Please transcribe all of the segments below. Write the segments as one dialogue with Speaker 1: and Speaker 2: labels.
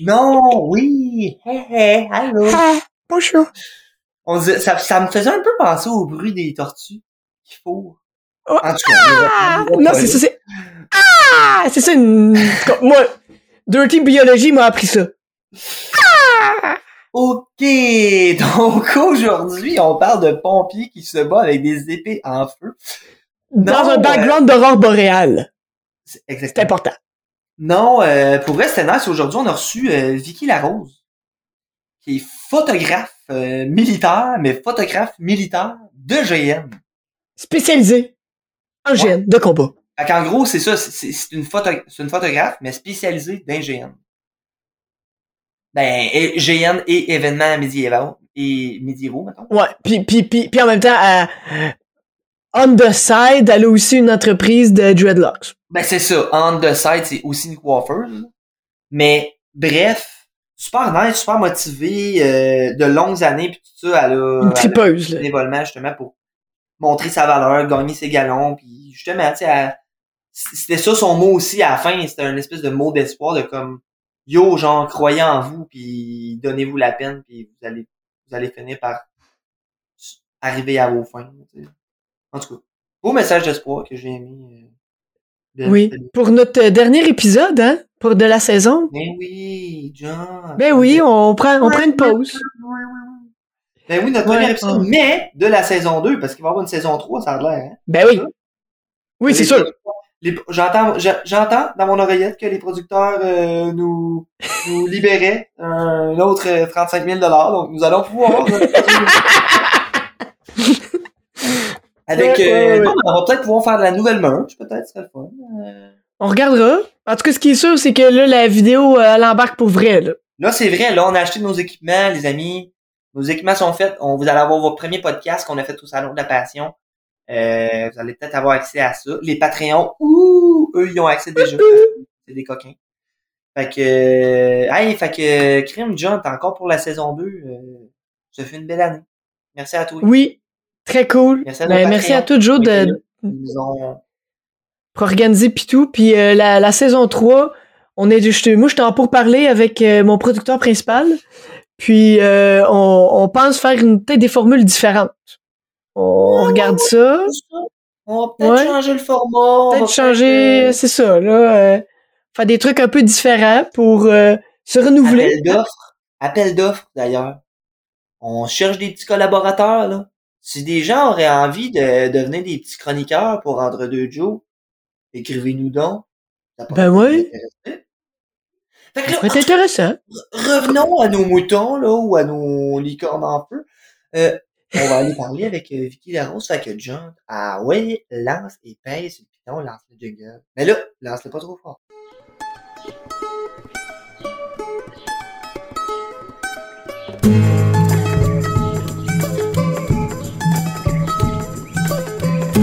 Speaker 1: Non, oui. Hé, hé, allô.
Speaker 2: Ah, bonjour.
Speaker 1: On disait- ça, ça me faisait un peu penser au bruit des tortues qui fourrent.
Speaker 2: Oh,
Speaker 1: En tout cas,
Speaker 2: Ah! Non, c'est ça, c'est. Ah! C'est ça une. Moi, Dirty Biology m'a appris ça.
Speaker 1: Ok, donc aujourd'hui, on parle de pompiers qui se battent avec des épées en feu.
Speaker 2: Dans
Speaker 1: Non,
Speaker 2: un background d'aurore boréale.
Speaker 1: C'est
Speaker 2: important.
Speaker 1: Non, euh, pour vrai, c'était nice. Aujourd'hui, on a reçu euh, Vicky Larose, qui est photographe euh, militaire, mais photographe militaire de GN.
Speaker 2: Spécialisé en gène de combat.
Speaker 1: Fait qu'en gros, c'est ça, c'est- une, photo, une photographe, mais spécialisée dans GN. Ben, et- GN et événements médiévaux, et médiévaux, mettons.
Speaker 2: Ouais. Puis, puis, puis, puis en même temps, à- on the side, elle a aussi une entreprise de dreadlocks.
Speaker 1: Ben, c'est ça. On the side, c'est aussi une coiffeuse. Mais, bref, super nice, super motivée, euh, de longues années, puis tout ça, elle a...
Speaker 2: Une
Speaker 1: elle a
Speaker 2: tripeuse, là.
Speaker 1: justement pour montrer sa valeur, gagner ses galons, puis justement, tu sais, c'était ça son mot aussi à la fin, c'était un espèce de mot d'espoir de comme yo, genre croyez en vous, puis donnez-vous la peine, puis vous allez vous allez finir par arriver à vos fins. En tout cas, beau message d'espoir que j'ai aimé. Euh, de-
Speaker 2: Oui. Pour notre euh, dernier épisode, hein, pour de la saison.
Speaker 1: Ben oui, John.
Speaker 2: Ben oui, on prend, on prend une pause.
Speaker 1: Ben oui, notre
Speaker 2: Ouais,
Speaker 1: premier épisode,
Speaker 2: ouais.
Speaker 1: mais de la saison 2, parce qu'il va y avoir une saison 3, ça a l'air, hein.
Speaker 2: Ben oui. Oui, c'est sûr.
Speaker 1: J'entends, je- j'entends dans mon oreillette que les producteurs euh, nous, nous libéraient un autre euh, 35 000 donc nous allons pouvoir. Avec,
Speaker 2: Ouais, ouais,
Speaker 1: euh, on va peut-être pouvoir faire de la nouvelle merch, peut-être, ce serait le fun. Euh,
Speaker 2: On regardera. En tout cas, ce qui est sûr, c'est que là, la vidéo, euh, elle embarque pour vrai, là.
Speaker 1: Là, c'est vrai, là, on a acheté nos équipements, les amis. Nos équipements sont faits. On, vous allez avoir votre premier podcast qu'on a fait au Salon de la Passion. Euh, vous allez peut-être avoir accès à ça. Les Patreons, ouh, eux, ils ont accès déjà. C'est des coquins. Fait que, euh, hey, fait que, Crime, John, t'es encore pour la saison 2. Euh, ça fait une belle année. Merci à toi.
Speaker 2: Oui. Très cool.
Speaker 1: Merci à
Speaker 2: Ben, merci à de,
Speaker 1: ont,
Speaker 2: pour organiser. Puis euh, la, la saison 3, on est, je, moi, j'étais en pour parler avec euh, mon producteur principal. Puis euh, on, on pense faire une- peut-être des formules différentes. On regarde ça.
Speaker 1: on va peut-être
Speaker 2: Ouais.
Speaker 1: changer le format.
Speaker 2: Peut-être changer, c'est ça, là. euh, faire des trucs un peu différents pour euh, se renouveler.
Speaker 1: Appel d'offres. Appel d'offres, d'ailleurs. On cherche des petits collaborateurs, là. Si des gens auraient envie de devenir des petits chroniqueurs pour Entre deux Joe, écrivez-nous donc.
Speaker 2: Ben pourrait être intéressant.
Speaker 1: revenons à nos moutons, là, ou à nos licornes en feu. Euh, on va aller parler avec euh, Vicky Larose. Fait que John, ah ouais, lance et pèse le piton, lance le jingle. Mais là, lance-le pas trop fort.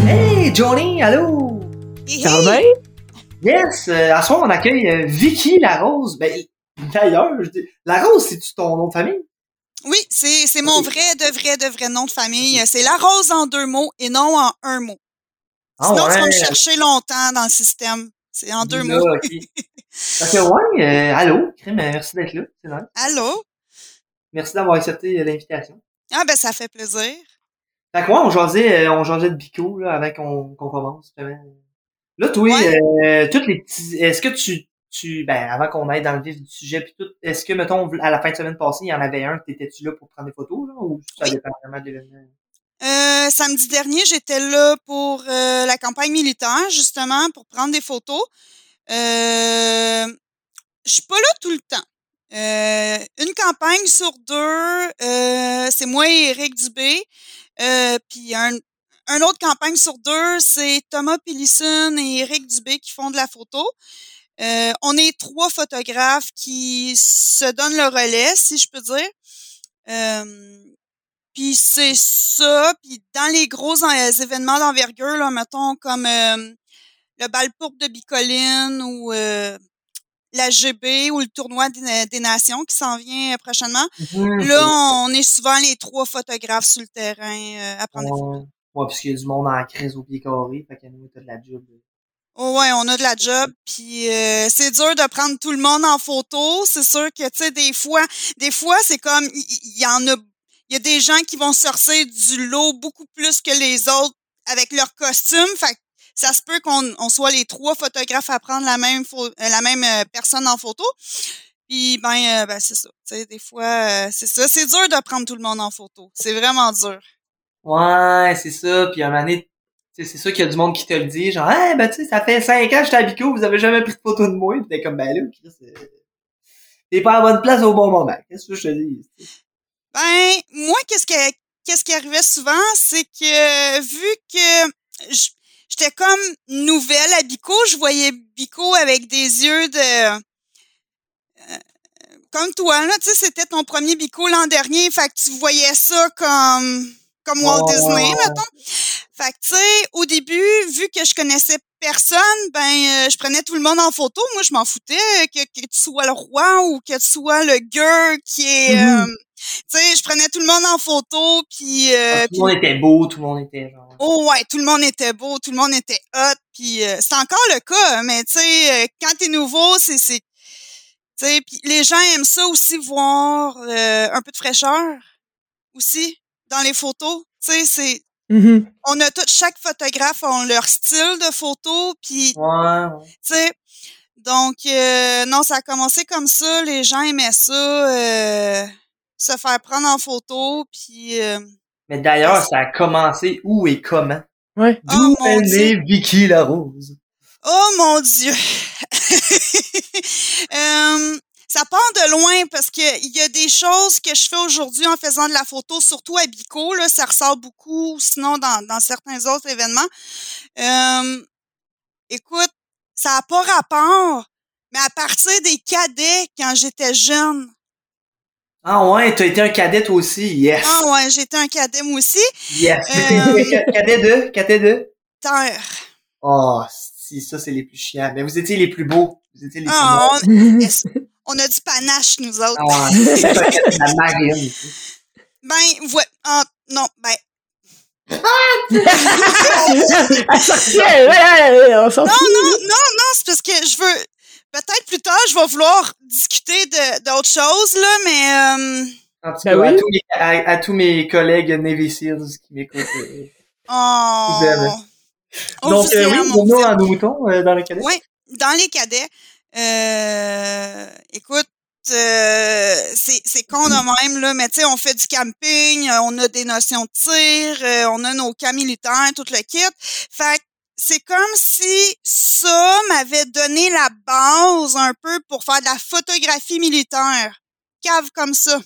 Speaker 1: Hey, Johnny, allô?
Speaker 2: Ça va bien?
Speaker 1: Yes, euh, à soir, on accueille euh, Vicky Larose. Ben, d'ailleurs, je dis, Larose, c'est-tu ton nom de famille?
Speaker 3: Oui, c'est c'est mon vrai, de vrai, de vrai nom de famille. C'est la rose en deux mots et non en un mot.
Speaker 1: Ah
Speaker 3: Sinon, tu vas me chercher longtemps dans le système. C'est en deux
Speaker 1: Là,
Speaker 3: mots.
Speaker 1: ok. Que ouais, euh, allô, euh, merci d'être là. C'est nice.
Speaker 3: Allô?
Speaker 1: Merci d'avoir accepté euh, l'invitation.
Speaker 3: Ah ben ça fait plaisir.
Speaker 1: Fait que ouais, on jasait, euh, on jasait de bico là, avant qu'on qu'on commence. Là, toi, euh, toutes les petits. Est-ce que tu, tu. Ben, avant qu'on aille dans le vif du sujet puis tout, est-ce que, mettons, à la fin de semaine passée, il y en avait un, t'étais-tu là pour prendre des photos, là, ou ça dépend vraiment de l'événement?
Speaker 3: Euh, samedi dernier, j'étais là pour euh, la campagne militaire, justement, pour prendre des photos. Euh, je suis pas là tout le temps. Euh, une campagne sur deux, euh, c'est moi et Eric Dubé. Euh, puis un, autre campagne sur deux, c'est Thomas Pillison et Eric Dubé qui font de la photo. Euh, on est trois photographes qui se donnent le relais, si je peux dire. Euh, puis c'est ça. Puis dans les gros euh, événements d'envergure, mettons comme le bal pourpre de Bicoline ou la GB ou le tournoi des, des nations qui s'en vient euh, prochainement. Là, on est souvent les trois photographes sur le terrain euh, à prendre des photos.
Speaker 1: Ouais, parce qu'il y a du monde en crise au pied carré, fait que nous, t'as de la job.
Speaker 3: Oh ouais, on a de la job, puis euh, c'est dur de prendre tout le monde en photo. C'est sûr que tu sais des fois, des fois c'est comme il y, en a, il y a des gens qui vont sortir du lot beaucoup plus que les autres avec leur costume. Fait ça se peut qu'on on soit les trois photographes à prendre la même la même personne en photo. Puis ben, ben c'est ça. Des fois c'est ça. C'est dur de prendre tout le monde en photo. C'est vraiment dur.
Speaker 1: Ouais, c'est ça. Puis à un moment donné, c'est sûr qu'il y a du monde qui te le dit, genre, hey, ben, tu sais, ça fait cinq ans que j'étais à Bico, vous avez jamais pris de photo de moi. Pis t'es comme, ben là, t'es pas à bonne place au bon moment. Qu'est-ce que je te dis?
Speaker 3: Ben, moi, qu'est-ce que, qu'est-ce qui arrivait souvent, c'est que, vu que j'étais comme nouvelle à Bico, je voyais Bico avec des yeux de, euh, comme toi, là, tu sais, c'était ton premier Bico l'an dernier, fait que tu voyais ça comme, comme Walt Disney, mettons. Fait que, tu sais, au début, vu que je connaissais personne, ben, euh, je prenais tout le monde en photo. Moi, je m'en foutais que, que, tu sois le roi ou que tu sois le gars qui est... Mm-hmm. Euh, tu sais, je prenais tout le monde en photo, puis...
Speaker 1: Euh, ah, tout le monde était beau, tout le monde était genre...
Speaker 3: Oh ouais, tout le monde était beau, tout le monde était hot, puis c'est encore le cas, mais tu sais, quand t'es nouveau, c'est... c'est tu sais, les gens aiment ça aussi, voir un peu de fraîcheur aussi dans les photos. Tu sais, c'est
Speaker 2: Mm-hmm.
Speaker 3: On a tout, chaque photographe a leur style de photo, puis
Speaker 1: ouais.
Speaker 3: tu sais, donc euh, non, ça a commencé comme ça. Les gens aimaient ça, euh, se faire prendre en photo, puis. Euh,
Speaker 1: Mais d'ailleurs, ça a commencé où et comment?
Speaker 2: Ouais.
Speaker 1: D'où
Speaker 3: Oh,
Speaker 1: est
Speaker 3: mon
Speaker 1: née Vicky Larose?
Speaker 3: Oh mon Dieu! Euh, ça part de loin parce que il y a des choses que je fais aujourd'hui en faisant de la photo, surtout à Bico, là, ça ressort beaucoup, sinon dans, dans certains autres événements. Euh, écoute, ça n'a pas rapport, mais à partir des cadets quand j'étais jeune.
Speaker 1: Ah ouais, t'as été un cadet toi aussi, yes.
Speaker 3: Ah ouais, j'étais un cadet moi aussi.
Speaker 1: Yes.
Speaker 3: Euh,
Speaker 1: cadet de, cadet de.
Speaker 3: Terre.
Speaker 1: Oh, si, ça c'est les plus chiants. Mais vous étiez les plus beaux. Vous étiez les plus
Speaker 3: Ah,
Speaker 1: beaux.
Speaker 3: on, on a du panache, nous autres.
Speaker 1: Ah ouais, c'est la marine.
Speaker 3: Ben, ouais, ah, non, ben,
Speaker 2: Elle sortait, ouais, ouais, ouais, on s'en
Speaker 3: Non, non, non, non, c'est parce que je veux. Peut-être plus tard, je vais vouloir discuter de- d'autres choses, là, mais. euh,
Speaker 1: En tout
Speaker 2: Ben
Speaker 1: cas, à,
Speaker 2: oui.
Speaker 1: tous mes, à, à tous mes collègues Navy Seals qui m'écoutent. euh,
Speaker 3: oh, on
Speaker 1: Donc, euh, oui,
Speaker 3: on
Speaker 1: à nos moutons euh, dans les cadets?
Speaker 3: Oui, dans les cadets. Euh, écoute, euh, c'est c'est con de même, là, mais tu sais, on fait du camping, euh, on a des notions de tir, euh, on a nos cas militaires, tout le kit. Fait que c'est comme si ça m'avait donné la base un peu pour faire de la photographie militaire. Cave comme ça.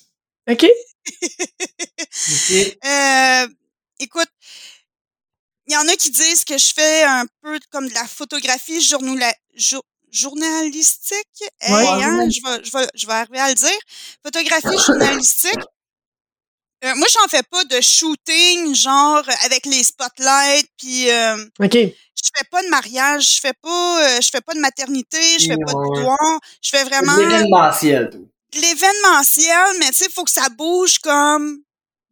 Speaker 2: OK.
Speaker 1: Ok.
Speaker 3: Euh, écoute, il y en a qui disent que je fais un peu comme de la photographie jour- journalistique. Hey,
Speaker 2: Ouais.
Speaker 3: hein, je, vais, je, vais, je vais arriver à le dire. Photographie journalistique. Euh, moi, j'en fais pas de shooting, genre avec les spotlights, puis euh,
Speaker 2: OK.
Speaker 3: Je fais pas de mariage, je fais pas, euh, je fais pas de maternité, je fais pas de boudoir, je fais vraiment
Speaker 1: L'événementiel, tout.
Speaker 3: l'événementiel, mais tu sais, faut que ça bouge comme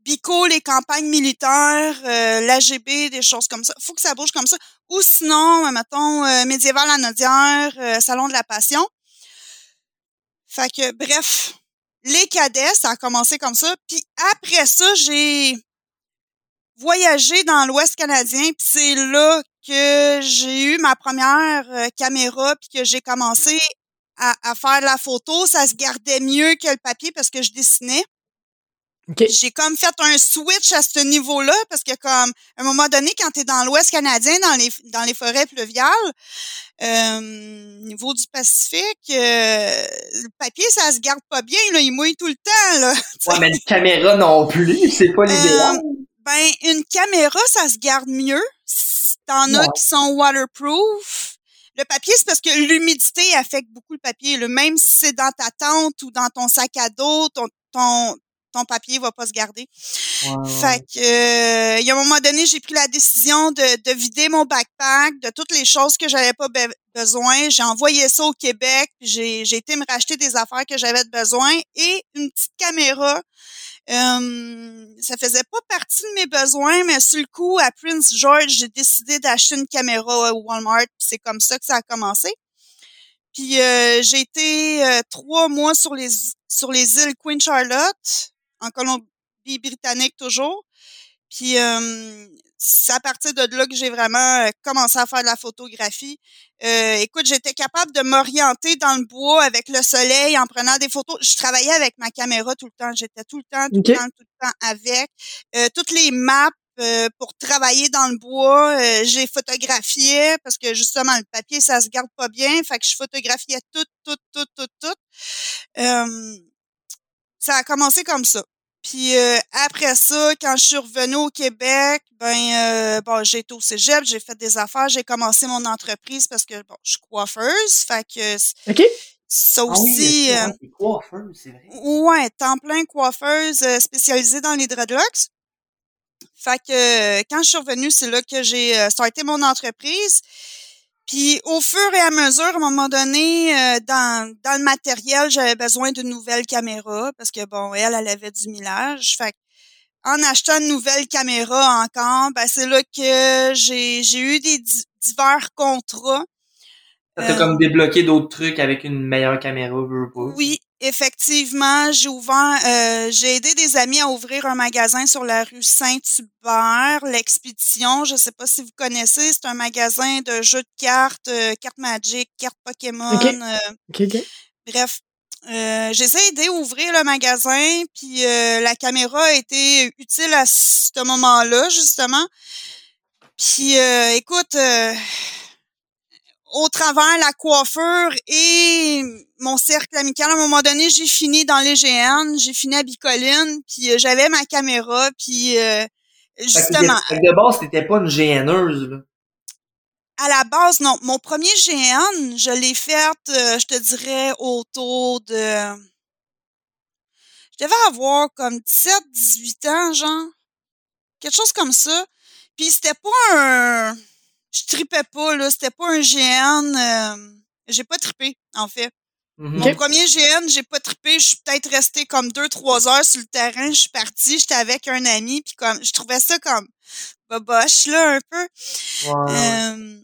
Speaker 3: Bico, les campagnes militaires, euh, l'AGB, des choses comme ça. faut que ça bouge comme ça. Ou sinon, euh, mettons, euh, médiéval à Nodière, euh, Salon de la Passion. Fait que, bref, les cadets, ça a commencé comme ça. Puis après ça, j'ai voyagé dans l'Ouest canadien, puis c'est là que j'ai eu ma première euh, caméra, puis que j'ai commencé à, à faire la photo. Ça se gardait mieux que le papier parce que je dessinais.
Speaker 2: OK.
Speaker 3: J'ai comme fait un switch à ce niveau-là parce que comme à un moment donné, quand tu es dans l'Ouest canadien, dans les dans les forêts pluviales, euh, niveau du Pacifique, euh, le papier, ça se garde pas bien, là, il mouille tout le temps. Là.
Speaker 1: Ouais, mais une caméra non plus, c'est pas l'idéal.
Speaker 3: Ben, une caméra, ça se garde mieux. T'en as qui sont waterproof. Le papier, c'est parce que l'humidité affecte beaucoup le papier. là. Même si c'est dans ta tente ou dans ton sac à dos, ton, ton, ton papier va pas se garder. Fait que, euh, il y a un moment donné, j'ai pris la décision de, de vider mon backpack de toutes les choses que j'avais pas be- besoin. J'ai envoyé ça au Québec. j'ai été me racheter des affaires que j'avais besoin et une petite caméra Euh, ça faisait pas partie de mes besoins, mais sur le coup, à Prince George, j'ai décidé d'acheter une caméra à Walmart. C'est comme ça que ça a commencé. Puis euh, j'ai été euh, trois mois sur les sur les îles Queen Charlotte, en Colombie-Britannique toujours. Puis euh, c'est à partir de là que j'ai vraiment commencé à faire de la photographie. écoute, j'étais capable de m'orienter dans le bois avec le soleil en prenant des photos. Je travaillais avec ma caméra tout le temps. J'étais tout le temps, tout le temps, tout le temps avec. toutes les maps euh, pour travailler dans le bois, euh, j'ai photographié parce que justement le papier ça se garde pas bien, fait que je photographiais tout, tout, tout, tout, tout. Euh, ça a commencé comme ça. Puis après ça, quand je suis revenue au Québec, ben bon, j'ai été au Cégep, j'ai fait des affaires, j'ai commencé mon entreprise parce que bon, je suis coiffeuse, fait que ça
Speaker 1: Ah
Speaker 3: aussi.
Speaker 1: oui, c'est coiffeuse, c'est vrai.
Speaker 3: ouais, temps plein coiffeuse spécialisée dans les dreadlocks. Fait que euh, quand je suis revenue, c'est là que j'ai euh, starté mon entreprise. Puis au fur et à mesure, à un moment donné, euh, dans, dans le matériel, j'avais besoin d'une nouvelle caméra parce que bon, elle, elle avait du millage. Fait que, en achetant une nouvelle caméra encore, ben c'est là que j'ai, j'ai eu des divers contrats.
Speaker 1: Ça t'a comme débloqué d'autres trucs avec une meilleure caméra, veux pas.
Speaker 3: Oui, effectivement, j'ai ouvert, euh, j'ai aidé des amis à ouvrir un magasin sur la rue Saint-Hubert, l'expédition. Je sais pas si vous connaissez, c'est un magasin de jeux de cartes, euh, cartes Magic, cartes Pokémon.
Speaker 2: Euh,
Speaker 3: bref, euh, j'ai aidé à ouvrir le magasin, puis la caméra a été utile à ce moment-là justement. Puis écoute au travers la coiffure et mon cercle amical, à un moment donné, j'ai fini dans les GN, j'ai fini à Bicoline, puis euh, j'avais ma caméra, puis euh, justement...
Speaker 1: Fait de base, t'étais pas une GNeuse, là.
Speaker 3: À la base, non. Mon premier GN, je l'ai fait, euh, je te dirais, autour de... Je devais avoir comme 17, 18 ans, genre. Quelque chose comme ça. Puis c'était pas un je tripais pas, là. C'était pas un GN. Euh, j'ai pas trippé, en fait.
Speaker 1: Mm-hmm.
Speaker 3: Mon premier GN, j'ai pas trippé. Je suis peut-être restée comme deux, trois heures sur le terrain. Je suis partie, j'étais avec un ami, puis comme je trouvais ça comme boboche, là, un peu. Euh,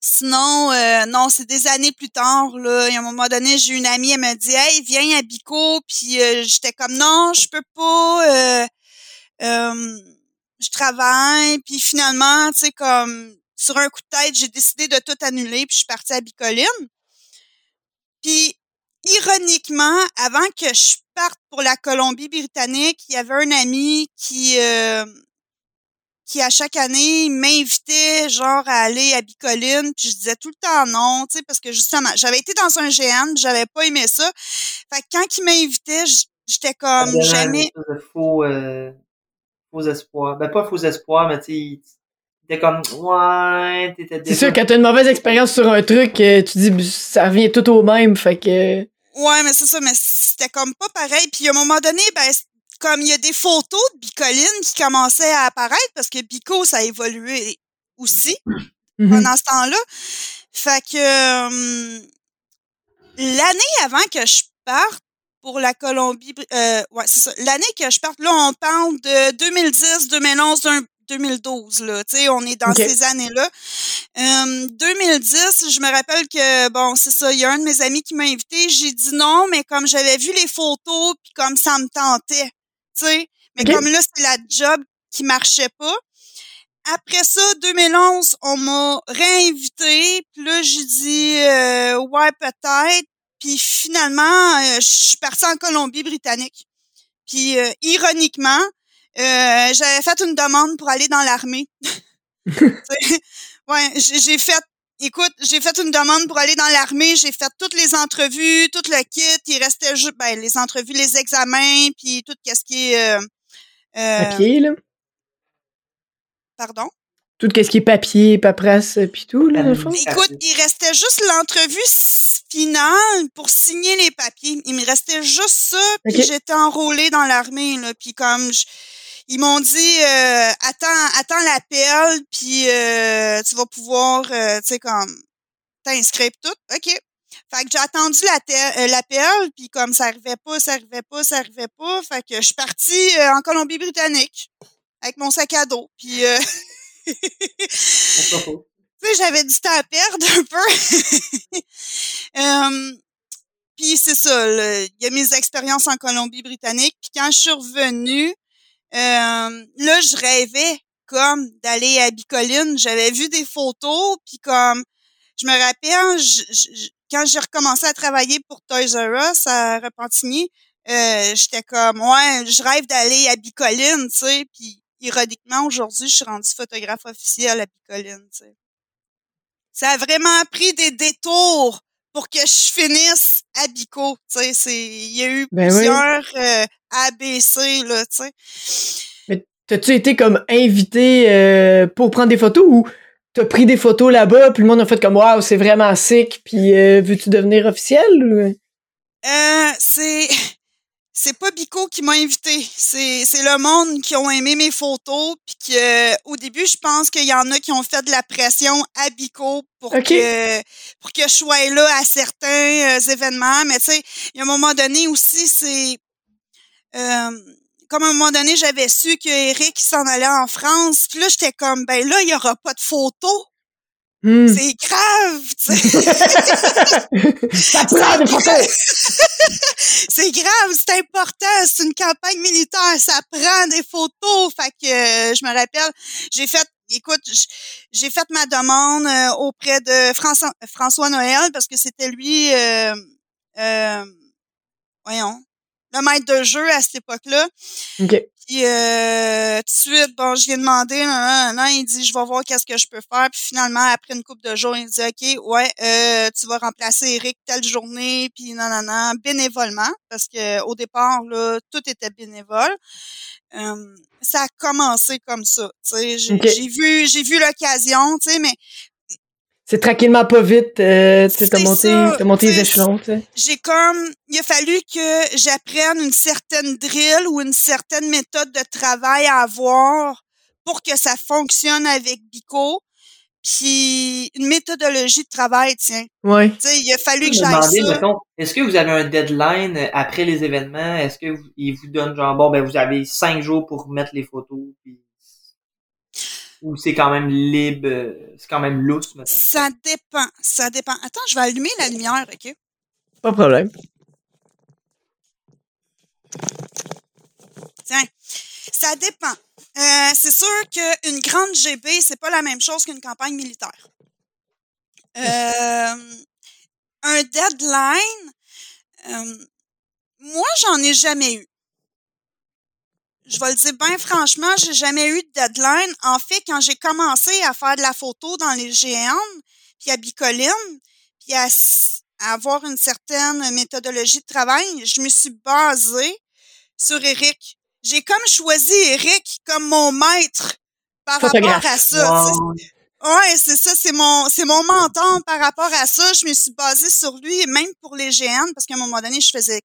Speaker 3: sinon, euh, non, c'est des années plus tard, là. Et à un moment donné, j'ai une amie, elle m'a dit Hey, viens à Bico, puis j'étais comme non, je peux pas. Je travaille, puis finalement, tu sais, comme sur un coup de tête, j'ai décidé de tout annuler, puis je suis partie à Bicoline. Puis, ironiquement, avant que je parte pour la Colombie-Britannique, il y avait un ami qui, euh, qui à chaque année m'invitait genre à aller à Bicoline, puis je disais tout le temps non, tu sais, parce que justement, j'avais été dans un GN, j'avais pas aimé ça. Fait que quand il m'invitait, j'étais comme jamais.
Speaker 1: Faux, espoir. Ben pas faux espoir, mais tu T'es comme, ouais, t'étais
Speaker 2: C'est sûr, quand t'as une mauvaise expérience sur un truc, euh, tu dis, ça revient tout au même, fait que.
Speaker 3: Ouais, mais c'est ça, mais c'était comme pas pareil. Puis à un moment donné, ben, comme il y a des photos de Bicoline qui commençaient à apparaître parce que Bico, ça a évolué aussi
Speaker 2: Mhm.
Speaker 3: pendant ce temps-là. Fait que hum, l'année avant que je parte pour la Colombie, euh, ouais, c'est ça. L'année que je parte, là, on parle de 2010, 2011, 2012, là. Tu sais, on est dans ces années-là. 2010, je me rappelle que, bon, c'est ça, il y a un de mes amis qui m'a invité. J'ai dit non, mais comme j'avais vu les photos, puis comme ça me tentait, tu sais. Mais comme là, c'est la job qui marchait pas. Après ça, 2011, on m'a réinvité. Puis là, j'ai dit, euh, ouais, peut-être. Puis finalement, euh, je suis partie en Colombie-Britannique. Puis euh, ironiquement, euh, j'avais fait une demande pour aller dans l'armée. ouais, j'ai fait écoute, j'ai fait une demande pour aller dans l'armée, j'ai fait toutes les entrevues, tout le kit, il restait juste ben, les entrevues, les examens, puis tout ce qui est euh,
Speaker 2: papier là?
Speaker 3: Pardon?
Speaker 2: Tout ce qui est papier, paperasse, puis tout, là, dans le fond.
Speaker 3: Écoute, il restait juste l'entrevue finale pour signer les papiers. Il me restait juste ça, puis j'étais enrôlée dans l'armée, là. Puis comme, ils m'ont dit, euh, attends, attends l'appel, puis euh, tu vas pouvoir, euh, tu sais, comme, t'inscrire tout. OK. Fait que j'ai attendu la euh, l'appel, puis comme ça arrivait pas, ça arrivait pas, ça arrivait pas, fait que je suis partie euh, en Colombie-Britannique avec mon sac à dos. Puis euh, j'avais du temps à perdre un peu. puis c'est ça, il y a mes expériences en Colombie-Britannique. Quand je suis revenue, euh, là, je rêvais comme d'aller à Bicoline. J'avais vu des photos, puis comme je me rappelle, quand j'ai recommencé à travailler pour Toys R Us à Repentigny, euh, j'étais comme ouais, je rêve d'aller à Bicoline, tu sais. Puis ironiquement, aujourd'hui, je suis rendue photographe officielle à Bicoline. Ça a vraiment pris des détours pour que je finisse à Bico. Il y a eu
Speaker 2: Ben oui.
Speaker 3: plusieurs euh, ABC, là.
Speaker 2: Mais t'as-tu été comme invité euh, pour prendre des photos ou t'as pris des photos là-bas, puis le monde a fait comme Waouh, c'est vraiment sick, puis euh, veux-tu devenir officiel? Ou...
Speaker 3: Euh, c'est c'est pas Bico qui m'a invité, c'est c'est le monde qui ont aimé mes photos puis que au début je pense qu'il y en a qui ont fait de la pression à Bico pour que pour que je sois là à certains euh, événements, mais tu sais, il y a un moment donné aussi c'est euh, comme à un moment donné, j'avais su que Eric s'en allait en France. Puis là, j'étais comme, ben là, il y aura pas de photos.
Speaker 2: Hmm.
Speaker 3: C'est grave, tu sais.
Speaker 2: Ça prend des photos!
Speaker 3: c'est grave, c'est important, c'est une campagne militaire, ça prend des photos. Fait que euh, je me rappelle, j'ai fait écoute, j'ai fait ma demande euh, auprès de François, François Noël parce que c'était lui euh, euh, voyons, le maître de jeu à cette époque-là.
Speaker 2: OK.
Speaker 3: Puis euh, tout de suite, bon, je lui ai demandé, non, non, non, il dit, je vais voir qu'est-ce que je peux faire. Puis finalement, après une couple de jours, il dit, OK, ouais, euh, tu vas remplacer Eric telle journée, puis non, non, non, bénévolement, parce que au départ, là, tout était bénévole. Euh, ça a commencé comme ça. Tu sais, j'ai
Speaker 2: OK.
Speaker 3: j'ai vu, j'ai vu l'occasion, tu sais, mais
Speaker 2: C'est tranquillement pas vite, euh, tu sais, t'as
Speaker 3: C'est
Speaker 2: monté, monté les échelons, tu sais.
Speaker 3: j'ai comme il a fallu que j'apprenne une certaine drill ou une certaine méthode de travail à avoir pour que ça fonctionne avec Bico puis une méthodologie de travail tiens
Speaker 2: Ouais.
Speaker 3: tu sais il a fallu
Speaker 1: Je
Speaker 3: que j'aille
Speaker 1: est-ce que vous avez un deadline euh, après les événements? Est-ce que vous, ils vous donnent genre bon ben vous avez cinq jours pour mettre les photos puis ou c'est quand même libre, euh, c'est quand même lousse,
Speaker 3: ça dépend ça dépend attends je vais allumer la lumière ok?
Speaker 2: Pas de problème.
Speaker 3: Tiens, ça dépend. Euh, c'est sûr qu'une grande GB, c'est pas la même chose qu'une campagne militaire. Euh, un deadline, euh, moi, j'en ai jamais eu. Je vais le dire bien franchement, j'ai jamais eu de deadline. En fait, quand j'ai commencé à faire de la photo dans les GN, puis à Bicoline, puis à, avoir une certaine méthodologie de travail, je me suis basée sur Eric. J'ai comme choisi Eric comme mon maître par
Speaker 2: Photographe.
Speaker 3: rapport à ça.
Speaker 1: Wow.
Speaker 3: Ouais, c'est ça, c'est mon c'est mon mentor par rapport à ça. Je me suis basée sur lui, même pour les GN, parce qu'à un moment donné, je faisais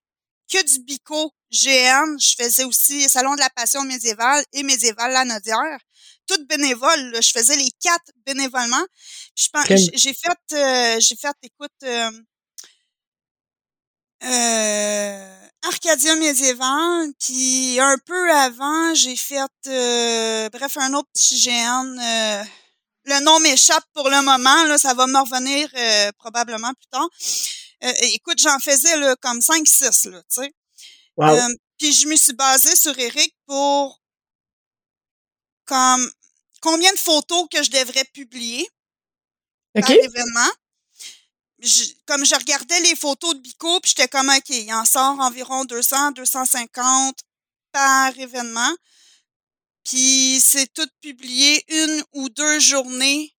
Speaker 3: que du bico GN. Je faisais aussi Salon de la Passion médiévale et médiévale la Nodière. Toutes bénévoles, là. je faisais les quatre bénévolement. Puis Je j'ai fait, euh, j'ai fait, écoute, euh, euh, Arcadia médiéval, puis un peu avant, j'ai fait, euh, bref, un autre petit GN. euh, le nom m'échappe pour le moment, là, ça va me revenir euh, probablement plus tard. Euh, écoute, j'en faisais là, comme 5-6, là, tu sais.
Speaker 2: Wow.
Speaker 3: Euh, puis je me suis basée sur Eric pour comme combien de photos que je devrais publier
Speaker 2: OK?
Speaker 3: par événement. Je- comme je regardais les photos de Bico, puis j'étais comme, OK, il en sort environ 200, 250 par événement. Puis c'est tout publié une ou deux journées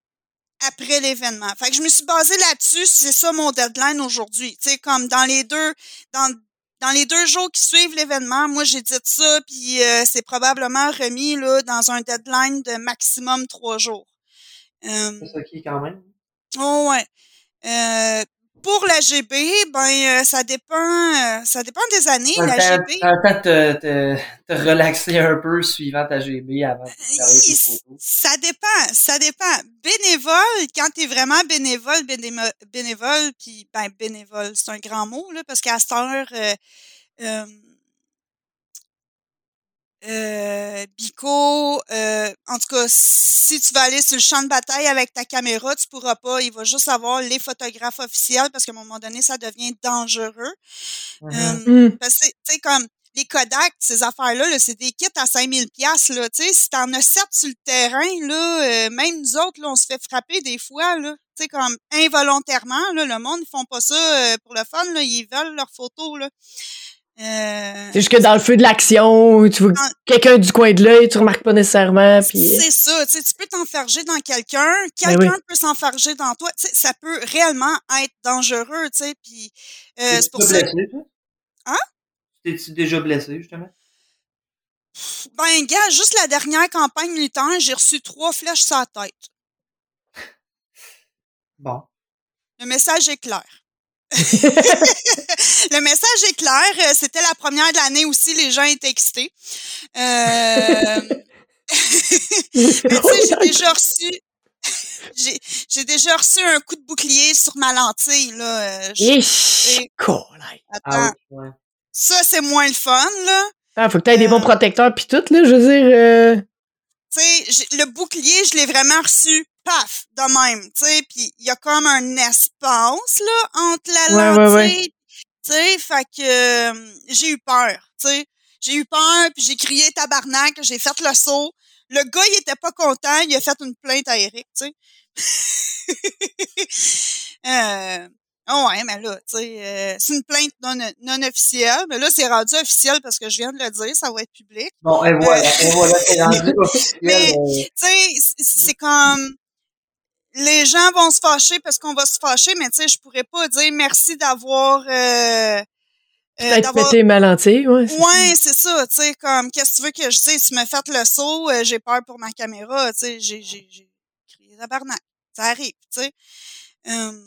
Speaker 3: après l'événement. Fait que je me suis basée là-dessus, c'est ça mon deadline aujourd'hui. Tu sais, comme dans les deux, dans, dans les deux jours qui suivent l'événement, moi j'ai dit ça, puis euh, c'est probablement remis là, dans un deadline de maximum trois jours. Euh,
Speaker 1: C'est ça qui est quand même.
Speaker 3: Oh ouais. Euh, pour la GB, ben euh, ça dépend euh, ça dépend des années.
Speaker 1: T'as
Speaker 3: La
Speaker 1: temps-
Speaker 3: GB,
Speaker 1: temps te, te, te relaxer un peu suivant ta GB avant de photos.
Speaker 3: ça dépend, ça dépend. Bénévole, quand t'es vraiment bénévole, bénémo- bénévole, puis ben bénévole, c'est un grand mot là, parce qu'à cette heure, euh, euh, euh, Bico, euh, en tout cas, si tu vas aller sur le champ de bataille avec ta caméra, tu pourras pas. Il va juste avoir les photographes officiels parce qu'à un moment donné, ça devient dangereux.
Speaker 1: Mhm.
Speaker 3: Euh, parce que, tu sais, comme les Kodak, ces affaires-là, là, c'est des kits à 5000 pièces là, tu sais, si t'en as sept sur le terrain, là, euh, même nous autres, là, on se fait frapper des fois, là, tu sais, comme involontairement, là, le monde, ils font pas ça euh, pour le fun, là, ils veulent leurs photos, là. Euh,
Speaker 2: C'est juste que dans le feu de l'action, tu vois quelqu'un du coin de l'œil, tu remarques pas nécessairement, puis...
Speaker 3: c'est ça, tu sais, tu peux t'enfarger dans quelqu'un,
Speaker 2: Ben
Speaker 3: quelqu'un
Speaker 2: oui.
Speaker 3: peut s'enfarger dans toi, tu sais, ça peut réellement être dangereux, tu sais, puis euh, c'est pour
Speaker 1: déjà
Speaker 3: ça
Speaker 1: blessé, toi?
Speaker 3: Hein?
Speaker 1: T'es-tu déjà blessé, justement?
Speaker 3: Ben, gars, juste la dernière campagne militaire, j'ai reçu trois flèches sur la tête.
Speaker 1: Bon.
Speaker 3: Le message est clair. Le message est clair. Euh, C'était la première de l'année aussi. Les gens étaient excités. Euh... Mais tu sais, j'ai déjà reçu... J'ai déjà reçu un coup de bouclier sur ma lentille, là. Euh, je- Et-. Attends,
Speaker 1: Ah,
Speaker 3: ça, c'est moins le fun, là.
Speaker 2: Ah, faut que t'aies des
Speaker 3: Euh.
Speaker 2: bons protecteurs pis tout, là, je veux dire... euh,
Speaker 3: tu sais, le bouclier, je l'ai vraiment reçu, paf, de même, tu sais, puis il y a comme un espace, là, entre la
Speaker 2: Ouais, ouais,
Speaker 3: lentille,
Speaker 2: ouais.
Speaker 3: tu sais, fait que euh, j'ai eu peur, tu sais. J'ai eu peur, puis j'ai crié tabarnak, j'ai fait le saut. Le gars, il était pas content, il a fait une plainte à Eric, tu sais. euh, oh ouais, mais là, tu sais, euh, c'est une plainte non, non officielle, mais là, c'est rendu officiel parce que je viens de le dire, ça va être public.
Speaker 1: Bon, et voilà, et voilà, c'est rendu officiel.
Speaker 3: Mais-
Speaker 1: euh,
Speaker 3: tu sais, c'est comme les gens vont se fâcher parce qu'on va se fâcher, mais tu sais, je pourrais pas dire merci d'avoir euh, euh,
Speaker 2: Peut-être
Speaker 3: d'avoir
Speaker 2: péter ma lentille, ouais. c'est ça.
Speaker 3: Ouais, c'est ça, tu sais, comme qu'est-ce que tu veux que je dise, tu me fait le saut, euh, j'ai peur pour ma caméra, tu sais, j'ai j'ai j'ai crié tabarnak. Ça arrive, tu sais. Hum,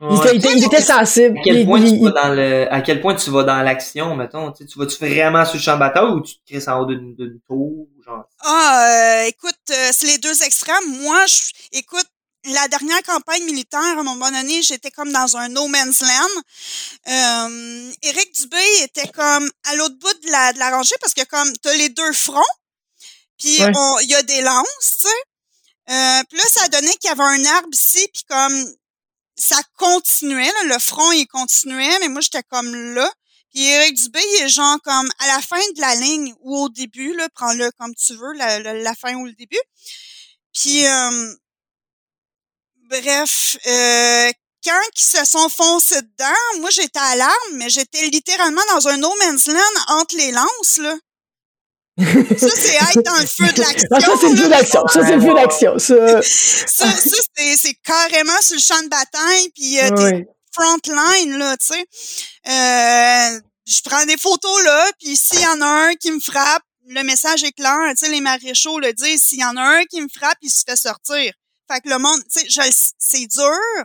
Speaker 2: Il,
Speaker 1: ouais.
Speaker 2: était, il était- il était sensible.
Speaker 1: À quel point
Speaker 2: il-
Speaker 1: tu vas dans le, à quel point tu vas dans l'action, mettons, tu sais, tu vas-tu vraiment sur le champ de bataille ou tu te crisses en haut d'une, d'une tour, genre?
Speaker 3: Ah, euh, écoute, euh, c'est les deux extrêmes. Moi, je, écoute, la dernière campagne militaire, à un moment donné, j'étais comme dans un no man's land. Euh, Éric Dubé était comme à l'autre bout de la, de la rangée parce que comme t'as les deux fronts, puis
Speaker 2: Ouais.
Speaker 3: il y a des lances, tu sais. Euh, puis là, ça donnait qu'il y avait un arbre ici, puis comme ça continuait, là, le front, il continuait, mais moi, j'étais comme là. Puis Éric Dubé, il est genre comme à la fin de la ligne ou au début, là, prends-le comme tu veux, la, la, la fin ou le début. Puis, euh, bref, euh, quand ils se sont foncés dedans, moi, j'étais à l'arme, mais j'étais littéralement dans un no man's land entre les lances, là. Ça, c'est être dans le feu de l'action.
Speaker 2: Ah, ça, c'est le feu d'action. Ça, c'est le feu d'action. Ça,
Speaker 3: Ça, ça c'est, carrément sur le champ de bataille, puis euh. Front line, là, tu sais. Euh, je prends des photos, là, puis s'il y en a un qui me frappe, le message est clair, tu sais, les maréchaux le disent, s'il y en a un qui me frappe, il se fait sortir. Fait que le monde, tu sais, c'est dur,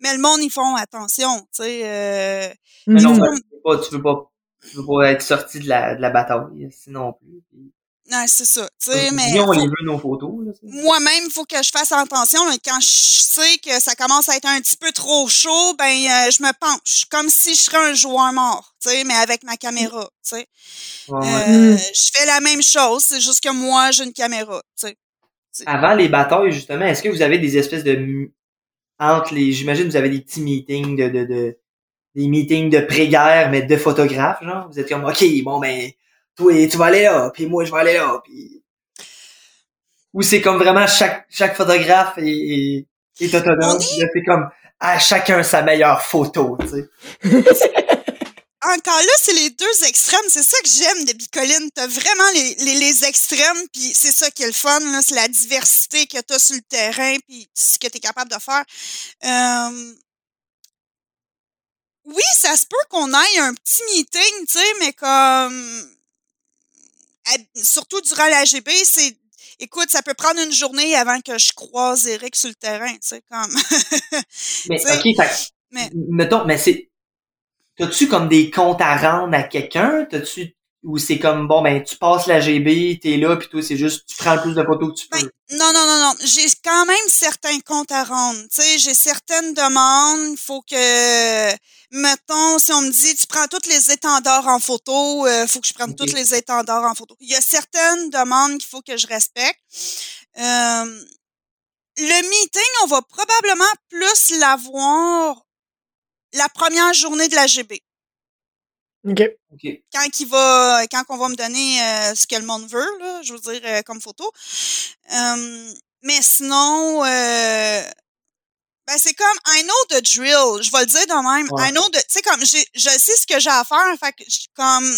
Speaker 3: mais le monde, ils font attention, tu sais. Euh,
Speaker 1: Mais non, tu veux pas, tu veux pas, tu veux pas être sorti de la, de la bataille, sinon plus.
Speaker 3: Non, c'est ça, tu sais, mais...
Speaker 1: dis, on
Speaker 3: faut-
Speaker 1: les veut nos photos,
Speaker 3: moi-même, il faut que je fasse attention. là. Quand je sais que ça commence à être un petit peu trop chaud, ben euh, je me penche, comme si je serais un joueur mort, tu sais, mais avec ma caméra, tu sais.
Speaker 1: Ouais.
Speaker 3: Euh,
Speaker 2: Mm.
Speaker 3: Je fais la même chose, c'est juste que moi, j'ai une caméra, tu sais.
Speaker 1: Avant les batailles, justement, est-ce que vous avez des espèces de m- entre les, j'imagine que vous avez des petits meetings de, de, de des meetings de pré-guerre, mais de photographes, genre? Vous êtes comme, ok, bon ben, toi, tu vas aller là, puis moi, je vais aller là, puis ou c'est comme vraiment chaque chaque photographe est, est, est autonome. C'est comme à chacun sa meilleure photo, tu sais.
Speaker 3: Encore là, c'est les deux extrêmes. C'est ça que j'aime de Bicoline. T'as vraiment les, les, les extrêmes, puis c'est ça qui est le fun, là. C'est la diversité que t'as sur le terrain, puis ce que t'es capable de faire. Euh, Oui, ça se peut qu'on aille un petit meeting, tu sais, mais comme... Surtout durant la GB, c'est... écoute, ça peut prendre une journée avant que je croise Eric sur le terrain, tu sais, comme.
Speaker 1: Mais, ok, fait,
Speaker 3: mais-
Speaker 1: mettons, mais c'est, t'as-tu comme des comptes à rendre à quelqu'un? T'as-tu, ou c'est comme, bon, ben, tu passes la GB, t'es là, puis toi, c'est juste, tu prends le plus de photos que tu peux.
Speaker 3: Ben, non, non, non, non. J'ai quand même certains comptes à rendre. Tu sais, j'ai certaines demandes. Il faut que, mettons, si on me dit, tu prends tous les étendards en photo, il faut que je prenne
Speaker 1: Ok.
Speaker 3: tous les étendards en photo. Il y a certaines demandes qu'il faut que je respecte. Euh, le meeting, on va probablement plus l'avoir la première journée de la GB.
Speaker 2: OK.
Speaker 1: Ok.
Speaker 3: quand il va quand on va me donner euh, ce que le monde veut là, je veux dire euh, comme photo Euh, mais sinon euh, ben c'est comme I know the drill je vais le dire de même
Speaker 1: Ouais.
Speaker 3: I know the tu sais comme j'ai je sais ce que j'ai à faire fait que je- comme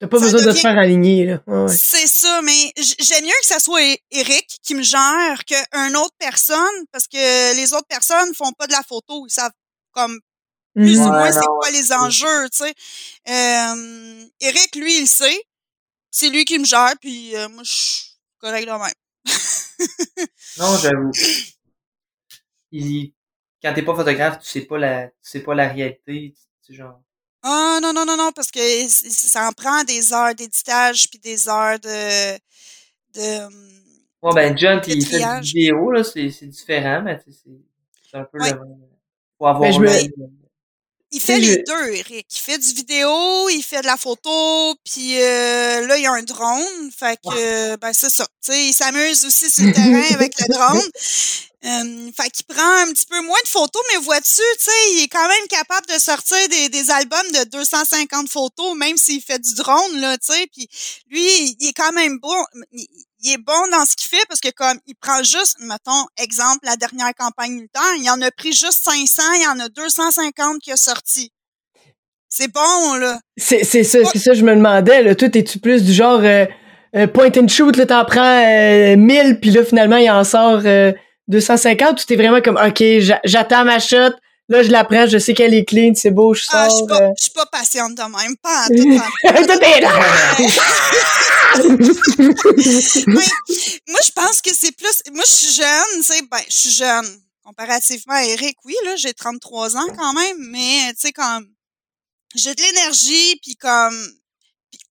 Speaker 2: T'as pas
Speaker 3: Ça
Speaker 2: besoin de te faire aligner, là. Ouais, ouais.
Speaker 3: c'est ça mais j'aime mieux que ça soit Eric qui me gère qu'une autre personne parce que les autres personnes font pas de la photo ils savent comme plus ou moins c'est quoi les enjeux, tu sais? Euh, Eric, lui, il sait. C'est lui qui me gère, puis euh, moi, je suis correct de même.
Speaker 1: Non, j'avoue. Il- Quand t'es pas photographe, tu sais pas la, tu sais pas la réalité, tu sais, genre.
Speaker 3: Ah non, non, non, non, parce que ça en prend des heures d'éditage, puis des heures de... de
Speaker 1: Ouais, ben, John, il fait des vidéos, là, c'est, c'est différent, mais tu sais, c'est, un peu
Speaker 3: Ouais.
Speaker 1: le même. Faut avoir
Speaker 2: Ben, je me-
Speaker 1: le-
Speaker 3: il fait les deux, Eric. Il fait du vidéo, il fait de la photo, puis euh, là, il y a un drone. Fait que, euh, ben, c'est ça. Tu sais, il s'amuse aussi sur le terrain avec le drone. Euh, fait qu'il prend un petit peu moins de photos, mais vois-tu, il est quand même capable de sortir des, des albums de 250 photos, même s'il fait du drone, là, tu sais. Puis lui, il est quand même bon. Il, il est bon dans ce qu'il fait parce que comme il prend juste, mettons, exemple, la dernière campagne militaire, il en a pris juste 500, il y en a 250 qui a sorti. C'est bon, là.
Speaker 2: C'est, c'est ça, c'est ça, je me demandais, là. Toi, es-tu plus du genre euh, euh, point and shoot, là, t'en prends euh, 1000, puis là, finalement, il en sort euh, 250, ou t'es vraiment comme, OK, j'a- j'attends ma shot, là, je la prends, je sais qu'elle est clean, c'est beau, je
Speaker 3: Ah, je suis
Speaker 2: sors.
Speaker 3: pas,
Speaker 2: euh.
Speaker 3: je suis pas patiente de même, pas en tout. en! Mais moi, je pense que c'est plus. Moi, je suis jeune, tu sais, ben, je suis jeune. Comparativement à Eric, oui, là, j'ai 33 ans quand même, mais tu sais, comme. J'ai de l'énergie, puis comme.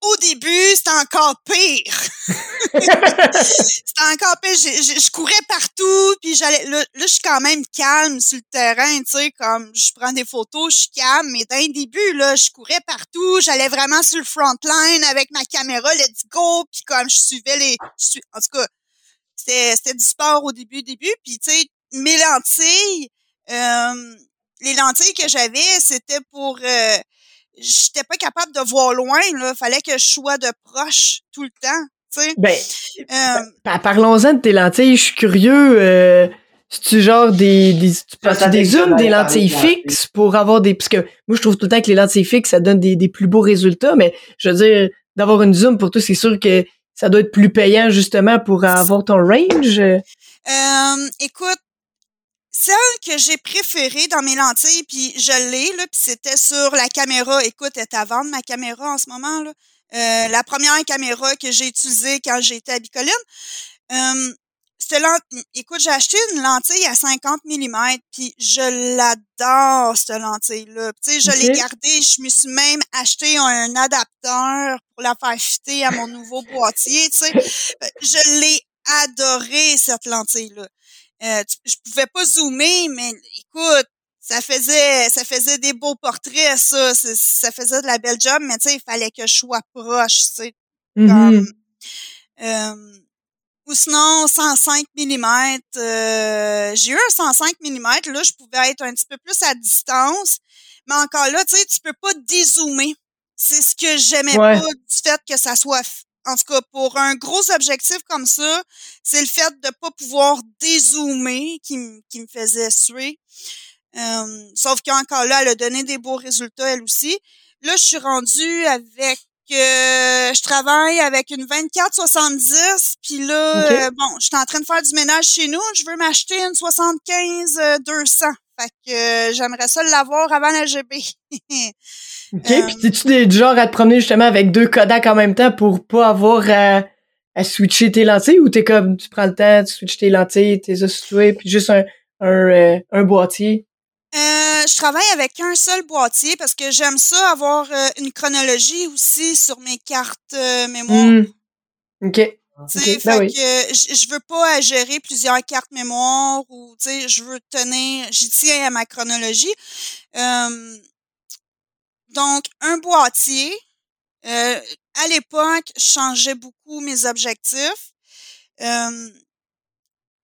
Speaker 3: Au début, c'était encore pire. c'était encore pire. J'ai- j'ai- je courais partout, puis j'allais. Là, là, je suis quand même calme sur le terrain, tu sais, comme je prends des photos, je suis calme, mais le début, là, je courais partout, j'allais vraiment sur le front line avec ma caméra, let's go, puis comme je suivais les. je suis- en tout cas, c'était c'était du sport au début, début, puis tu sais, mes lentilles, euh, les lentilles que j'avais, c'était pour. Euh, J'étais pas capable de voir loin, là. Fallait que je sois de proche tout le temps, tu sais.
Speaker 2: Ben,
Speaker 3: Euh,
Speaker 2: pa- parlons-en de tes lentilles, je suis curieux. Euh, tu genre des, des tu des zooms, des lentilles. fixes pour avoir des parce que moi je trouve tout le temps que les lentilles fixes ça donne des, des plus beaux résultats, mais je veux dire d'avoir une zoom pour toi c'est sûr que ça doit être plus payant justement pour avoir ton range.
Speaker 3: Euh, écoute, celle que j'ai préférée dans mes lentilles, puis je l'ai, là, puis c'était sur la caméra. Écoute, elle est à vendre, ma caméra, en ce moment, là. Euh, la première caméra que j'ai utilisée quand j'étais à Bicoline. Euh, écoute, j'ai acheté une lentille à 50 mm, puis je l'adore, cette lentille-là. Tu sais, je l'ai gardée, je me suis même acheté un adapteur pour la faire fitter à mon nouveau boîtier, tu sais. Euh, Je l'ai adoré, cette lentille-là. Euh, tu- je pouvais pas zoomer, mais écoute, ça faisait, ça faisait des beaux portraits, ça. Ça faisait de la belle job, mais tu sais, il fallait que je sois proche, tu sais.
Speaker 2: Mhm.
Speaker 3: Comme, euh, ou sinon, 105 mm. euh, j'ai eu un 105 mm, là, je pouvais être un petit peu plus à distance. Mais encore là, tu sais, tu peux pas dézoomer. C'est ce que j'aimais
Speaker 2: Ouais.
Speaker 3: pas du fait que ça soit... En tout cas, pour un gros objectif comme ça, c'est le fait de pas pouvoir dézoomer qui, qui me faisait suer. Euh, sauf qu'encore là, elle a donné des beaux résultats, elle aussi. Là, je suis rendue avec euh, je travaille avec une 24-70, puis là, euh, bon, je suis en train de faire du ménage chez nous, je veux m'acheter une 75-200. Fait que euh, j'aimerais ça l'avoir avant la GB.
Speaker 2: OK,
Speaker 3: Euh,
Speaker 2: puis t'es-tu des- du genre à te promener justement avec deux Kodak en même temps pour pas avoir à, à switcher tes lentilles ou t'es comme, tu prends le temps, tu switches tes lentilles, tes situées, puis juste un, un, euh, un boîtier?
Speaker 3: Euh, je travaille avec un seul boîtier parce que j'aime ça avoir euh, une chronologie aussi sur mes cartes mémoire.
Speaker 2: Hmm. OK.
Speaker 3: Sais,
Speaker 2: ben
Speaker 3: fait
Speaker 2: oui.
Speaker 3: que je veux pas à gérer plusieurs cartes mémoire ou je veux tenir, j'y tiens à ma chronologie. Euh, donc un boîtier. Euh, à l'époque, je changeais beaucoup mes objectifs. Euh,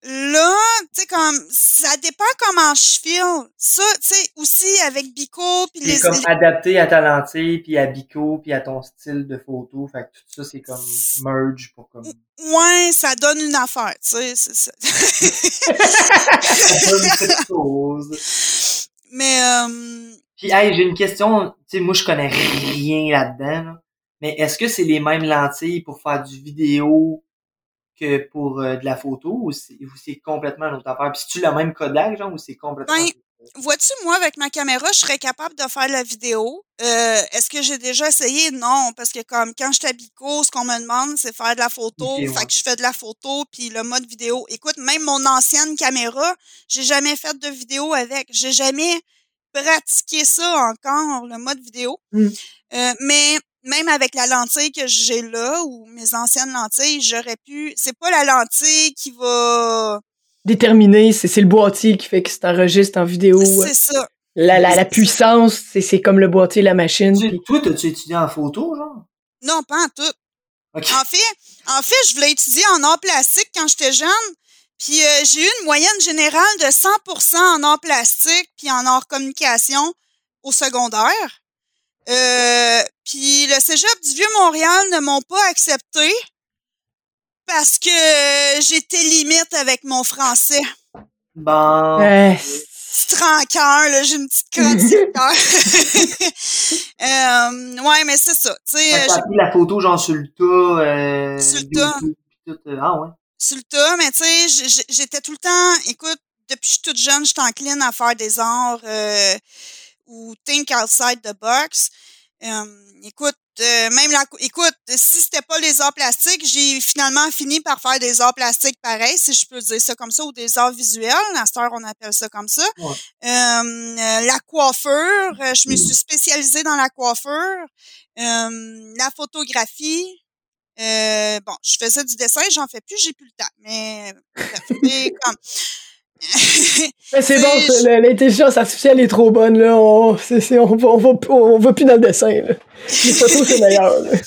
Speaker 3: là, tu sais comme ça dépend comment je file. Ça, tu sais aussi avec Bico puis les
Speaker 1: C'est comme adapté à ta lentille, puis à Bico, puis à ton style de photo. Fait que tout ça, c'est comme merge pour comme...
Speaker 3: ouais, ça donne une affaire, tu sais, c'est ça.
Speaker 1: Une petite chose.
Speaker 3: Mais euh,
Speaker 1: Puis, hey, j'ai une question. Tu sais, moi, je connais rien là-dedans. là. Mais est-ce que c'est les mêmes lentilles pour faire du vidéo que pour euh, de la photo ou c'est complètement une autre affaire? Puis, c'est-tu le même codage, genre, ou c'est complètement...
Speaker 3: Ben, Vois-tu, moi, avec ma caméra, je serais capable de faire de la vidéo. Euh, Est-ce que j'ai déjà essayé? Non, parce que comme quand je t'habico, ce qu'on me demande, c'est faire de la photo.
Speaker 1: Ok,
Speaker 3: Fait que je fais de la photo, puis le mode vidéo. Écoute, même mon ancienne caméra, j'ai jamais fait de vidéo avec. J'ai jamais pratiqué ça encore, le mode vidéo.
Speaker 2: Mm.
Speaker 3: Euh, mais même avec la lentille que j'ai là, ou mes anciennes lentilles, j'aurais pu... C'est pas la lentille qui va...
Speaker 2: Déterminé, c'est c'est le boîtier qui fait que c'est enregistre en vidéo.
Speaker 3: C'est ça.
Speaker 2: La, la, la puissance, c'est c'est comme le boîtier, la machine.
Speaker 1: Tu- toi, t'as-tu étudié en photo, genre?
Speaker 3: Non, pas en tout. En fait, en fait, je voulais étudier en arts plastiques quand j'étais jeune. Puis euh, j'ai eu une moyenne générale de 100% en arts plastiques puis en arts communication au secondaire. Euh, puis le Cégep du Vieux-Montréal ne m'ont pas accepté parce que j'étais limite avec mon français.
Speaker 1: Bon...
Speaker 2: Euh,
Speaker 3: Petit rancœur, là, j'ai une petite crotte euh, ouais, mais c'est ça. Tu sais,
Speaker 1: que
Speaker 3: euh,
Speaker 1: t'as pris la photo, genre, sur le tas, euh...
Speaker 3: Sur le tas.
Speaker 1: euh, Ah, ouais.
Speaker 3: Sur le tas, mais tu sais, j'étais tout le temps, écoute, depuis que je suis toute jeune, j'étais encline à faire des arts euh, ou think outside the box. Euh, écoute, euh, même la, écoute, si c'était pas les arts plastiques, j'ai finalement fini par faire des arts plastiques pareils, si je peux dire ça comme ça, ou des arts visuels. À cette heure, on appelle ça comme ça.
Speaker 1: Ouais.
Speaker 3: Euh, la coiffure, euh, je me suis spécialisée dans la coiffure. Euh, la photographie. Euh, bon, je faisais du dessin, j'en fais plus, j'ai plus le temps. Mais mais comme
Speaker 2: Mais c'est bon, l'intelligence artificielle est trop bonne, là. On, on, va, on, va, on va plus dans le dessin, là. Les photos, c'est meilleur, là.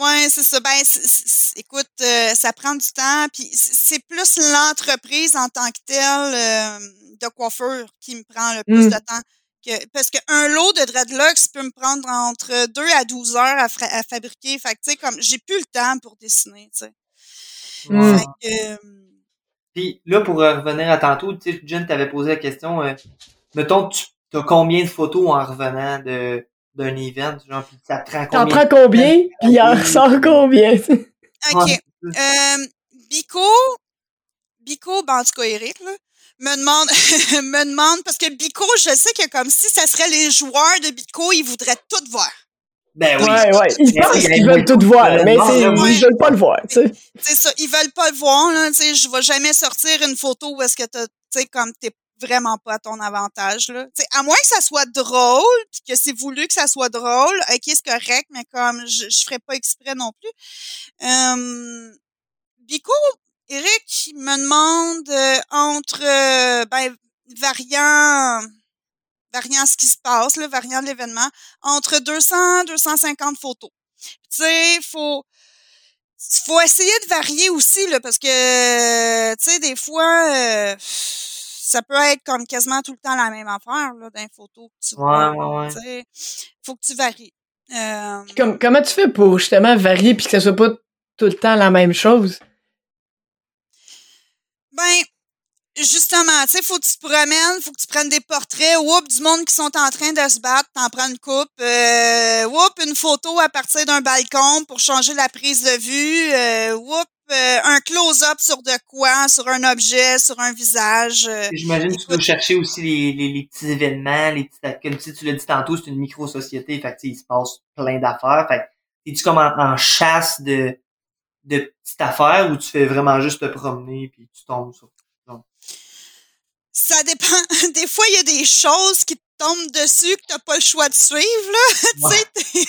Speaker 3: Ouais, c'est ça. Ben, écoute, euh, ça prend du temps. Puis c'est plus l'entreprise en tant que telle euh, de coiffure qui me prend le plus
Speaker 2: Mm.
Speaker 3: de temps. Que, parce qu'un lot de dreadlocks peut me prendre entre 2 à 12 heures à, fra- à fabriquer. Fait que, tu sais, comme, j'ai plus le temps pour dessiner, tu sais.
Speaker 2: Mm.
Speaker 1: Ouais.
Speaker 3: Fait que, euh,
Speaker 1: Puis là, pour euh, revenir à tantôt, tu sais, Jen t'avait posé la question, euh, mettons, tu as combien de photos en revenant de d'un event, genre, puis ça te prend
Speaker 2: T'en
Speaker 1: combien?
Speaker 2: prends combien, puis il en ressort combien?
Speaker 3: OK.
Speaker 1: Ouais.
Speaker 3: Euh, Bico, Bico, ben en tout cas Eric, là, me demande, me demande, parce que Bico, je sais que comme si ça serait les joueurs de Bico, ils voudraient tout voir.
Speaker 1: Ben oui.
Speaker 2: Ouais, ouais. Ils pensent qu'ils veulent tout voir, mais
Speaker 3: ouais.
Speaker 2: ils veulent pas le voir, tu sais.
Speaker 3: C'est ça, ils veulent pas le voir, là, tu sais, je vais jamais sortir une photo où est-ce que t'as, tu sais, comme t'es vraiment pas à ton avantage, là. Tu sais, à moins que ça soit drôle, puis que c'est voulu que ça soit drôle, ok, c'est correct, mais comme, je, je ferais pas exprès non plus. Euh, Bico, Eric me demande euh, entre, euh, ben, variant, variant ce qui se passe, là, variant de l'événement, entre 200 250 photos. Tu sais, faut, faut essayer de varier aussi, là, parce que, tu sais, des fois, euh, ça peut être comme quasiment tout le temps la même affaire, là, dans les photos que tu vois.
Speaker 1: Ouais, ouais, ouais.
Speaker 3: Tu sais, faut que tu varies. Euh,
Speaker 2: comme, comment tu fais pour justement varier puis que ça soit pas tout le temps la même chose?
Speaker 3: Ben, justement, tu sais, faut que tu te promènes, faut que tu prennes des portraits, whoop, du monde qui sont en train de se battre, t'en prends une coupe, euh, whoop, une photo à partir d'un balcon pour changer la prise de vue, euh, whoop, euh, un close-up sur de quoi, sur un objet, sur un visage. euh,
Speaker 1: J'imagine que tu peux chercher aussi les, les, les petits événements, les petits, comme si tu l'as dit tantôt, c'est une micro-société, fait que, il se passe plein d'affaires. Fait que, es-tu comme en, en chasse de, de petites affaires ou tu fais vraiment juste te promener puis tu tombes sur.
Speaker 3: Ça dépend. Des fois, il y a des choses qui te tombent dessus que t'as pas le choix de suivre, là. tu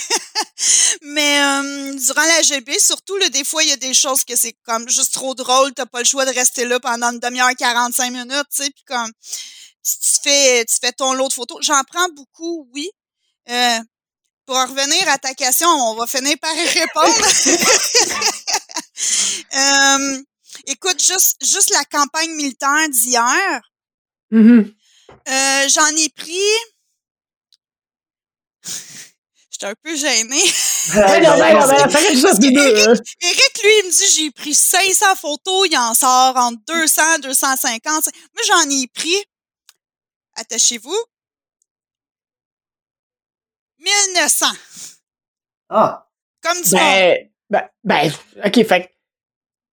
Speaker 3: sais. Mais euh, durant la GB, surtout, là, des fois, il y a des choses que c'est comme juste trop drôle. T'as pas le choix de rester là pendant une demi-heure, 45 minutes, tu sais. Puis comme tu, fais, tu fais ton lot de photos. J'en prends beaucoup, oui. Euh, pour en revenir à ta question, on va finir par y répondre. Euh, écoute, juste, juste la campagne militaire d'hier,
Speaker 2: Mhm.
Speaker 3: euh, j'en ai pris. J'étais un peu gênée.
Speaker 2: Ouais, non, non.
Speaker 3: Eric, lui, il me dit j'ai pris 500 photos, il en sort entre 200, 250. Moi, j'en ai pris, attachez-vous, 1900.
Speaker 1: Ah!
Speaker 3: Comme du.
Speaker 2: Ben, ben, ben, ok, fait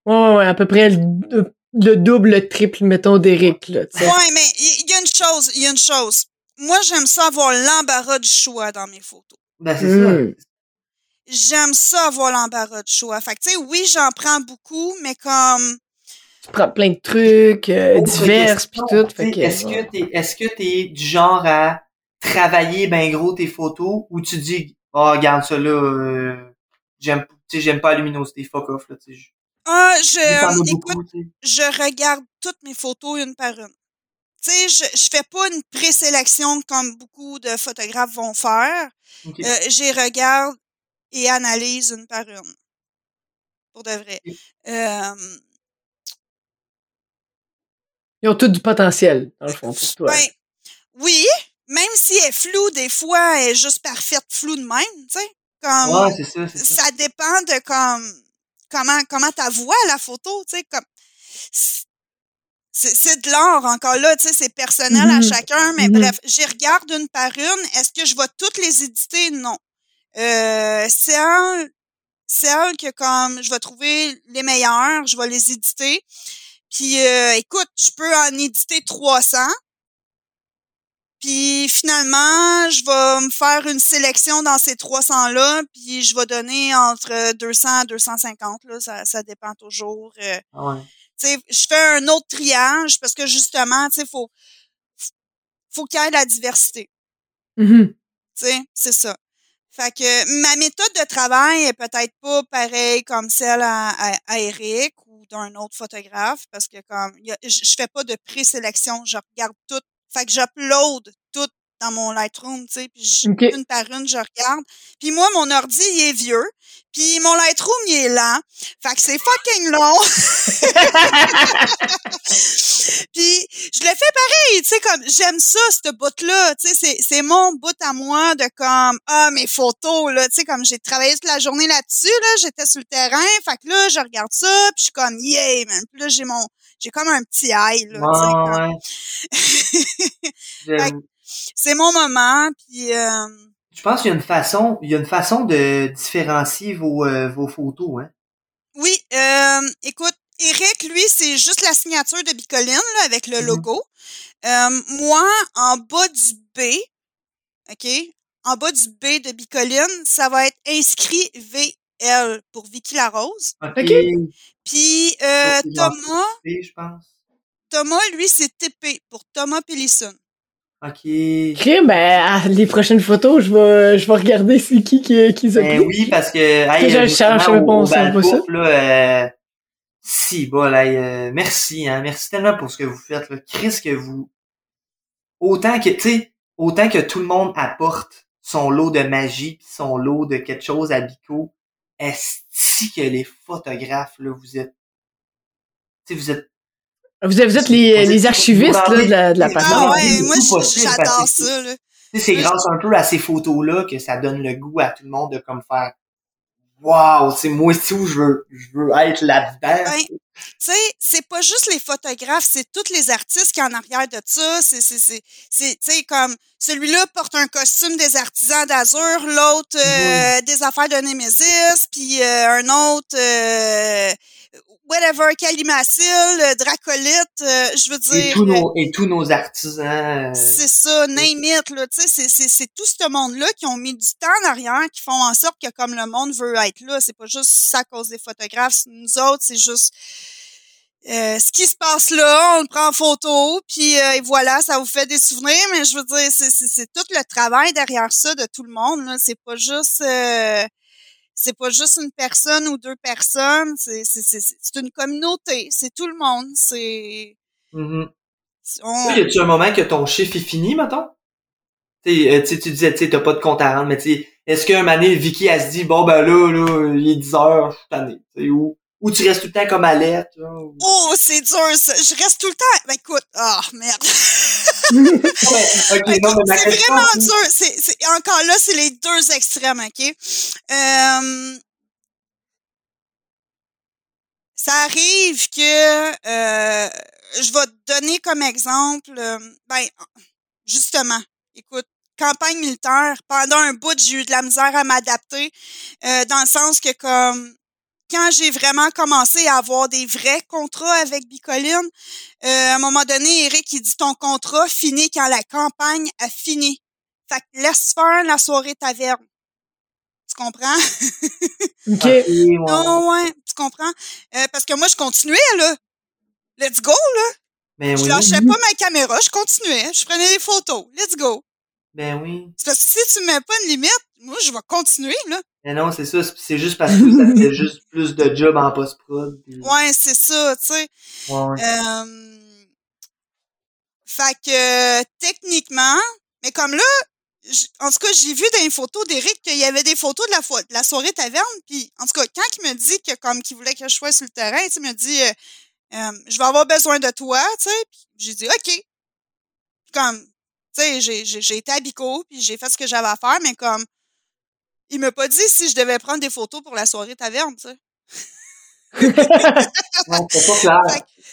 Speaker 2: ouais, ouais, ouais, à peu près le, le double, le triple, mettons, d'Eric, tu.
Speaker 3: Ouais, mais il y, a une chose, il y a une chose. Moi, j'aime ça avoir l'embarras du choix dans mes photos.
Speaker 1: Ben, c'est
Speaker 2: Hmm.
Speaker 3: J'aime ça avoir l'embarras du choix. Fait que, tu sais, oui, j'en prends beaucoup, mais comme,
Speaker 2: Tu prends plein de trucs, euh,
Speaker 1: ça.
Speaker 2: divers,
Speaker 1: question,
Speaker 2: tout, fait
Speaker 1: tu
Speaker 2: que...
Speaker 1: sais, Est-ce
Speaker 2: ouais.
Speaker 1: que t'es, est-ce que t'es du genre à travailler ben gros tes photos ou tu dis, oh, regarde ça là, euh, j'aime, tu sais, j'aime pas la luminosité, fuck off, là, tu sais.
Speaker 3: Ah, je,
Speaker 1: as
Speaker 3: écoute, je regarde toutes mes photos une par une. Tu sais, je, je fais pas une présélection comme beaucoup de photographes vont faire.
Speaker 1: Ok.
Speaker 3: Euh, j'y regarde et analyse une par une. Pour de vrai. Euh,
Speaker 2: Ils ont tous du potentiel, dans le fond, pour toi.
Speaker 3: ben, oui, même si elle est floue, des fois, elle est juste parfaite floue de même, tu sais. Comme,
Speaker 1: ouais, ça, c'est ça.
Speaker 3: ça dépend de comme comment comment ta voix la photo tu sais comme c'est c'est de l'art encore là tu sais c'est personnel à
Speaker 2: Mhm.
Speaker 3: chacun mais
Speaker 2: Mhm.
Speaker 3: bref j'y regarde une par une est-ce que je vais toutes les éditer? Non euh, celles celles que comme je vais trouver les meilleures je vais les éditer puis euh, écoute je peux en éditer 300 puis finalement, je vais me faire une sélection dans ces 300-là, puis je vais donner entre 200 et 250. Là, ça, ça dépend toujours. euh,
Speaker 1: Ah ouais.
Speaker 3: tu sais, je fais un autre triage parce que justement, tu sais, faut, faut qu'il y ait de la diversité. Tu sais, c'est ça. Fait que ma méthode de travail est peut-être pas pareille comme celle à, à, à Eric ou d'un autre photographe parce que comme y a- je je fais pas de présélection, je regarde tout. Fait que j'upload tout dans mon Lightroom, tu sais, puis je- une par une, je regarde. Puis moi, mon ordi, il est vieux, puis mon Lightroom, il est lent. Fait que c'est fucking long. Puis je le fais pareil, tu sais, comme j'aime ça, ce bout-là. Tu sais, c'est, c'est mon bout à moi de comme Ah, mes photos, là, tu sais, comme j'ai travaillé toute la journée là-dessus, là, j'étais sur le terrain, fait que là, je regarde ça, puis je suis comme Yeah, man. Puis là, j'ai mon. J'ai comme un petit high, là.
Speaker 1: Ouais,
Speaker 3: c'est mon moment, puis euh,
Speaker 1: Je pense qu'il y a une façon, il y a une façon de différencier vos, euh, vos photos, hein.
Speaker 3: oui, euh, écoute, Eric, lui, c'est juste la signature de Bicoline, là, avec le
Speaker 1: Mhm.
Speaker 3: logo. Moi, en bas du B, OK? En bas du B de Bicoline, ça va être inscrit VL pour Vicky Larose.
Speaker 1: Ok.
Speaker 2: Ok.
Speaker 3: Puis euh, Thomas,
Speaker 1: je pense.
Speaker 3: Thomas, lui, c'est TP pour Thomas Pellison.
Speaker 1: Ok.
Speaker 2: Ok, ben, les prochaines photos, je vais, je vais regarder c'est qui qui, qui
Speaker 1: Ben
Speaker 2: pris.
Speaker 1: oui, parce que, hey,
Speaker 2: je cherche, je ça.
Speaker 1: là, euh, si, bon, là, euh, merci, hein, merci tellement pour ce que vous faites, là. Chris, que vous, autant que, tu sais, autant que tout le monde apporte son lot de magie son lot de quelque chose à Bico, est-ce que les photographes, là, vous êtes, tu sais, vous êtes
Speaker 2: Vous êtes, vous êtes les,
Speaker 1: Vous
Speaker 2: les archivistes là, de la, de la
Speaker 1: Ah.
Speaker 3: Ah ouais,
Speaker 1: c'est
Speaker 3: moi, j'adore
Speaker 1: parce que
Speaker 3: ça. Là.
Speaker 1: Tu sais, c'est grâce un peu à ces photos-là que ça donne le goût à tout le monde de comme faire Wow, c'est moi aussi où je veux, je veux être là-dedans.
Speaker 3: Tu sais, c'est pas juste les photographes, c'est tous les artistes qui en arrière de ça. C'est, c'est, c'est, c'est, tu sais, comme celui-là porte un costume des artisans d'Azur, l'autre euh, des affaires de Nemesis, puis euh, un autre, euh, whatever, Calimacil, Dracolite, euh, je veux dire.
Speaker 1: Et tous nos, et tous nos artisans. euh,
Speaker 3: C'est ça, name it, là, tu sais, c'est, tout ce monde-là qui ont mis du temps en arrière, qui font en sorte que comme le monde veut être là, c'est pas juste ça à cause des photographes, nous autres, c'est juste euh, ce qui se passe là, on le prend en photo, puis euh, et voilà, ça vous fait des souvenirs, mais je veux dire, c'est, tout le travail derrière ça de tout le monde, c'est pas juste... euh, c'est pas juste une personne ou deux personnes, c'est, c'est, c'est, c'est une communauté, c'est tout le monde, c'est... on-
Speaker 1: Toi, y a-tu un moment que ton chiffre est fini, mettons? T'sais, euh, t'sais, tu disais, tu t'as pas de compte à rendre, mais est-ce qu'un moment donné, Vicky, elle se dit, bon, ben là, là, il est 10 heures, je suis tanné, ou, ou tu restes tout le temps comme Alette, là, ou-
Speaker 3: Oh, c'est dur, ça. Je reste tout le temps. Ben, écoute, ah, merde. C'est vraiment dur. Encore là, c'est les deux extrêmes, OK? Euh, ça arrive que euh, je vais te donner comme exemple, euh, ben, justement, écoute, campagne militaire, pendant un bout, j'ai eu de la misère à m'adapter, euh, dans le sens que comme quand j'ai vraiment commencé à avoir des vrais contrats avec Bicoline, euh, à un moment donné, Eric, il dit ton contrat finit quand la campagne a fini. Fait que laisse faire la soirée taverne. Tu comprends?
Speaker 2: OK.
Speaker 1: Ouais.
Speaker 3: Non, ouais, tu comprends? Euh, parce que moi, je continuais, là. Let's go, là.
Speaker 1: Ben
Speaker 3: Je
Speaker 1: oui,
Speaker 3: lâchais pas ma caméra, je continuais. Je prenais des photos. Let's go.
Speaker 1: ben oui.
Speaker 3: C'est parce que si tu mets pas une limite, moi, je vais continuer, là.
Speaker 1: Mais non, c'est ça, c'est- juste parce que ça fait juste plus de job en post-prod. puis-
Speaker 3: Ouais, c'est ça, tu sais.
Speaker 1: Ouais, ouais.
Speaker 3: Euh, fait que, techniquement, mais comme là, j- en tout cas, j'ai vu dans les photos d'Éric qu'il y avait des photos de la, fo- de la soirée taverne. Puis, en tout cas, quand il me dit que comme qu'il voulait que je sois sur le terrain, il me dit, euh, euh, je vais avoir besoin de toi, tu sais. Puis j'ai dit, OK. Comme, tu sais, j'ai, j'ai, j'ai été à Bico, puis j'ai fait ce que j'avais à faire, mais comme, il m'a pas dit si je devais prendre des photos pour la soirée taverne, tu sais.
Speaker 1: C'est pas clair.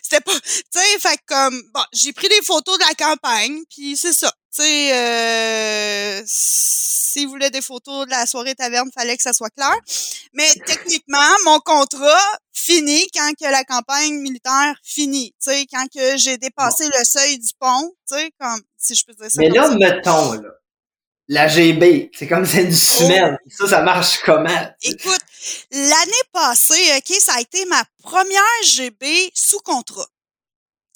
Speaker 3: C'était pas, tu sais, fait que comme, bon, j'ai pris des photos de la campagne, puis c'est ça. Tu sais, euh, s'il voulait des photos de la soirée taverne, fallait que ça soit clair. Mais techniquement, mon contrat finit quand que la campagne militaire finit. Tu sais, quand que j'ai dépassé le seuil du pont, tu sais, comme, si je peux dire ça
Speaker 1: Mais là,
Speaker 3: ça.
Speaker 1: mettons, là, la GB, c'est comme celle du
Speaker 3: Oh.
Speaker 1: semaine. Ça, ça marche comment?
Speaker 3: Écoute, l'année passée, OK, ça a été ma première GB sous contrat.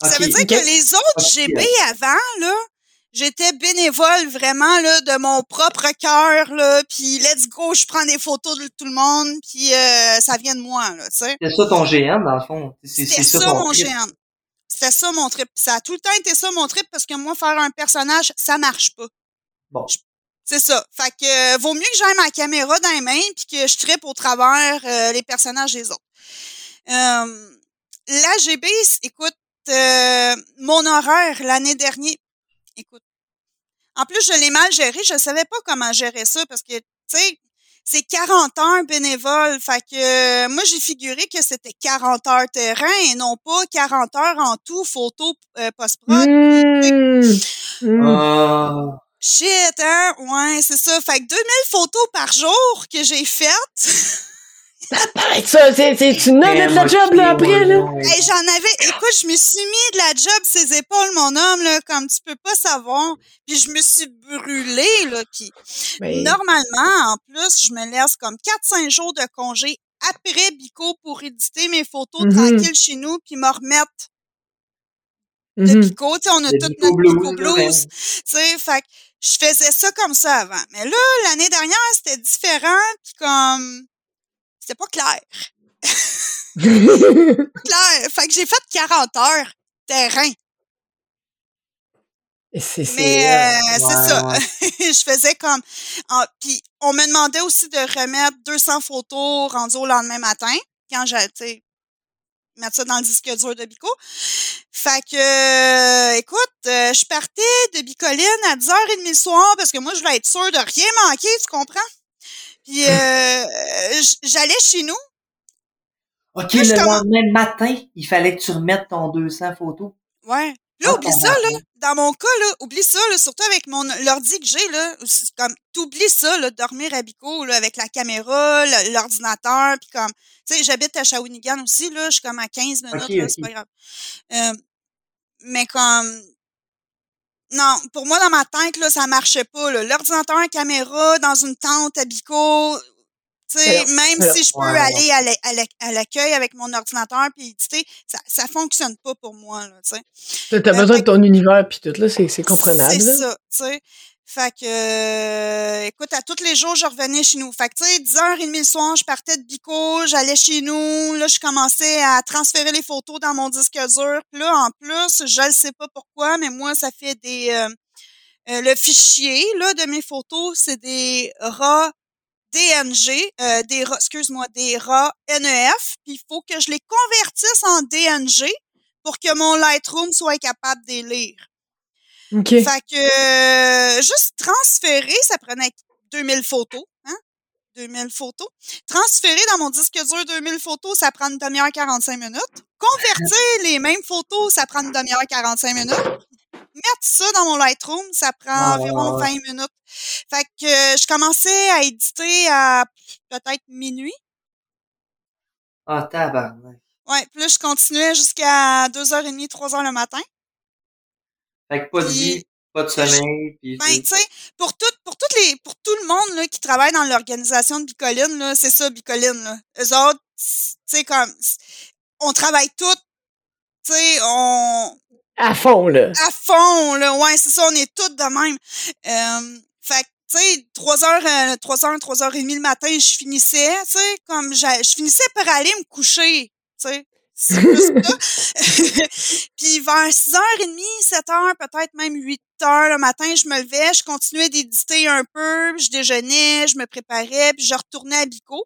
Speaker 3: Ça veut dire que les autres. GB avant, là, j'étais bénévole vraiment là de mon propre cœur là, puis let's go, je prends des photos de tout le monde, puis euh, ça vient de moi là, tu sais.
Speaker 1: C'est ça ton GM, dans le fond? C'est c'est
Speaker 3: ça,
Speaker 1: ton
Speaker 3: mon
Speaker 1: trip?
Speaker 3: GN. C'était ça mon trip. Ça a tout le temps été ça mon trip parce que moi faire un personnage, ça marche pas.
Speaker 1: Bon.
Speaker 3: C'est ça. Fait que euh, vaut mieux que j'aille ma caméra dans les mains puis que je trippe au travers euh, les personnages des autres. Euh, la GB, écoute, euh, mon horaire l'année dernière, écoute. En plus, je l'ai mal géré. Je savais pas comment gérer ça parce que, tu sais, c'est 40 heures bénévoles. Fait que euh, moi, j'ai figuré que c'était 40 heures terrain et non pas 40 heures en tout, photo, euh, post-prod.
Speaker 2: Mmh. Mmh.
Speaker 1: Ah.
Speaker 3: Shit, hein? Ouais, c'est ça. Fait que 2000 photos par jour que j'ai faites.
Speaker 2: Pareil, ça, c'est, c'est, tu n'as de la job, là, après, là.
Speaker 3: Hey, j'en avais, écoute, je me suis mis de la job ses épaules, mon homme, là, comme tu peux pas savoir. Puis je me suis brûlée, là. Puis
Speaker 2: Mais-
Speaker 3: normalement, en plus, je me laisse comme 4-5 jours de congé après Bico pour éditer mes photos
Speaker 2: Mhm.
Speaker 3: tranquilles chez nous, puis me remettre de
Speaker 2: Mhm.
Speaker 3: Bico. Tu sais, on a
Speaker 1: Le
Speaker 3: tout
Speaker 1: Bico
Speaker 3: notre
Speaker 1: blues,
Speaker 3: Bico blues.
Speaker 1: ben.
Speaker 3: Tu sais, fait que je faisais ça comme ça avant. Mais là, l'année dernière, c'était différent, puis comme c'était pas clair. Clair. Fait que j'ai fait 40 heures terrain.
Speaker 2: Et c'est,
Speaker 3: Mais
Speaker 2: euh,
Speaker 3: euh, c'est ça. je faisais comme ah, puis on me demandait aussi de remettre 200 photos rendues au lendemain matin quand j'ai mettre ça dans le disque dur de Bico. Fait que euh, écoute, euh, je partais de Bicoline à 10h30 le soir parce que moi je voulais être sûre de rien manquer, tu comprends? Puis euh, j- j'allais chez nous
Speaker 1: OK, le lendemain matin, il fallait que tu remettes ton 200 photos.
Speaker 3: Ouais. Là, oublie ça, là. Dans mon cas, là, oublie ça, là, surtout avec mon l'ordi que j'ai, là. c'est Comme, t'oublies ça, là, dormir à Bico, là, avec la caméra, l'ordinateur, puis comme, tu sais, j'habite à Shawinigan aussi, là, je suis comme à 15 minutes,
Speaker 1: Ok,
Speaker 3: là,
Speaker 1: ok.
Speaker 3: c'est pas grave. Euh, mais comme, non, pour moi, dans ma tête, là, ça marchait pas, là. L'ordinateur, la caméra, dans une tente à Bico, sais, même si je peux
Speaker 1: ouais,
Speaker 3: aller à la- à la- à l'accueil avec mon ordinateur puis éditer, ça, ça fonctionne pas pour moi, là, tu sais.
Speaker 2: T'as
Speaker 3: Euh,
Speaker 2: besoin de ton univers pis tout, là, c'est c'est comprenable.
Speaker 3: C'est ça, tu sais. Fait que, euh, écoute, à tous les jours, je revenais chez nous. Fait que, tu sais, 10h30 le soir, je partais de Bico, j'allais chez nous. Là, je commençais à transférer les photos dans mon disque dur. Puis là, en plus, je ne sais pas pourquoi, mais moi, ça fait des... euh, euh, le fichier, là, de mes photos, c'est des RAW DNG, euh, des excuse-moi, des RAW NEF. Puis il faut que je les convertisse en DNG pour que mon Lightroom soit capable de les lire.
Speaker 2: OK.
Speaker 3: Fait que euh, juste transférer, ça prenait 2000 photos, hein? 2000 photos. Transférer dans mon disque dur 2000 photos, ça prend une demi-heure 45 minutes. Convertir les mêmes photos, ça prend une demi-heure 45 minutes. Mettre ça dans mon Lightroom, ça prend
Speaker 1: Ah,
Speaker 3: environ
Speaker 1: ouais,
Speaker 3: 20 minutes. Fait que euh, je commençais à éditer à peut-être minuit.
Speaker 1: Ah, tabarnak.
Speaker 3: Ouais, puis là, je continuais jusqu'à 2h30, 3h le matin.
Speaker 1: Fait que pas de vie, pas de sommeil, puis
Speaker 3: Ben, tu sais, pour tout, pour toutes les, pour tout le monde là, qui travaille dans l'organisation de Bicoline, là, c'est ça, Bicoline. Là. Eux autres, tu sais, comme, on travaille tout, tu sais, on,
Speaker 2: À fond, là.
Speaker 3: à fond, là, ouais, c'est ça, on est tous de même. Euh, fait que, tu sais, 3 heures, euh, 3 heures, 3 heures et demie le matin, je finissais, tu sais, comme, je finissais par aller me coucher, tu sais. C'est. Puis vers 6h30, 7h, peut-être même 8h le matin, je me levais, je continuais d'éditer un peu, je déjeunais, je me préparais, puis je retournais à Bico.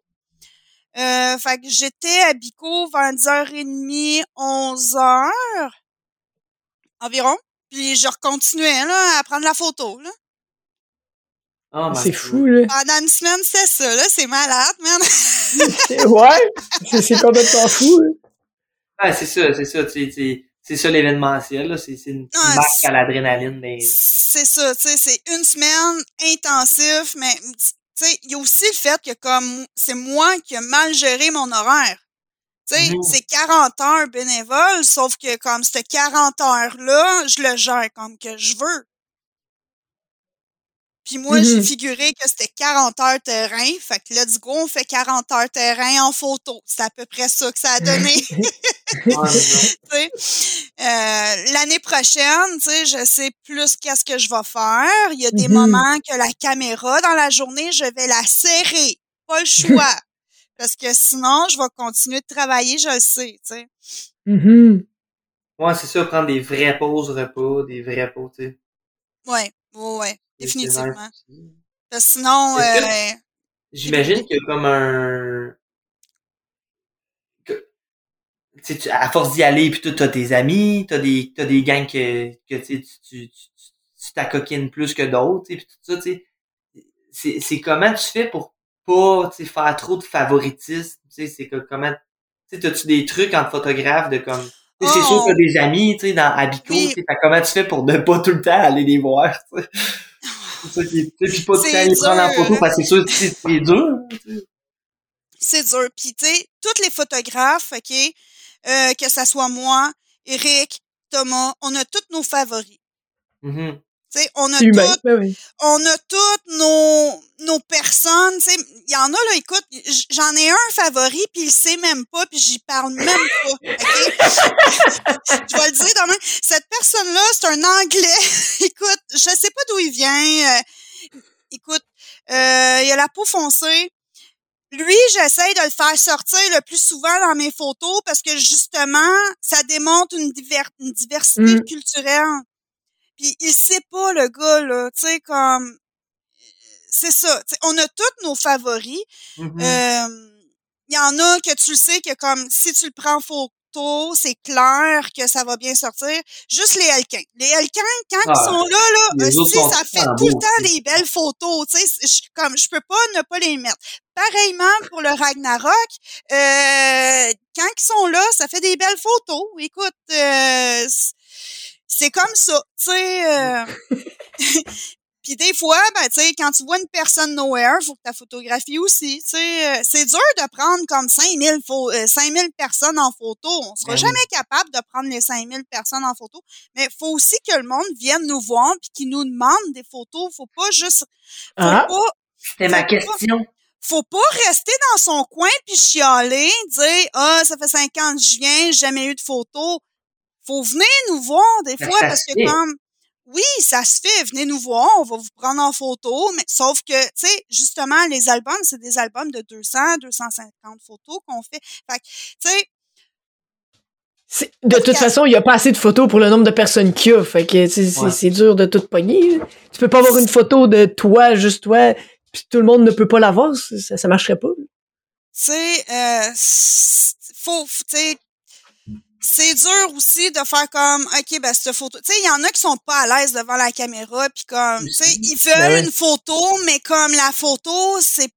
Speaker 3: Euh, fait que j'étais à Bico vers 10h30, 11h environ. Puis je recontinuais là, à prendre la photo. Là.
Speaker 1: Oh my
Speaker 2: C'est
Speaker 1: God.
Speaker 2: fou, là.
Speaker 3: Pendant une semaine, c'est ça. Là, c'est malade, man.
Speaker 2: ouais. C'est- C'est complètement fou. là.
Speaker 1: Ouais, c'est ça, c'est ça, c'est- c'est ça l'événementiel, là. C'est c'est une petite
Speaker 3: Ah,
Speaker 1: marque
Speaker 3: c'est-
Speaker 1: à l'adrénaline, mais.
Speaker 3: C'est ça, tu sais, c'est une semaine intensif, mais tu sais, il y a aussi le fait que comme c'est moi qui ai mal géré mon horaire. Tu sais, c'est 40 heures bénévoles, sauf que comme cette 40 heures-là, je le gère comme que je veux. Puis moi, j'ai figuré que c'était 40 heures terrain. Fait que let's go, on fait 40 heures terrain en photo. C'est à peu près ça que ça a donné. Euh, L'année prochaine, tu sais, je sais plus qu'est-ce que je vais faire. Il y a des
Speaker 2: Mhm.
Speaker 3: moments que la caméra, dans la journée, je vais la serrer. Pas le choix. Parce que sinon, je vais continuer de travailler, je le sais, tu sais.
Speaker 2: Mhm.
Speaker 1: Ouais, c'est ça, prendre des vraies pauses repas, des vraies pauses, tu sais.
Speaker 3: Ouais, ouais, ouais, définitivement. Parce que sinon,
Speaker 1: que-
Speaker 3: euh,
Speaker 1: J'imagine qu'il y a comme un. que- tu sais, à force d'y aller, puis toi, t'as tes amis, t'as des, t'as des gangs que, que tu, sais, tu, tu, tu, tu t'acoquines plus que d'autres, tu sais, puis tout ça, tu sais. C'est, c'est comment tu fais pour pas, faire trop de favoritisme, tu sais, c'est que comment, tu sais, t'as-tu des trucs en photographe de comme, sais, c'est
Speaker 3: Oh.
Speaker 1: sûr que t'as des amis, tu sais, dans Abico,
Speaker 3: Oui.
Speaker 1: tu sais, fait comment tu fais pour ne pas tout le temps aller les voir, tu sais? Puis pas tout le temps les prendre en photo,
Speaker 3: hein?
Speaker 1: parce que c'est sûr, sais, c'est dur,
Speaker 3: c'est dur. Puis, tu sais, tous les photographes, OK, euh, que ça soit moi, Eric, Thomas, on a tous nos favoris.
Speaker 1: Mhm.
Speaker 3: Tu on a tous
Speaker 2: Ben oui.
Speaker 3: on a toutes nos, nos personnes, il y en a là, écoute, j'en ai un favori puis il sait même pas puis j'y parle même pas. OK? je vais le dire demain. Cette personne-là, c'est un anglais. écoute, je sais pas d'où il vient. euh, écoute, euh, il a la peau foncée. Lui, j'essaye de le faire sortir le plus souvent dans mes photos parce que justement, ça démontre une, diver- une diversité
Speaker 2: Mm.
Speaker 3: culturelle. Puis il sait pas le gars là, tu sais comme c'est ça. on a tous nos favoris.
Speaker 1: Mhm.
Speaker 3: Euh, Il y en a que tu le sais que comme si tu le prends en photo, c'est clair que ça va bien sortir. Juste les Elkins. Les Elkins, quand
Speaker 1: Ah,
Speaker 3: ils sont là, là, aussi, ça fait tout le temps des belles photos. Tu sais, comme je peux pas ne pas les mettre. Pareillement pour le Ragnarok, euh, quand ils sont là, ça fait des belles photos. Écoute, euh, c'est comme ça, tu sais. Euh... Puis des fois, ben, tu sais, quand tu vois une personne nowhere, faut que ta photographie aussi, tu sais, euh, c'est dur de prendre comme 5000 euh, 5000 personnes en photo. On sera
Speaker 1: Ben oui.
Speaker 3: jamais capable de prendre les 5000 personnes en photo, mais faut aussi que le monde vienne nous voir puis qu'ils nous demandent des photos. Faut pas juste faut
Speaker 2: Ah.
Speaker 3: pas
Speaker 1: C'était ma
Speaker 3: pas-
Speaker 1: question.
Speaker 3: faut pas rester dans son coin puis chialer, dire ah ça fait cinq ans que je viens, j'ai jamais eu de photos. Faut venir nous voir des
Speaker 1: Ben,
Speaker 3: fois
Speaker 1: ça
Speaker 3: parce que
Speaker 1: fait.
Speaker 3: comme oui, ça se fait, venez nous voir, on va vous prendre en photo, mais sauf que tu sais justement les albums, c'est des albums de 200, 250 photos qu'on fait. Fait que tu sais
Speaker 2: De toute façon, il n'y a pas assez de photos pour le nombre de personnes qu'il y a. Fait que tu sais, c'est
Speaker 1: Ouais.
Speaker 2: dur de tout pogner. Tu peux pas avoir une photo de toi, juste toi, puis tout le monde ne peut pas l'avoir. Ça, ça marcherait pas.
Speaker 3: tu sais, euh, faut, tu sais, c'est dur aussi de faire comme, ok, ben cette photo, tu sais, il y en a qui sont pas à l'aise devant la caméra, puis comme, tu sais, ils veulent
Speaker 2: Ben
Speaker 3: une photo, mais comme la photo, c'est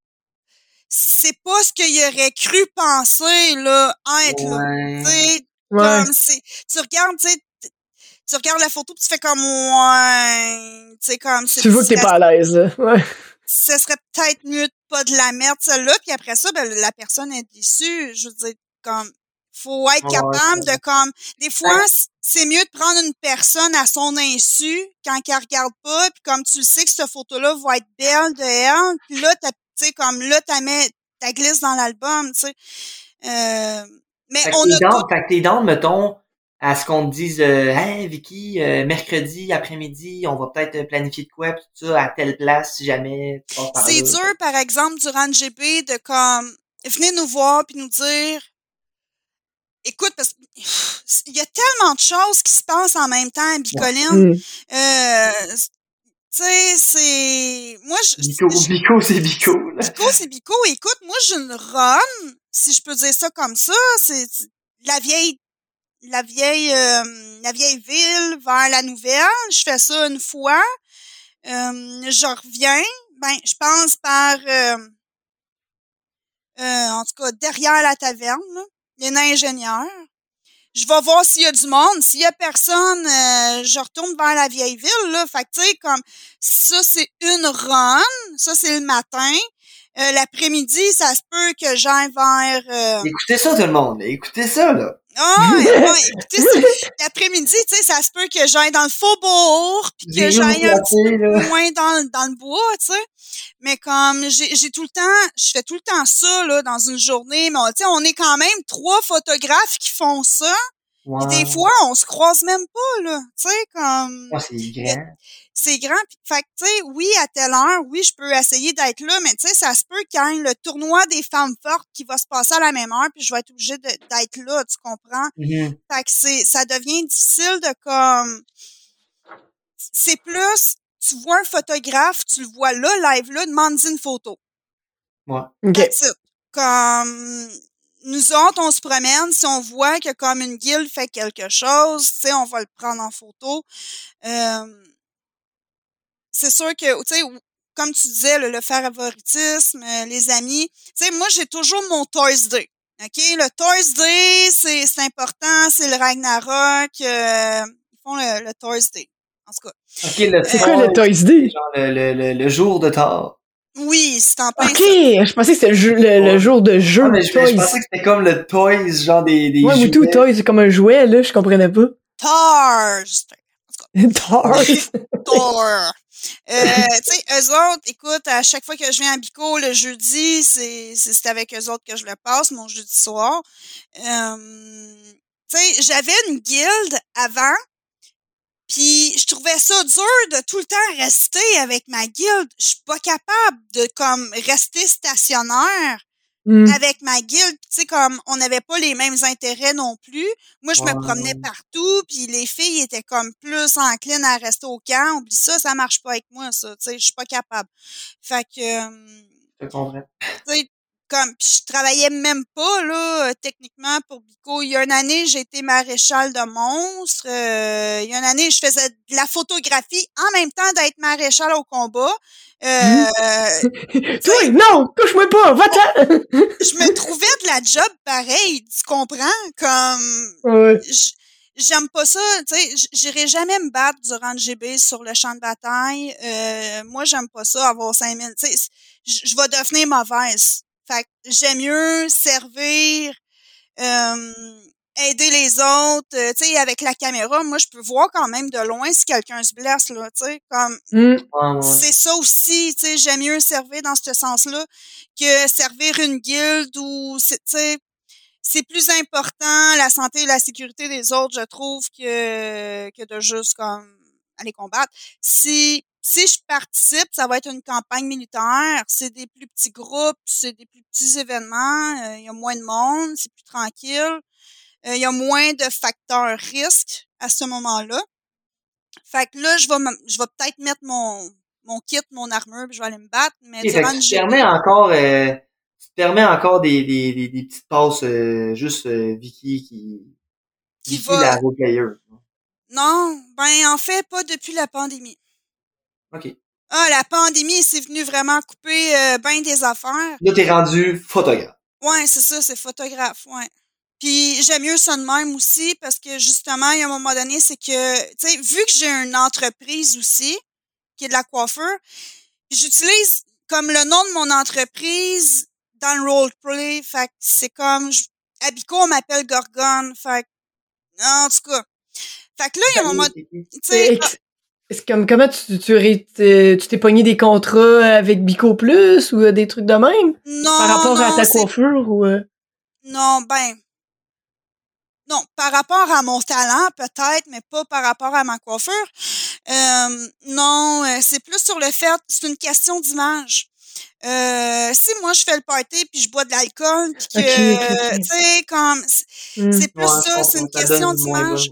Speaker 3: c'est pas ce qu'ils auraient cru penser là être là. Tu sais,
Speaker 2: Ouais.
Speaker 3: comme c'est, tu regardes, tu sais, tu regardes la photo, puis tu fais comme ouais, tu sais comme c'est
Speaker 2: Tu vois que t'es pas à l'aise. Ouais.
Speaker 3: ce serait peut-être mieux de pas de la mettre celle-là puis après ça ben la personne est déçue je veux dire comme faut être
Speaker 1: Ouais,
Speaker 3: capable
Speaker 1: ouais.
Speaker 3: de comme des fois c'est mieux de prendre une personne à son insu quand elle regarde pas puis comme tu le sais que cette photo là va être belle de elle puis là t'as- tu sais comme là t'as mets glisse dans l'album tu sais. Euh, mais
Speaker 1: Fait
Speaker 3: on a tout
Speaker 1: fait que t'es down, mettons, à ce qu'on te dise, euh, hey Vicky, euh, mercredi après-midi, on va peut-être planifier de quoi, pis tout ça, à telle place, si jamais tu
Speaker 3: c'est dur par exemple durant le GP de comme venez nous voir puis nous dire écoute parce qu'il y a tellement de choses qui se passent en même temps à Bicoline.
Speaker 2: Mm.
Speaker 3: Euh, tu sais, c'est. Moi, je.
Speaker 1: Bico, Bico, c'est Bico.
Speaker 3: Bico, c'est Bico. Écoute, moi, j'ai une run, si je peux dire ça comme ça. C'est c'est la vieille. La vieille, euh, la vieille ville vers la nouvelle. Je fais ça une fois. Euh, je reviens. Ben, je pense par. euh, euh, en tout cas, derrière la taverne, là, les ingénieurs. Je vais voir s'il y a du monde. S'il y a personne, euh, je retourne vers la vieille ville. Là. Fait que, tu sais, comme ça, c'est une run. Ça, c'est le matin. Euh, L'après-midi, ça se peut que j'aille vers... euh,
Speaker 1: Écoutez ça, tout le monde, écoutez ça, là.
Speaker 3: ah, ouais, ouais, écoutez, l'après-midi, tu sais, ça se peut que j'aille dans le faubourg, puis que
Speaker 1: J'ai
Speaker 3: j'aille un petit peu moins dans, le- dans le bois, tu sais. Mais comme j'ai tout le temps, je fais tout le temps ça là dans une journée, mais on- tu sais, on est quand même trois photographes qui font ça. Puis des fois, on se croise même pas là, tu sais comme
Speaker 1: Ah, c'est grand.
Speaker 3: c'est grand. Fait que, tu sais, oui, à telle heure, oui, je peux essayer d'être là, mais tu sais, ça se peut qu'il y ait le tournoi des femmes fortes qui va se passer à la même heure, puis je vais être obligée d'être là, tu comprends?
Speaker 1: Mhm.
Speaker 3: Fait que c'est, ça devient difficile de comme, c'est plus, tu vois un photographe, tu le vois là, live là, demande-y une photo.
Speaker 1: Ouais.
Speaker 2: OK.
Speaker 3: That's it. Comme, nous autres, on se promène, si on voit que comme une guilde fait quelque chose, tu sais, on va le prendre en photo. Euh, c'est sûr que, tu sais, comme tu disais, le, le favoritisme, euh, les amis, tu sais, moi, j'ai toujours mon Toys Day. OK? Le Toys Day, c'est, c'est important, c'est le Ragnarok. euh, ils font le, le Toys Day. En tout cas.
Speaker 1: Ok, le
Speaker 2: C'est quoi le Toys Day?
Speaker 1: genre le, le, le, le jour de Thor.
Speaker 3: Oui, c'est en plein
Speaker 2: Ok, je pensais que c'était le, le, jour de jeu.
Speaker 1: Ah, mais je, pensais que c'était comme le Toys, genre des, des
Speaker 2: Ouais,
Speaker 1: jouets.
Speaker 2: Moutou, Toys, c'est comme un jouet, là, je comprenais pas. Toys.
Speaker 3: Thor. Euh, tu sais, eux autres, écoute, à chaque fois que je viens à Bico le jeudi, c'est c'est c'est avec eux autres que je le passe, mon jeudi soir. Euh, tu sais, j'avais une guilde avant, puis je trouvais ça dur de tout le temps rester avec ma guilde. Je suis pas capable de comme rester stationnaire
Speaker 2: Hmm.
Speaker 3: avec ma guilde, tu sais, comme on n'avait pas les mêmes intérêts non plus. Moi, je me promenais partout, puis les filles étaient comme plus enclines à rester au camp. Oublie ça, ça marche pas avec moi, ça. Tu sais, je suis pas capable. Fait que, euh,
Speaker 1: Je comprends.
Speaker 3: tu sais, comme, je travaillais même pas, là, euh, techniquement, pour Bico. Il y a une année, j'ai été maréchal de monstres. Euh, il y a une année, je faisais de la photographie en même temps d'être maréchal au combat. Euh,
Speaker 2: Toi, non, touche-moi pas, va-t'en!
Speaker 3: je me trouvais de la job pareil, tu comprends? Comme,
Speaker 2: Ouais.
Speaker 3: j'aime pas ça, tu sais, j'irai jamais me battre durant le GB sur le champ de bataille. Euh, moi, j'aime pas ça, avoir 5000, tu sais, je vais devenir mauvaise. Fait que j'aime mieux servir, euh, aider les autres, euh, tu sais, avec la caméra, moi, je peux voir quand même de loin si quelqu'un se blesse, là, tu sais, comme,
Speaker 2: mmh.
Speaker 3: c'est ça aussi, tu sais, j'aime mieux servir dans ce sens-là que servir une guilde ou, tu sais, c'est plus important la santé et la sécurité des autres, je trouve, que, que de juste comme aller combattre. Si si je participe, ça va être une campagne militaire. C'est des plus petits groupes, c'est des plus petits événements. Euh, il y a moins de monde, c'est plus tranquille. Euh, il y a moins de facteurs risques à ce moment-là. Fait que là, je vais, je vais peut-être mettre mon, mon kit, mon armure, puis je vais aller me battre. Mais
Speaker 1: okay, durant tu permets encore, euh, tu te permets encore des, des, des, des petites passes euh, juste euh, Vicky qui,
Speaker 3: qui
Speaker 1: Vicky
Speaker 3: va...
Speaker 1: la player.
Speaker 3: Non, ben en fait pas depuis la pandémie.
Speaker 1: OK.
Speaker 3: Ah, la pandémie, c'est venu vraiment couper euh, bien des affaires.
Speaker 1: Là, t'es rendu photographe.
Speaker 3: Ouais, c'est ça, c'est photographe, ouais. Puis j'aime mieux ça de même aussi parce que justement, il y a un moment donné, c'est que, tu sais, vu que j'ai une entreprise aussi, qui est de la coiffure, j'utilise comme le nom de mon entreprise dans le roleplay. Fait que c'est comme, je, Abico, on m'appelle Gorgon. Fait que, en tout cas. Fait que là, il y a un moment, tu sais,
Speaker 2: est-ce comme comment tu tu tu t'es pogné des contrats avec Bico Plus ou des trucs de même?
Speaker 3: Non,
Speaker 2: par rapport
Speaker 3: non,
Speaker 2: à ta
Speaker 3: c'est-
Speaker 2: coiffure ou euh?
Speaker 3: Non, ben. Non, par rapport à mon talent, peut-être, mais pas par rapport à ma coiffure. Euh, non, euh, c'est plus sur le fait, c'est une question d'image. Euh, si moi je fais le party puis je bois de l'alcool puis que tu sais comme c'est
Speaker 2: Hmm.
Speaker 3: c'est plus
Speaker 1: Ouais,
Speaker 3: ça, c'est une question d'image.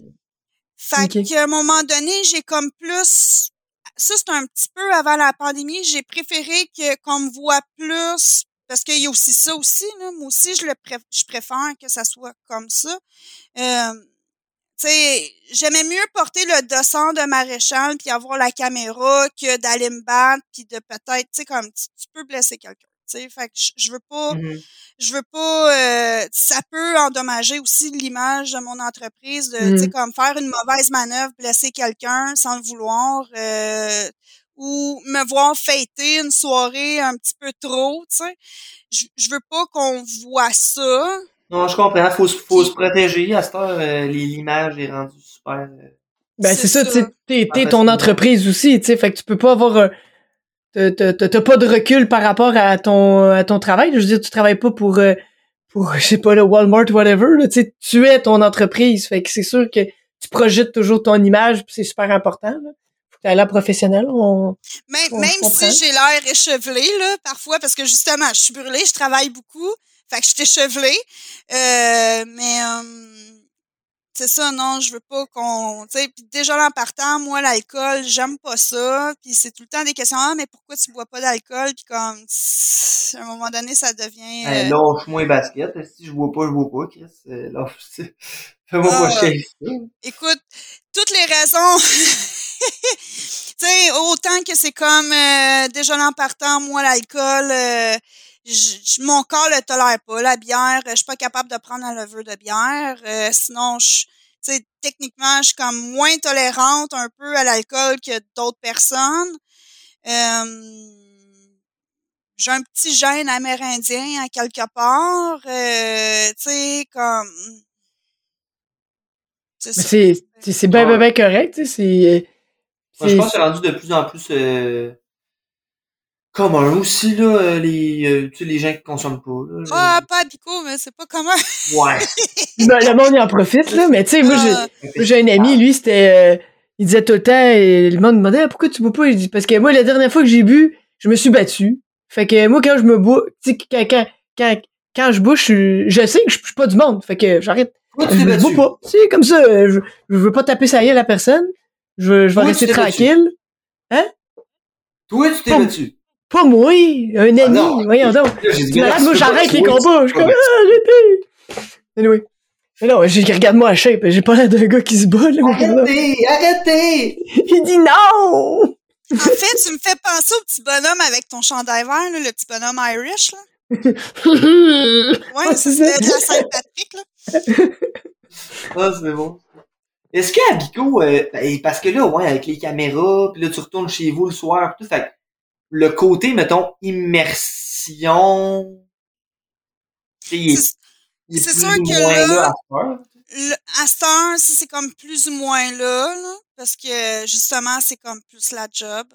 Speaker 3: Fait
Speaker 2: Ok.
Speaker 3: qu'à un moment donné, j'ai comme plus. Ça, c'est un petit peu avant la pandémie. J'ai préféré que qu'on me voit plus. Parce qu'il y a aussi ça aussi, là. Moi aussi, je le pré- je préfère que ça soit comme ça. Euh, tu sais, j'aimais mieux porter le dossard de maréchal puis avoir la caméra que d'aller me battre puis de peut-être, tu sais, comme tu, tu peux blesser quelqu'un. Tu sais, fait que je, veux pas je veux pas euh, ça peut endommager aussi l'image de mon entreprise de tu sais
Speaker 2: Mm.
Speaker 3: comme faire une mauvaise manœuvre blesser quelqu'un sans le vouloir euh, ou me voir fêter une soirée un petit peu trop tu sais je, je veux pas qu'on voit ça
Speaker 1: Non, je comprends. Faut, se- faut se protéger. À cette heure, euh, les- l'image est rendue super. euh,
Speaker 2: Ben c'est
Speaker 3: C'est
Speaker 2: ça,
Speaker 3: ça.
Speaker 2: tu sais, t'es t'es ton
Speaker 1: facilement.
Speaker 2: entreprise aussi, tu sais, fait que tu peux pas avoir euh, t'as- pas de recul par rapport à ton à ton travail. Je veux dire, tu travailles pas pour euh, pour je sais pas le Walmart whatever, là, tu sais, tu es ton entreprise, fait que c'est sûr que tu projettes toujours ton image, c'est super important. Là. Faut que t'aies l'air professionnel. On...
Speaker 3: même
Speaker 2: On
Speaker 3: même si j'ai l'air échevelé là parfois parce que justement je suis brûlée je travaille beaucoup fait que je suis échevelée euh, mais euh, c'est ça, non, je veux pas qu'on. Tu sais, puis déjà en partant, moi, l'alcool, j'aime pas ça. Puis c'est tout le temps des questions. Ah, mais pourquoi tu bois pas d'alcool? Puis comme, à un moment donné, ça devient.
Speaker 1: Hey,
Speaker 3: euh,
Speaker 1: lâche-moi les baskets. Si je bois pas, je bois pas, Chris. Euh, lâche. Fais-moi
Speaker 3: Ah,
Speaker 1: pas chier avec ça.
Speaker 3: écoute, toutes les raisons. tu sais, autant que c'est comme euh, déjà en partant, moi, l'alcool, mon corps le tolère pas. La bière, je suis pas capable de prendre un levure de bière. Euh, sinon, je, tu sais, techniquement, je suis comme moins tolérante un peu à l'alcool que d'autres personnes. Euh, j'ai un petit gène amérindien à quelque part. Euh, tu sais, comme. C'est
Speaker 2: c'est bien, bien, correct, tu sais, c'est...
Speaker 1: Moi, je pense que c'est rendu de plus en plus euh, commun aussi, là, euh, les, euh, tu sais, les gens qui consomment pas. Là,
Speaker 3: Ah, pas à Pico, mais c'est pas commun.
Speaker 1: Ouais.
Speaker 2: Ben, le monde y en profite, là, mais tu sais, moi, j'ai...
Speaker 3: Ah,
Speaker 2: Moi, j'ai un ami, lui, c'était. euh, il disait tout le temps, et le monde me demandait Ah, pourquoi tu bois pas? Il dit Parce que moi, la dernière fois que j'ai bu, je me suis battu. Fait que moi, quand je me bois, tu sais, quand, quand, quand, quand je bois, je, suis- je sais que je je suis pas du monde. Fait que j'arrête. Je
Speaker 1: tu t'es
Speaker 2: me bois
Speaker 1: battu?
Speaker 2: pas. C'est comme ça. euh, Je, je veux pas taper sa gueule à personne. Je, veux- je vais rester
Speaker 1: tu battu?
Speaker 2: tranquille.
Speaker 1: Toi, tu t'es
Speaker 2: Pas-
Speaker 1: battu.
Speaker 2: Pas moi, un ami.
Speaker 1: Ah non.
Speaker 2: Voyons donc.
Speaker 1: J'ai dit,
Speaker 2: moi, j'arrête les combats. Je suis comme, ah. Anyway. Mais non, j'ai- regarde-moi à shape. J'ai pas l'air d'un gars qui se bat, là.
Speaker 1: Arrêtez, arrêtez!
Speaker 2: Il dit non!
Speaker 3: En fait, tu me fais penser au petit bonhomme avec ton chandail vert, là, le petit bonhomme Irish. Là. Ouais,
Speaker 2: Ah,
Speaker 3: c'est la Saint-Patrick. Là.
Speaker 1: Ah, c'est bon. Est-ce que Abico, euh, ben, parce que là, ouais, avec les caméras, puis là, tu retournes chez vous le soir, pis tout, fait que le côté, mettons, immersion,
Speaker 3: C'est- sûr que là-
Speaker 1: là à cette heure.
Speaker 3: C'est comme plus ou moins là, là, parce que justement, c'est comme plus la job.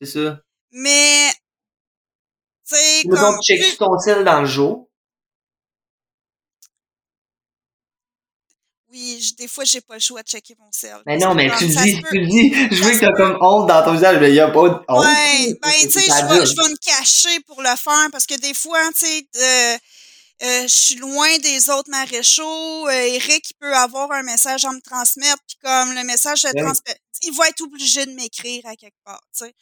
Speaker 1: C'est ça.
Speaker 3: Mais, tu sais, comme.
Speaker 1: tu checkes ton sel dans le jour?
Speaker 3: Je- des fois, j'ai pas le choix de checker mon sel.
Speaker 1: Mais non, mais tu dis, tu le dis, je veux que t'as comme honte dans ton visage, mais il y a pas de honte.
Speaker 3: Ouais, ben, tu sais, je vais, me cacher pour le faire parce que des fois, tu sais, euh, euh, je suis loin des autres maréchaux. Euh, Eric, il peut avoir un message à me transmettre, puis comme le message
Speaker 1: Ouais.
Speaker 3: il va être obligé de m'écrire à quelque part, tu sais.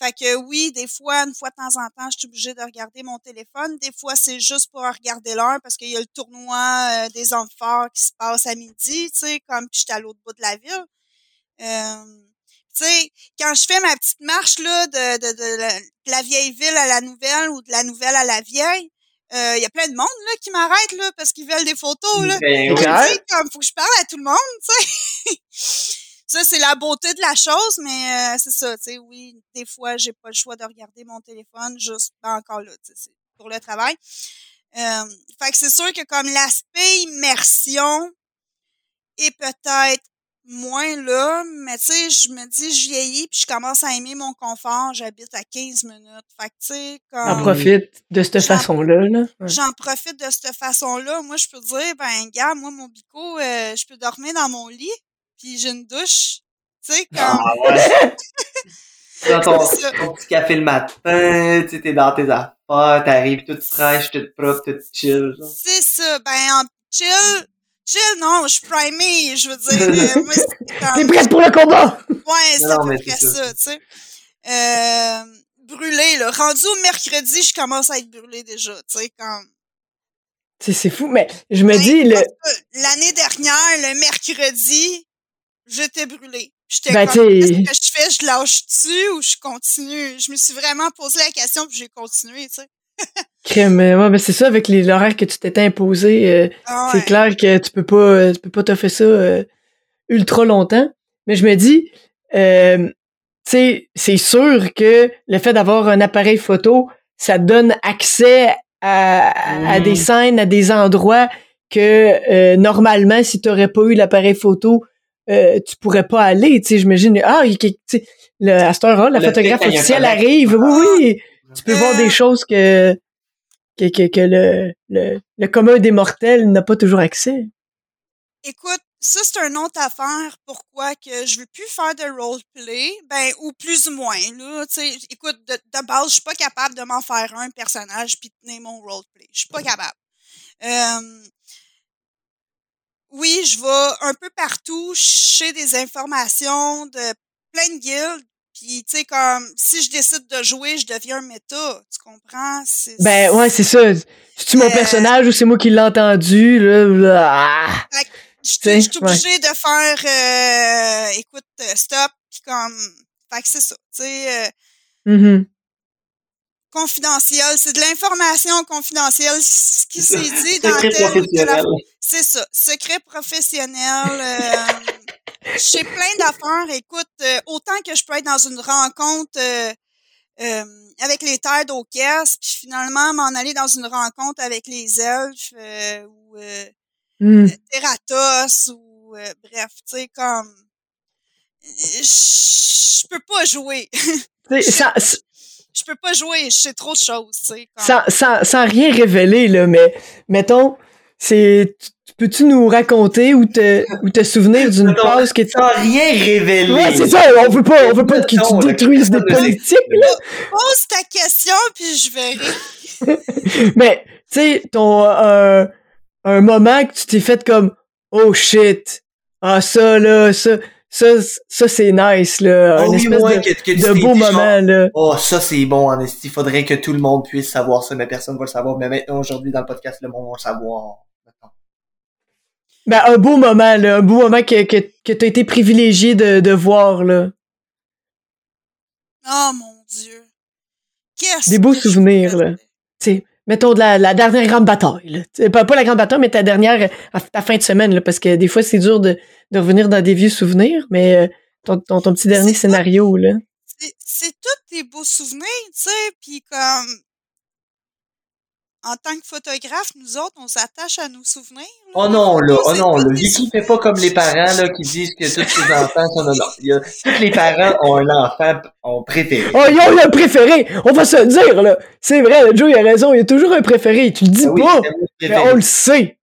Speaker 3: Fait que oui, des fois, une fois de temps en temps, je suis obligée de regarder mon téléphone. Des fois, c'est juste pour regarder l'heure parce qu'il y a le tournoi euh, des hommes forts qui se passe à midi, tu sais, comme puis j'étais à l'autre bout de la ville. Euh, tu sais, quand je fais ma petite marche là de, de, de, la, de la vieille ville à la nouvelle ou de la nouvelle à la vieille, euh, il y a plein de monde là qui m'arrête là parce qu'ils veulent des photos là.
Speaker 1: Ben,
Speaker 3: sais, comme faut que je parle à tout le monde, tu sais. Ça c'est la beauté de la chose, mais euh, c'est ça, tu sais. Oui, des fois j'ai pas le choix de regarder mon téléphone, juste ben, encore là, tu sais, c'est pour le travail. Euh, fait que c'est sûr que comme l'aspect immersion est peut-être moins là, mais tu sais, je me dis, je vieillis puis je commence à aimer mon confort. J'habite à 15 minutes. Fait que tu sais, comme
Speaker 2: profite de cette
Speaker 3: J'en-
Speaker 2: façon-là. Là. Ouais.
Speaker 3: j'en profite de cette façon-là. Moi, je peux dire, ben, gars, moi, mon bico, euh, je peux dormir dans mon lit, puis j'ai une douche. Tu sais, comme,
Speaker 1: Ah ouais. Dans ton, ton petit café le matin, tu sais, t'es dans tes affaires, t'arrives toute fraîche, toute propre, toute chill. genre.
Speaker 3: c'est ça. Ben, en chill, chill, non, je suis primée, je veux dire. euh, moi,
Speaker 2: T'es prête pour le combat?
Speaker 3: ouais, c'est à peu près
Speaker 1: ça.
Speaker 3: ça, tu sais. Euh, brûlé, là. Rendu au mercredi, je commence à être brûlée déjà, tu sais, comme.
Speaker 2: C'est c'est fou, mais je me
Speaker 3: Ben,
Speaker 2: dis, le,
Speaker 3: L'année dernière, le mercredi, j'étais brûlée. J'étais
Speaker 2: Ben,
Speaker 3: comme, qu'est-ce que je fais? Je lâche-tu ou je continue? Je me suis vraiment posé la question puis j'ai continué, tu sais.
Speaker 2: crème, euh, ouais, ben c'est ça, avec les l'horaire que tu t'étais imposé, euh,
Speaker 3: Ah
Speaker 2: c'est clair que tu peux pas, euh, tu peux pas t'offrir ça euh, ultra longtemps. Mais je me dis, euh, tu sais, c'est sûr que le fait d'avoir un appareil photo, ça donne accès à, à des scènes, à des endroits que euh, normalement, si tu n'aurais pas eu l'appareil photo, euh, tu pourrais pas aller. Tu sais, j'imagine, ah, il le, à cette heure-là, la
Speaker 1: Le
Speaker 2: photographe officielle arrive. Oui, oui, tu peux voir des choses que que, que, que le, le, le commun des mortels n'a pas toujours accès.
Speaker 3: Écoute, ça, c'est une autre affaire. Pourquoi que je veux plus faire de roleplay? Ben, ou plus ou moins, là. Tu sais, écoute, de, de base, je suis pas capable de m'en faire un personnage puis de tenir mon roleplay. Je suis pas capable. Euh, oui, je vais un peu partout chercher des informations de plein de guildes. Puis, tu sais, comme, si je décide de jouer, je deviens un méta. Tu comprends?
Speaker 2: Ben ouais, c'est ça. C'est-tu mon
Speaker 3: Euh,
Speaker 2: personnage ou c'est moi qui l'ai entendu? Là, ah.
Speaker 3: Je suis obligée de faire, euh, écoute, euh, stop, puis comme, fait que c'est ça, tu sais, euh,
Speaker 2: Mhm.
Speaker 3: Confidentiel, c'est de l'information confidentielle, ce qui
Speaker 1: C'est
Speaker 3: s'est
Speaker 1: ça.
Speaker 3: dit dans
Speaker 1: Secret
Speaker 3: tel ou tel
Speaker 1: professionnel.
Speaker 3: C'est ça, secret professionnel. Euh, J'ai plein d'affaires. Écoute, euh, autant que je peux être dans une rencontre euh, euh, avec les terres d'Ocaisse, puis finalement m'en aller dans une rencontre avec les elfes euh, ou. Terratos ou euh, bref, tu sais, comme je je peux pas jouer.
Speaker 2: Tu sais, sans,
Speaker 3: Je peux pas jouer, je sais trop de choses, tu sais. comme-
Speaker 2: sans, sans, sans rien révéler, là, mais mettons, c'est. tu- Peux-tu nous raconter ou te, ou te souvenir d'une pause que tu.
Speaker 1: Sans rien révéler.
Speaker 2: Ouais, c'est ça, on veut pas, on veut pas que tu détruises des politiques, là.
Speaker 3: Pose ta question, puis je verrai.
Speaker 2: Mais, tu sais, ton, euh, un moment que tu t'es fait comme, oh shit, ah, ça, là, ça, ça, ça, c'est nice, là.
Speaker 1: Oh
Speaker 2: un
Speaker 1: oui,
Speaker 2: espèce
Speaker 1: ouais,
Speaker 2: de,
Speaker 1: que, que
Speaker 2: de beau moment, là.
Speaker 1: Oh, ça c'est bon, en esti. Faudrait que tout le monde puisse savoir ça, mais personne va le savoir. Mais maintenant, aujourd'hui, dans le podcast, le monde va le savoir.
Speaker 2: Ben, un beau moment, là. Un beau moment que, que, que t'as été privilégié de, de voir, là.
Speaker 3: Oh mon Dieu. Qu'est-ce
Speaker 2: Des beaux
Speaker 3: que
Speaker 2: souvenirs, là. Tu sais, mettons, de la, la dernière grande bataille. Là. Pas, pas la grande bataille, mais ta dernière, à ta fin de semaine, là, parce que des fois, c'est dur de, de revenir dans des vieux souvenirs, mais euh, ton, ton, ton petit dernier scénario, là.
Speaker 3: c'est c'est tous tes beaux souvenirs, tu sais, puis comme en tant que photographe, nous autres, on s'attache à nos souvenirs. là.
Speaker 1: Oh non, là, oh non, là.
Speaker 3: des
Speaker 1: Vicky fait pas comme les parents, là, qui disent que tous ses enfants sont non, non. Il y a, tous les parents ont un enfant, ont préféré.
Speaker 2: Oh, ils ont un préféré! On va se le dire, là! C'est vrai, là, Joe, il a raison, il y a toujours un préféré. Tu le dis
Speaker 1: Ah oui,
Speaker 2: pas, mais on le sait.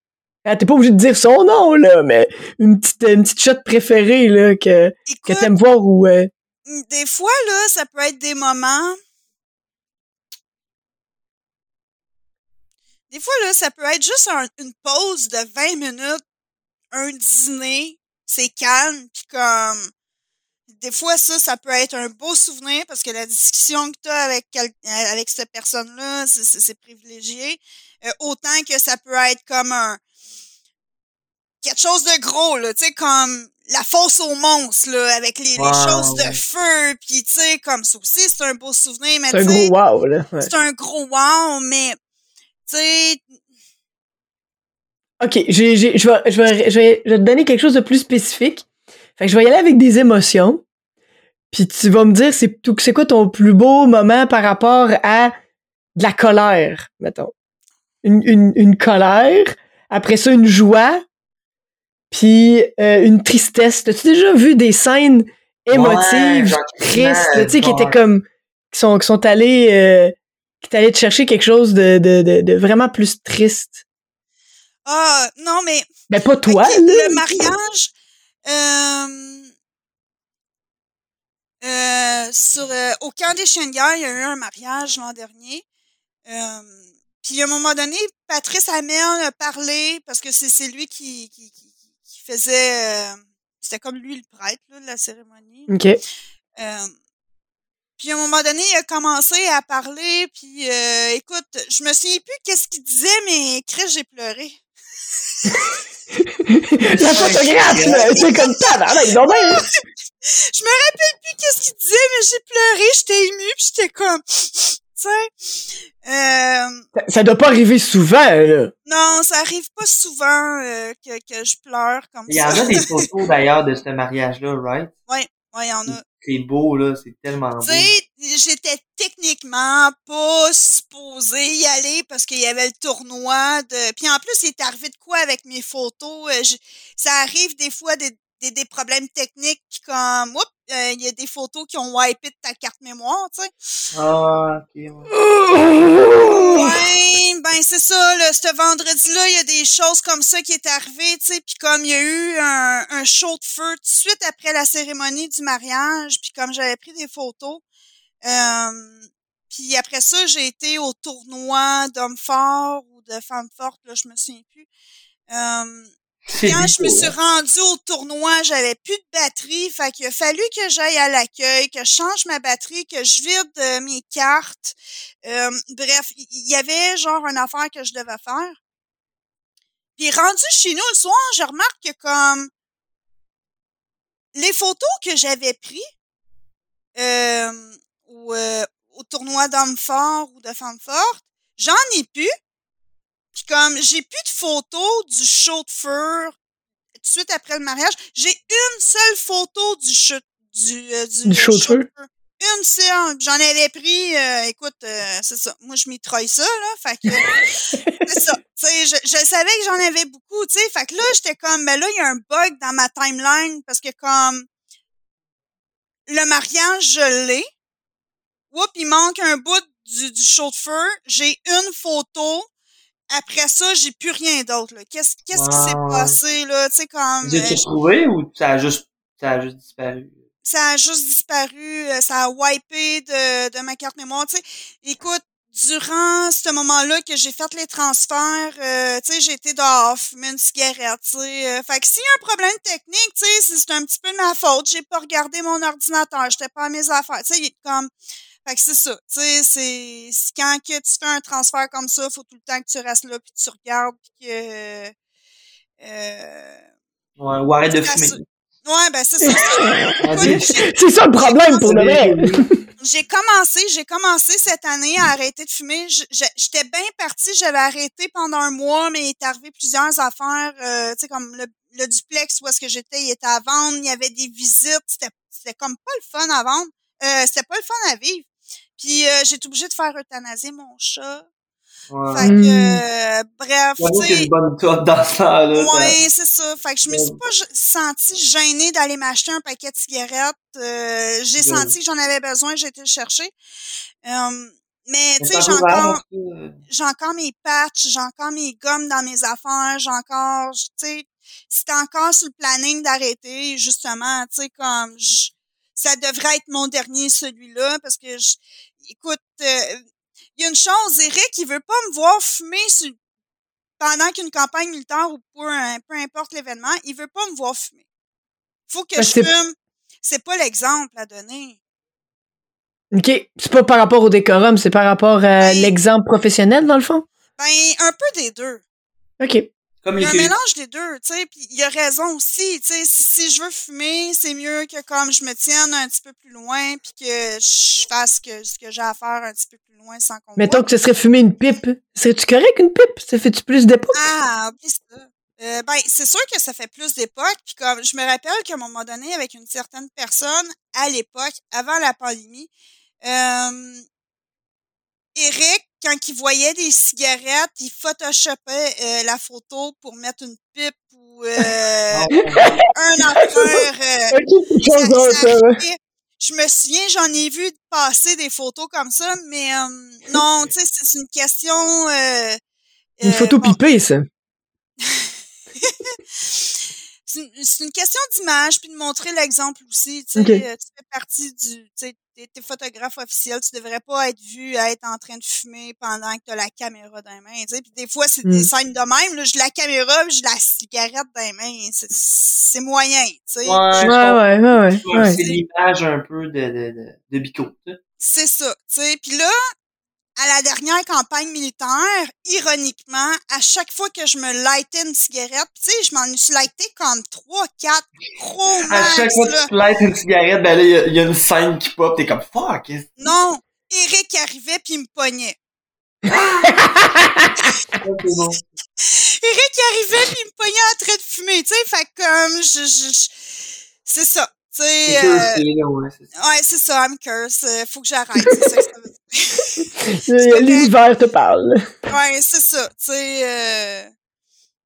Speaker 2: Ah, T'es pas obligé de dire son nom, là, mais une petite, une petite shot préférée, là, que, que
Speaker 3: Écoute,
Speaker 2: t'aimes voir ou... euh,
Speaker 3: des fois, là, ça peut être des moments. Des fois, là, ça peut être juste un- une pause de 20 minutes, un dîner, c'est calme, puis comme. Des fois, ça, ça peut être un beau souvenir parce que la discussion que tu as avec, quel- euh, avec cette personne-là, c'est- privilégié. Euh, autant que ça peut être comme un. quelque chose de gros, là, tu sais, comme la fosse aux monstres, là, avec les, les choses de feu, puis tu sais, comme ça aussi, c'est un beau souvenir, mais
Speaker 2: C'est un gros wow, là. ouais.
Speaker 3: c'est un gros wow, mais tu sais,
Speaker 2: OK, j'ai, j'ai, je, vais, je, vais, je, vais, je vais te donner quelque chose de plus spécifique. Fait que je vais y aller avec des émotions. Puis tu vas me dire c'est, tout- c'est quoi ton plus beau moment par rapport à de la colère, mettons. Une, une, une colère, après ça une joie, puis euh, une tristesse. T'as-tu déjà vu des scènes émotives,
Speaker 1: Ouais,
Speaker 2: tristes, tu sais, qui étaient comme... qui sont, qui sont allés... euh, qui t'allaient te chercher quelque chose de, de, de, de vraiment plus triste?
Speaker 3: ah, non, mais
Speaker 2: Ben pas toi, là.
Speaker 3: le mariage, euh, euh, sur, euh, au camp des guerre, il y a eu un mariage l'an dernier. Puis à un moment donné, Patrice Hamel a parlé, parce que c'est c'est lui qui, qui, qui, qui faisait... C'était comme lui le prêtre là, de la cérémonie.
Speaker 2: OK.
Speaker 3: Puis à un moment donné, il a commencé à parler, puis euh, écoute, je me souviens plus qu'est-ce qu'il disait, mais Chris, j'ai pleuré.
Speaker 2: La photographe, là, c'est comme tabarnak, non mais...
Speaker 3: Je me rappelle plus qu'est-ce qu'il disait, mais j'ai pleuré, j'étais émue, puis j'étais comme, tu sais, euh,
Speaker 2: Ça, ça doit pas arriver souvent, là.
Speaker 3: non, ça arrive pas souvent euh, que, que je pleure comme
Speaker 1: Il y en
Speaker 3: ça.
Speaker 1: a des photos d'ailleurs de ce mariage-là, right?
Speaker 3: Ouais, ouais, il y en a.
Speaker 1: C'est beau, là, c'est tellement beau.
Speaker 3: Tu sais, j'étais techniquement pas supposée y aller parce qu'il y avait le tournoi de. Puis en plus, il est arrivé de quoi avec mes photos? Euh, je- Ça arrive des fois des, des, des problèmes techniques, comme, oups, euh, il y a des photos qui ont wipé de ta carte mémoire, tu sais.
Speaker 1: Ah, ok, ouais.
Speaker 3: Ouais, ben c'est ça, là, ce vendredi-là, il y a des choses comme ça qui est arrivé, tu sais, puis comme il y a eu un, un show de feu tout de suite après la cérémonie du mariage, puis comme j'avais pris des photos, euh, puis après ça, j'ai été au tournoi d'hommes forts ou de femmes fortes, là, je me souviens plus. Euh, quand je me suis
Speaker 1: hein.
Speaker 3: rendue au tournoi, j'avais plus de batterie, fait qu'il a fallu que j'aille à l'accueil, que je change ma batterie, que je vide euh, mes cartes. Euh, bref, il y avait genre une affaire que je devais faire. Puis rendu chez nous le soir, je remarque que comme les photos que j'avais pris euh, au, euh, au tournoi d'hommes forts ou de femmes fortes, j'en ai plus. Puis comme j'ai plus de photos du show de feu tout de suite après le mariage, j'ai une seule photo du show du, euh, du,
Speaker 2: Du show de feu?
Speaker 3: Une seule. J'en avais pris, euh, écoute, euh, c'est ça. Moi, je mitraille ça, là. Fait que, c'est ça. Tu sais, je, je savais que j'en avais beaucoup, tu sais. Fait que là, j'étais comme, ben là, il y a un bug dans ma timeline parce que comme, le mariage, je l'ai. Oups, il manque un bout du, du show de feu. J'ai une photo. Après ça, j'ai plus rien d'autre. Qu'est-ce, qui s'est passé, là? Tu sais, comme,
Speaker 1: Vous
Speaker 3: euh,
Speaker 1: êtes retrouvé ou ça a juste, ça a juste disparu?
Speaker 3: ça a juste disparu, euh, ça a wipé de, de ma carte mémoire. Tu sais, écoute, durant ce moment-là que j'ai fait les transferts, euh, tu sais, j'ai été dehors, fumer une cigarette, tu sais. euh, fait que s'il y a un problème technique, tu sais, c'est un petit peu de ma faute. J'ai pas regardé mon ordinateur, j'étais pas à mes affaires. Tu sais, comme... Fait que c'est ça. Tu sais, c'est quand que tu fais un transfert comme ça, faut tout le temps que tu restes là, puis tu regardes, puis que... Euh,
Speaker 1: Ouais, ou arrête de fumer.
Speaker 3: ouais, ben c'est ça.
Speaker 2: C'est ça le problème pour de vrai.
Speaker 3: J'ai commencé, j'ai commencé cette année à arrêter de fumer. J'étais bien partie, j'avais arrêté pendant un mois, mais il est arrivé plusieurs affaires, euh, tu sais, comme le, le duplex où est-ce que j'étais, il était à vendre, il y avait des visites, c'était c'était comme pas le fun à vendre, euh, c'était pas le fun à vivre. Puis euh, j'ai été obligée de faire euthanasier mon chat.
Speaker 1: Ouais.
Speaker 3: Fait que,
Speaker 2: Mm.
Speaker 3: euh, bref, tu sais,
Speaker 1: une bonne toute dans ce temps-là. ça-
Speaker 3: Ouais, c'est ça. Fait que je me suis pas sentie gênée d'aller m'acheter un paquet de cigarettes. Euh, j'ai senti que j'en avais besoin, j'ai été le chercher. Euh, mais tu sais, j'ai encore,
Speaker 1: ça.
Speaker 3: j'ai encore mes patchs, j'ai encore mes gommes dans mes affaires, j'ai encore, tu sais, c'était encore sur le planning d'arrêter, justement, tu sais, comme, je- ça devrait être mon dernier, celui-là, parce que, je, écoute, euh, il y a une chose, Eric, il veut pas me voir fumer sur- pendant qu'une campagne militaire ou peu, peu importe l'événement, il veut pas me voir fumer. Faut que
Speaker 2: Ben,
Speaker 3: je fume. C'est pas l'exemple à donner.
Speaker 2: OK. C'est pas par rapport au décorum, c'est par rapport à
Speaker 3: Ben-
Speaker 2: l'exemple professionnel, dans le fond?
Speaker 3: Ben, un peu des deux.
Speaker 2: OK.
Speaker 1: Comme
Speaker 3: Il y
Speaker 1: les
Speaker 3: a un mélange des deux, tu sais, puis il a raison aussi, tu sais, si, si je veux fumer, c'est mieux que comme je me tienne un petit peu plus loin puis que je fasse que, ce que j'ai à faire un petit peu plus loin sans qu'on me
Speaker 2: Mettons que ce serait fumer une pipe. Serais-tu correct, une pipe? Ça fait-tu plus d'époque?
Speaker 3: Ah, oublie ça. Euh, ben, c'est sûr que ça fait plus d'époque, puis comme je me rappelle qu'à un moment donné, avec une certaine personne, à l'époque, avant la pandémie, euh, Eric, quand il voyait des cigarettes, il photoshopait euh, la photo pour mettre une pipe ou euh,
Speaker 1: Ah,
Speaker 3: un affaire. euh, arrivait. Je me souviens, j'en ai vu passer des photos comme ça, mais non, tu sais, c'est une question.
Speaker 2: Une photo
Speaker 3: bon,
Speaker 2: pipée, ça.
Speaker 3: c'est une, question d'image puis de montrer l'exemple aussi. Tu sais,
Speaker 2: Ok.
Speaker 3: euh, tu fais partie du, tu sais, t'es, photographe officiel, tu devrais pas être vu à être en train de fumer pendant que t'as la caméra dans les mains. Tu sais, puis des fois c'est des
Speaker 2: Mm.
Speaker 3: scènes de même, là, j'ai la caméra, puis j'ai la cigarette dans les mains. C'est, moyen, tu sais.
Speaker 1: Ouais,
Speaker 2: Ouais, ouais, ouais, ouais.
Speaker 1: comprends.
Speaker 2: ouais.
Speaker 1: C'est l'image un peu de, de, de, de Bico. tu sais.
Speaker 3: C'est ça, tu sais. Puis là, à la dernière campagne militaire, ironiquement, à chaque fois que je me lightais une cigarette, tu sais, je m'en suis lighté comme 3, 4 gros
Speaker 1: À chaque fois que tu te lightes une cigarette, ben là, il y a- il y, a une scène qui pop, t'es comme fuck.
Speaker 3: Non, Eric arrivait puis il me pognait.
Speaker 1: bon?
Speaker 3: Eric arrivait puis il me pognait en train de fumer, tu sais, fait comme je, je, je- c'est ça, tu sais.
Speaker 1: C'est
Speaker 3: euh,
Speaker 1: ouais, c'est ça.
Speaker 3: ouais, c'est ça, I'm curse, euh, faut que j'arrête, c'est ça que ça veut
Speaker 2: L'univers te parle.
Speaker 3: Ouais, c'est ça, tu sais. Euh...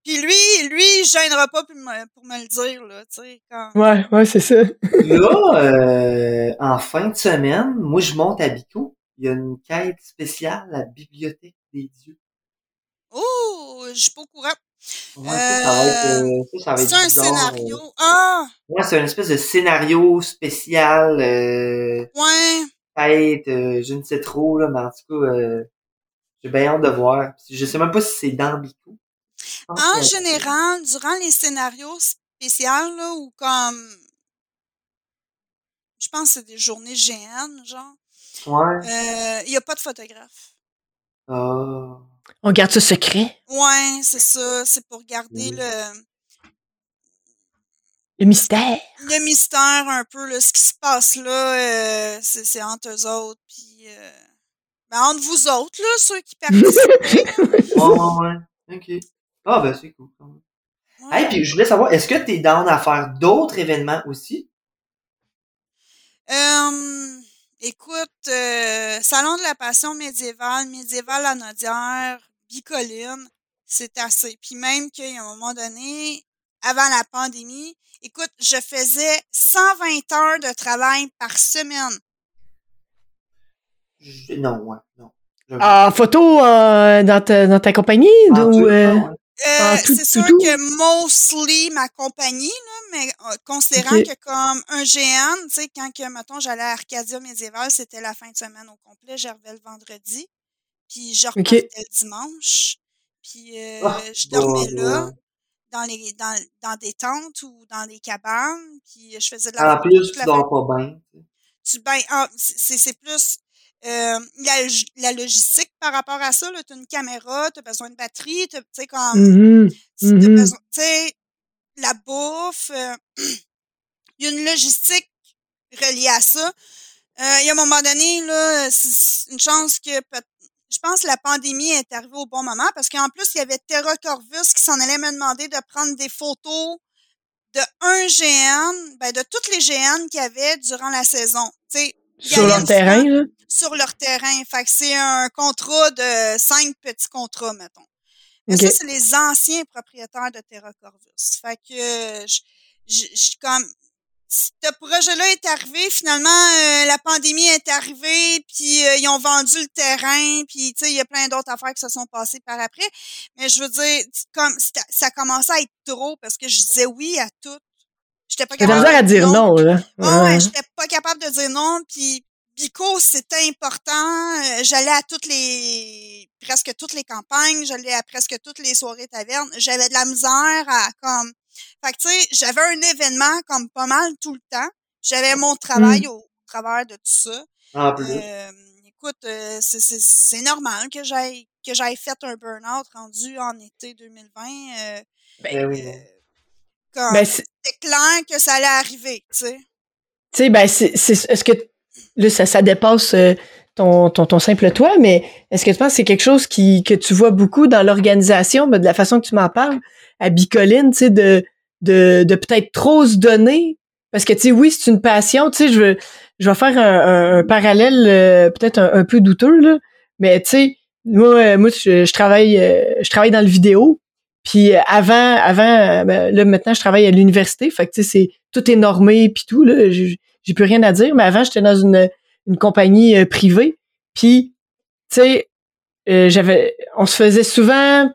Speaker 3: Puis lui, lui, il gênera pas pour me, pour me le dire, là, tu sais, quand...
Speaker 2: Ouais, ouais, c'est ça.
Speaker 1: Là, euh, en fin de semaine, moi, je monte à Bico. Il y a une quête spéciale à la Bibliothèque des Dieux.
Speaker 3: Oh, je suis pas au courant.
Speaker 1: Ouais, ça, ça va être, euh, ça, ça
Speaker 3: C'est un
Speaker 1: bizarre,
Speaker 3: scénario.
Speaker 1: euh.
Speaker 3: Ah,
Speaker 1: Ouais, c'est une espèce de scénario spécial, euh,
Speaker 3: ouais.
Speaker 1: Euh, je ne sais trop, là, mais en tout cas, euh, j'ai bien hâte de voir. Je sais même pas si c'est dans Bico.
Speaker 3: En
Speaker 1: que-
Speaker 3: général, durant les scénarios spéciaux, là, ou comme... Je pense que c'est des journées GN, genre.
Speaker 1: Ouais.
Speaker 3: Euh, Il y a pas de photographe.
Speaker 1: Ah.
Speaker 2: On garde ça secret?
Speaker 3: Ouais, c'est ça. C'est pour garder le,
Speaker 2: Le mystère.
Speaker 3: le mystère un peu, là, ce qui se passe là, euh, c'est entre eux autres, puis euh, ben, entre vous autres, là, ceux qui participent.
Speaker 1: Ouais, ouais, ouais. Ok. Ah, ben, c'est cool.
Speaker 3: Ouais.
Speaker 1: Hey, puis je voulais savoir, est-ce que t'es down à faire d'autres événements aussi?
Speaker 3: Euh, écoute, euh, Salon de la Passion médiévale, médiévale à Nodière, Bicoline, c'est assez. Puis même qu'il y a un moment donné, avant la pandémie, écoute, je faisais 120 heures de travail par semaine.
Speaker 1: Je- Non, ouais, non.
Speaker 2: En photo euh, dans, ta, dans ta compagnie?
Speaker 1: Ah,
Speaker 2: ou, euh,
Speaker 1: ouais.
Speaker 3: Euh,
Speaker 2: Ah,
Speaker 3: c'est sûr
Speaker 2: tout?
Speaker 3: que mostly ma compagnie, là, mais euh, considérant que comme un GN, tu sais, quand que, mettons, j'allais à Arcadia Médiéval, c'était la fin de semaine au complet, j'arrivais le vendredi, puis je repartais le dimanche, puis euh,
Speaker 1: Ah,
Speaker 3: je dormais
Speaker 1: bon,
Speaker 3: là,
Speaker 1: ouais.
Speaker 3: Dans les dans, dans des tentes ou dans des cabanes, puis je faisais de la
Speaker 1: En plus, tu dors pas bien. tu
Speaker 3: tu ben ah, c'est c'est plus euh, la, la logistique par rapport à ça là. T'as une caméra t'as besoin de batterie t'as- tu sais comme tu as besoin tu sais la bouffe euh, il y a une logistique reliée à ça. Euh, il y a un moment donné, là, c'est une chance que je pense que la pandémie est arrivée au bon moment parce qu'en plus, il y avait Terra Corvus qui s'en allait me demander de prendre des photos de un GN, ben de toutes les GN qu'il y avait durant la saison. sais
Speaker 2: sur leur terrain, là?
Speaker 3: Sur leur terrain. Fait que c'est un contrat de cinq petits contrats, mettons. Mais ça, c'est les anciens propriétaires de Terra Corvus. Fait que je, je, je comme ce projet-là est arrivé, finalement, euh, la pandémie est arrivée, puis euh, ils ont vendu le terrain, puis tu sais, il y a plein d'autres affaires qui se sont passées par après. Mais je veux dire, comme ça commençait à être trop parce que je disais oui à tout.
Speaker 2: J'étais pas capable de dire non, là.
Speaker 3: Ouais, j'étais pas capable de dire non, puis Bico, c'était important. Euh, j'allais à toutes les presque toutes les campagnes, j'allais à presque toutes les soirées tavernes. J'avais de la misère à comme fait que, tu sais, j'avais un événement comme pas mal tout le temps. J'avais mon travail mmh. au travers de tout ça.
Speaker 1: En plus. Euh,
Speaker 3: écoute, euh, c'est normal que j'aille que j'aille fait un burn-out rendu en été 2020. Euh, ben,
Speaker 1: oui.
Speaker 3: Euh, ben, c'est clair que ça allait arriver, tu sais.
Speaker 2: Tu sais, ben, c'est, est-ce que là, ça, ça dépasse ton, ton, ton, simple toi, mais est-ce que tu penses que c'est quelque chose qui, que tu vois beaucoup dans l'organisation, ben, de la façon que tu m'en parles? À Bicoline, tu sais, de, de, de peut-être trop se donner. Parce que, tu sais, oui, c'est une passion, tu sais, je veux, je vais faire un, un, parallèle euh, peut-être un, peu douteux, là, mais tu sais, moi, euh, moi je, travaille euh, je travaille dans le vidéo, puis avant, avant, ben, là, maintenant, je travaille à l'université, fait que, tu sais, c'est, tout est normé, puis tout, là, j'ai plus rien à dire, mais avant, j'étais dans une, une compagnie privée, puis, tu sais, j'avais, on se faisait souvent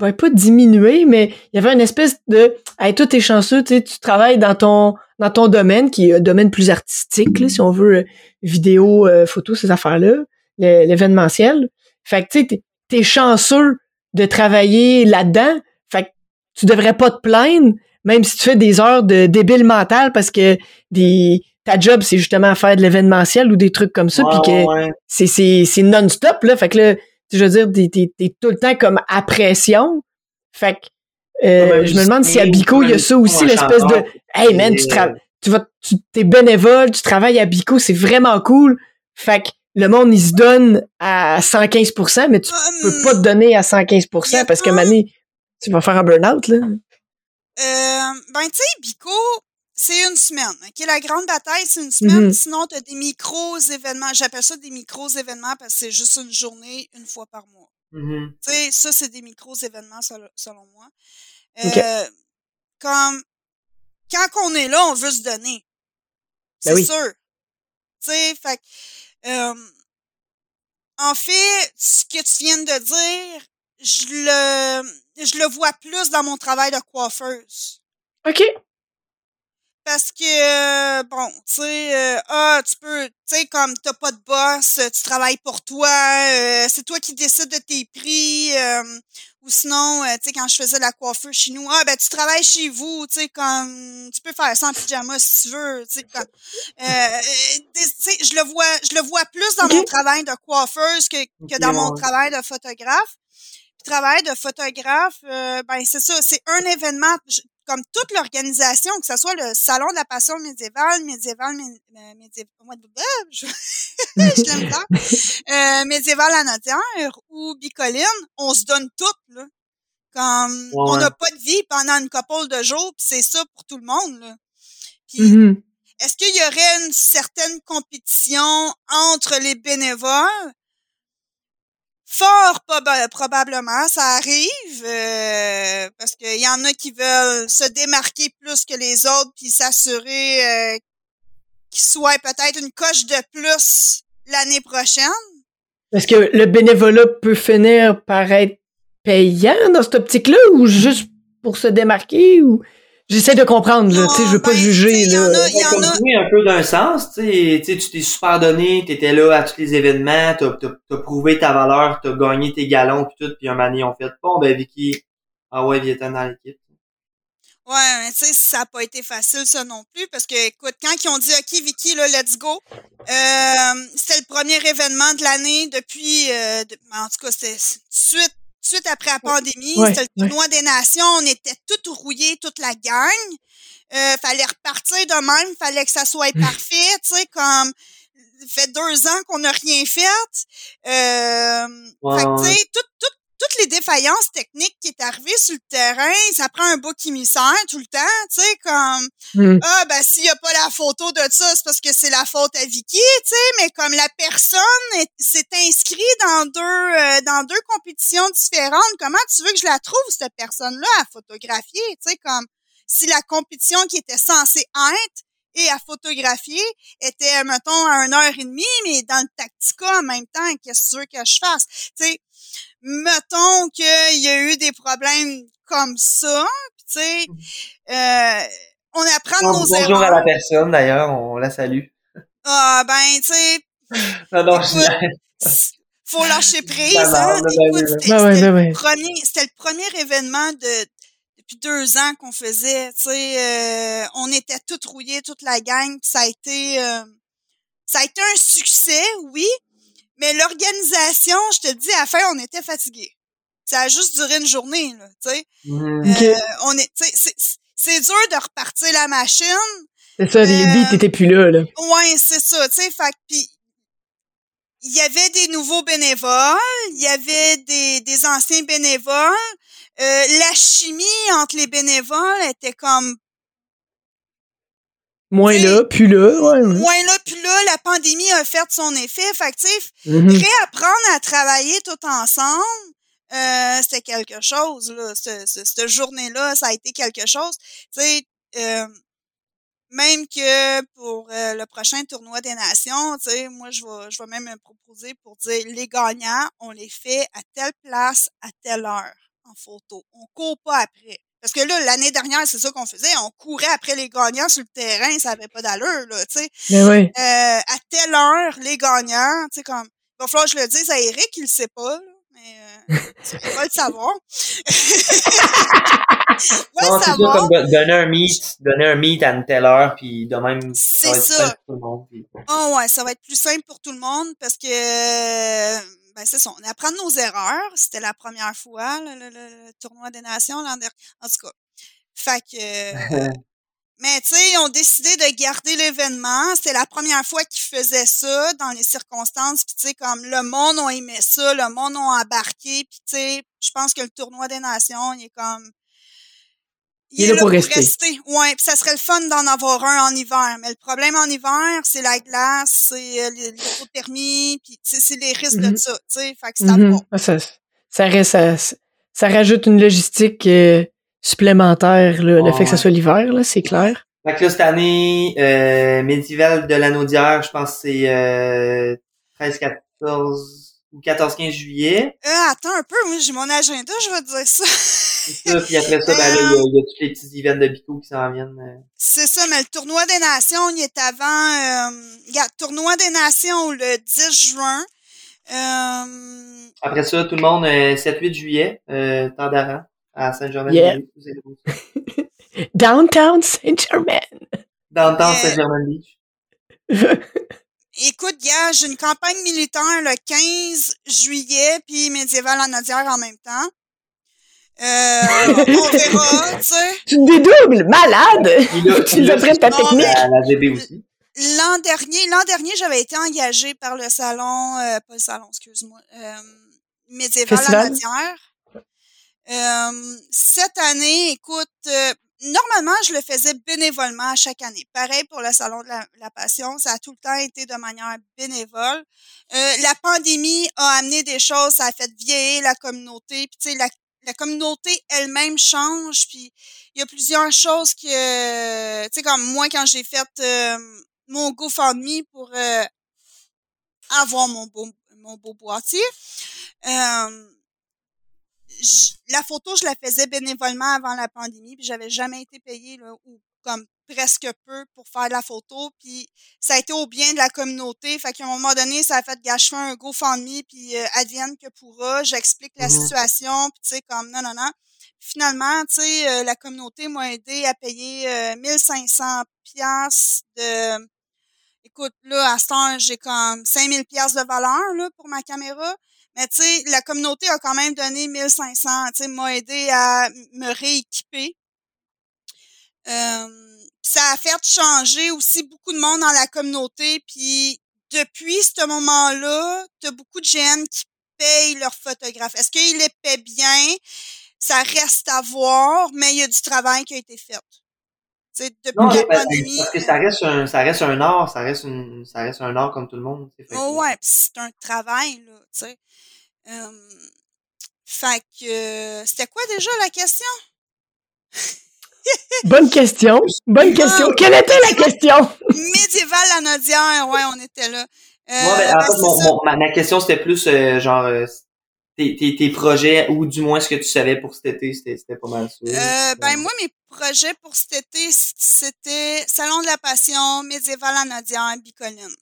Speaker 2: ben, pas diminuer, mais il y avait une espèce de hey, toi t'es chanceux, tu travailles dans ton dans ton domaine, qui est un domaine plus artistique, là, si on veut, euh, vidéo, euh, photo, ces affaires-là, l'événementiel. Fait que tu sais, t'es chanceux de travailler là-dedans. Fait que tu devrais pas te plaindre, même si tu fais des heures de débile mental parce que des ta job, c'est justement faire de l'événementiel ou des trucs comme ça, puis que c'est c'est non-stop, là. Fait que là, je veux dire, t'es, t'es, tout le temps comme à pression. Fait que euh, je me demande si à Bico, il y a ça aussi, l'espèce de Hey man, tu travailles tu vas tu t'es bénévole, tu travailles à Bico, c'est vraiment cool. Fait que le monde il se donne à 115% mais tu peux pas te donner à 115% parce que Mané, tu vas faire un burn-out là.
Speaker 3: Euh, ben tu sais Bico, c'est une semaine. OK? La grande bataille, c'est une semaine. Mm-hmm. Sinon, tu as des micros événements. J'appelle ça des micros événements parce que c'est juste une journée, une fois par mois. Tu sais, ça, c'est des micros événements selon moi. Euh, comme quand on est là, on veut se donner.
Speaker 2: Ben
Speaker 3: c'est sûr. Tu sais, fait euh, en fait, ce que tu viens de dire, je le, je le vois plus dans mon travail de coiffeuse.
Speaker 2: OK
Speaker 3: parce que euh, bon, tu sais, euh, ah, tu peux, tu sais, comme t'as pas de boss, tu travailles pour toi, euh, c'est toi qui décides de tes prix, ou sinon, tu sais, quand je faisais la coiffure chez nous, ah ben tu travailles chez vous, tu sais, comme tu peux faire ça en pyjama si tu veux, tu sais, comme, je le vois, je le vois plus dans mon travail de coiffeuse que, que dans mon travail de photographe. Puis travail de photographe, ben c'est ça, c'est un événement comme toute l'organisation, que ce soit le Salon de la Passion médiévale, médiéval, euh, médiéval, je, l'aime pas, euh, médiéval à ou Bicoline, on se donne tout, là. Comme, on n'a pas de vie pendant une couple de jours, puis c'est ça pour tout le monde, là. Puis,
Speaker 2: mm-hmm.
Speaker 3: est-ce qu'il y aurait une certaine compétition entre les bénévoles? Fort probablement, ça arrive euh, parce qu'il y en a qui veulent se démarquer plus que les autres puis s'assurer euh, qu'ils soient peut-être une coche de plus l'année prochaine.
Speaker 2: Est-ce que le bénévolat peut finir par être payant dans cette optique-là ou juste pour se démarquer ou J'essaie de comprendre, là, tu sais, je veux pas ben, juger, là.
Speaker 3: Il y en a,
Speaker 1: un peu d'un sens, tu sais, tu t'es super donné, t'étais là à tous les événements, t'as, as, prouvé ta valeur, t'as gagné tes galons pis tout, puis un moment on fait, bon, ben, Vicky, ah ouais, viens dans l'équipe.
Speaker 3: Ouais, mais tu sais, ça a pas été facile, ça non plus, parce que, écoute, quand ils ont dit, OK, Vicky, là, let's go, euh, c'était le premier événement de l'année depuis, euh, en tout cas, c'était suite suite après la pandémie,
Speaker 2: Ouais,
Speaker 3: c'était le tournoi des nations, on était tout rouillés, toute la gang. Euh, fallait repartir de même, fallait que ça soit parfait, tu sais, comme fait deux ans qu'on n'a rien fait. Euh, fait que, tu sais, tout- tout- toutes les défaillances techniques qui est arrivées sur le terrain, ça prend un bouc émissaire tout le temps, tu sais, comme
Speaker 2: Hmm.
Speaker 3: ah ben s'il y a pas la photo de ça, c'est parce que c'est la faute à Vicky, tu sais, mais comme la personne est- s'est inscrite dans deux euh, dans deux compétitions différentes, comment tu veux que je la trouve cette personne-là à photographier, tu sais comme si la compétition qui était censée être et à photographier était mettons à une heure et demie, mais dans le tactica en même temps, qu'est-ce que tu veux que je fasse, tu sais, mettons qu'il y a eu des problèmes comme ça, tu sais, euh, on apprend de nos
Speaker 1: Bonjour à
Speaker 3: erreurs.
Speaker 1: la personne, d'ailleurs, on la salue.
Speaker 3: Ah, ben, tu sais,
Speaker 1: Non, non,
Speaker 3: Écoute,
Speaker 1: je-
Speaker 3: faut lâcher prise, hein.
Speaker 1: ben
Speaker 3: c'était
Speaker 2: Ben ben
Speaker 3: le premier, c'était le premier événement de, depuis deux ans qu'on faisait, tu sais, euh, on était toutes rouillées, toute la gang, puis ça a été, euh, ça a été un succès, oui, mais l'organisation, je te le dis, à la fin, on était fatigués. Ça a juste duré une journée, là, tu sais.
Speaker 2: Ok.
Speaker 3: Euh, on est, tu sais, c'est- c'est dur de repartir la machine,
Speaker 2: C'est ça, les
Speaker 3: euh,
Speaker 2: t'étais plus là, là.
Speaker 3: Ouais, c'est ça, tu sais, fait que puis il y avait des nouveaux bénévoles, il y avait des, des anciens bénévoles. Euh, la chimie entre les bénévoles était comme
Speaker 2: Moins
Speaker 3: t'sais,
Speaker 2: là, plus là, ouais. ouais.
Speaker 3: moins là, puis là, la pandémie a fait son effet. Fait que,
Speaker 2: Mhm.
Speaker 3: réapprendre à travailler tout ensemble, euh, c'était quelque chose, là. Ce- ce- Cette journée-là, ça a été quelque chose. Tu sais, euh, même que pour euh, le prochain tournoi des nations, tu sais, moi, je vais, je vais même me proposer pour dire, les gagnants, on les fait à telle place, à telle heure, en photo. On court pas après. Parce que là, l'année dernière, c'est ça qu'on faisait. On courait après les gagnants sur le terrain, ça avait pas d'allure, là, tu sais.
Speaker 2: Ben ouais.
Speaker 3: Euh, à telle heure, les gagnants, tu sais, comme, il va falloir que je le dise à Eric, il le sait pas, là, mais euh, il va le savoir. il va
Speaker 1: Non,
Speaker 3: le
Speaker 1: c'est ça,
Speaker 3: savoir.
Speaker 1: comme don- donner un meet, donner un meet à une telle heure, puis de même,
Speaker 3: C'est
Speaker 1: va être
Speaker 3: ça.
Speaker 1: simple pour tout le monde. puis-
Speaker 3: Oh ouais, ça va être plus simple pour tout le monde parce que ben c'est ça, on apprend de nos erreurs. C'était la première fois le, le- le- tournoi des nations l'an dernier. En tout cas. Fait que euh, mais tu sais, ils ont décidé de garder l'événement. C'était la première fois qu'ils faisaient ça dans les circonstances. Puis tu sais, comme le monde a aimé ça, le monde a embarqué. Puis tu sais, je pense que le tournoi des nations, il est comme
Speaker 2: Il est là pour rester.
Speaker 3: Ouais, puis ça serait le fun d'en avoir un en hiver. Mais le problème en hiver, c'est la glace, c'est euh, les- l'hypothermie, puis tu sais, c'est les risques
Speaker 2: Mhm.
Speaker 3: de ça. Tu sais, fait que c'est
Speaker 2: Mhm.
Speaker 3: voir.
Speaker 2: Ah, ça, ça, reste, ça, ça rajoute une logistique euh, supplémentaire, là, le
Speaker 1: Ouais,
Speaker 2: fait que ça soit l'hiver, là, c'est clair.
Speaker 1: Fait que là, cette année, euh, Médival de la Naudière, je pense que c'est euh, 13, 14 ou 14-15 juillet.
Speaker 3: Euh, attends un peu, oui, j'ai mon agenda, je vais te dire ça.
Speaker 1: C'est ça, puis après ça, ben là, il y, a- il y a tous les petits events de Bico qui s'en viennent. euh.
Speaker 3: c'est ça, mais le tournoi des nations, il est avant. Euh, regarde, tournoi des nations le 10 juin. Euh,
Speaker 1: Après ça, tout le monde, euh, 7-8 juillet, euh, temps d'Aran, à Saint-Germain.
Speaker 2: Yeah. Downtown Saint-Germain.
Speaker 1: Le de
Speaker 3: Yeah.
Speaker 1: Saint-Germain-Beach.
Speaker 3: écoute, gars, j'ai une campagne militaire le 15 juillet, puis médiéval en Odière en même temps. Euh, on verra, tu sais.
Speaker 2: Tu dédoubles, malade! Tu nous apprends ta technique.
Speaker 1: à la GB aussi.
Speaker 3: L'an dernier, l'an dernier, j'avais été engagée par le salon, euh, pas le salon, excuse-moi, euh, médiéval
Speaker 2: Festival?
Speaker 3: en Odière. Euh, cette année, écoute, euh, normalement, je le faisais bénévolement à chaque année. Pareil pour le Salon de la, Passion, ça a tout le temps été de manière bénévole. Euh, la pandémie a amené des choses, ça a fait vieillir la communauté, puis tu sais, la, la communauté elle-même change, puis il y a plusieurs choses que, tu sais, comme moi, quand j'ai fait euh, mon GoFundMe pour euh, avoir mon beau, mon beau boîtier, euh, j- la photo, je la faisais bénévolement avant la pandémie, puis j'avais jamais été payée là, ou comme presque peu pour faire la photo, puis ça a été au bien de la communauté. Fait qu'à un moment donné, ça a fait je fais un GoFundMe, puis euh, advienne que pourra, j'explique la
Speaker 1: Mhm.
Speaker 3: situation, puis tu sais, comme non, non, non. Finalement, tu sais, euh, la communauté m'a aidé à payer euh, 1500 pièces de... Écoute, là, à ce temps, j'ai comme 5000 pièces de valeur là, pour ma caméra. Mais tu sais, la communauté a quand même donné 1500, tu sais, m'a aidé à me rééquiper. Euh, ça a fait changer aussi beaucoup de monde dans la communauté. Puis depuis ce moment-là, tu as beaucoup de GN qui payent leurs photographes. Est-ce qu'ils les paient bien? Ça reste à voir, mais il y a du travail qui a été fait.
Speaker 1: T'sais, depuis non, la pandémie. Parce que ça reste un, ça reste un art, ça reste, une, ça reste un art comme tout le monde.
Speaker 3: Oh ouais, c'est un travail, là, tu sais. Euh, fait que, c'était quoi déjà la question?
Speaker 2: Bonne question. Bonne question. Ah, Quelle était la question?
Speaker 3: Médiéval anodière, ouais, on était là.
Speaker 1: Euh, Moi, ben, en fait, mon, ma, ma, question, c'était plus euh, genre euh, tes, tes, tes, projets ou du moins ce que tu savais pour cet été, c'était pas mal ça.
Speaker 3: Euh, ben moi, mes projets pour cet été, c'était Salon de la Passion, Médiéval anodière, Bicoline.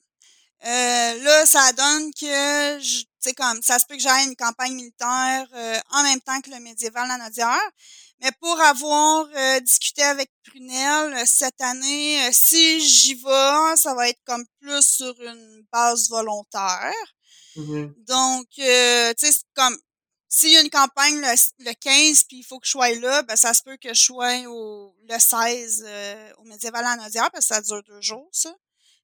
Speaker 3: Euh, là, ça donne que, tu sais, comme, ça se peut que j'aille une campagne militaire en même temps que le médiéval anodière. Mais pour avoir euh, discuté avec Prunel euh, cette année, euh, si j'y vais, ça va être comme plus sur une base volontaire.
Speaker 1: Mm-hmm.
Speaker 3: Donc, tu sais, comme s'il y a une campagne le, 15 puis il faut que je sois là, ben ça se peut que je sois au le 16 au médiéval en Audière parce que ça dure deux jours, ça.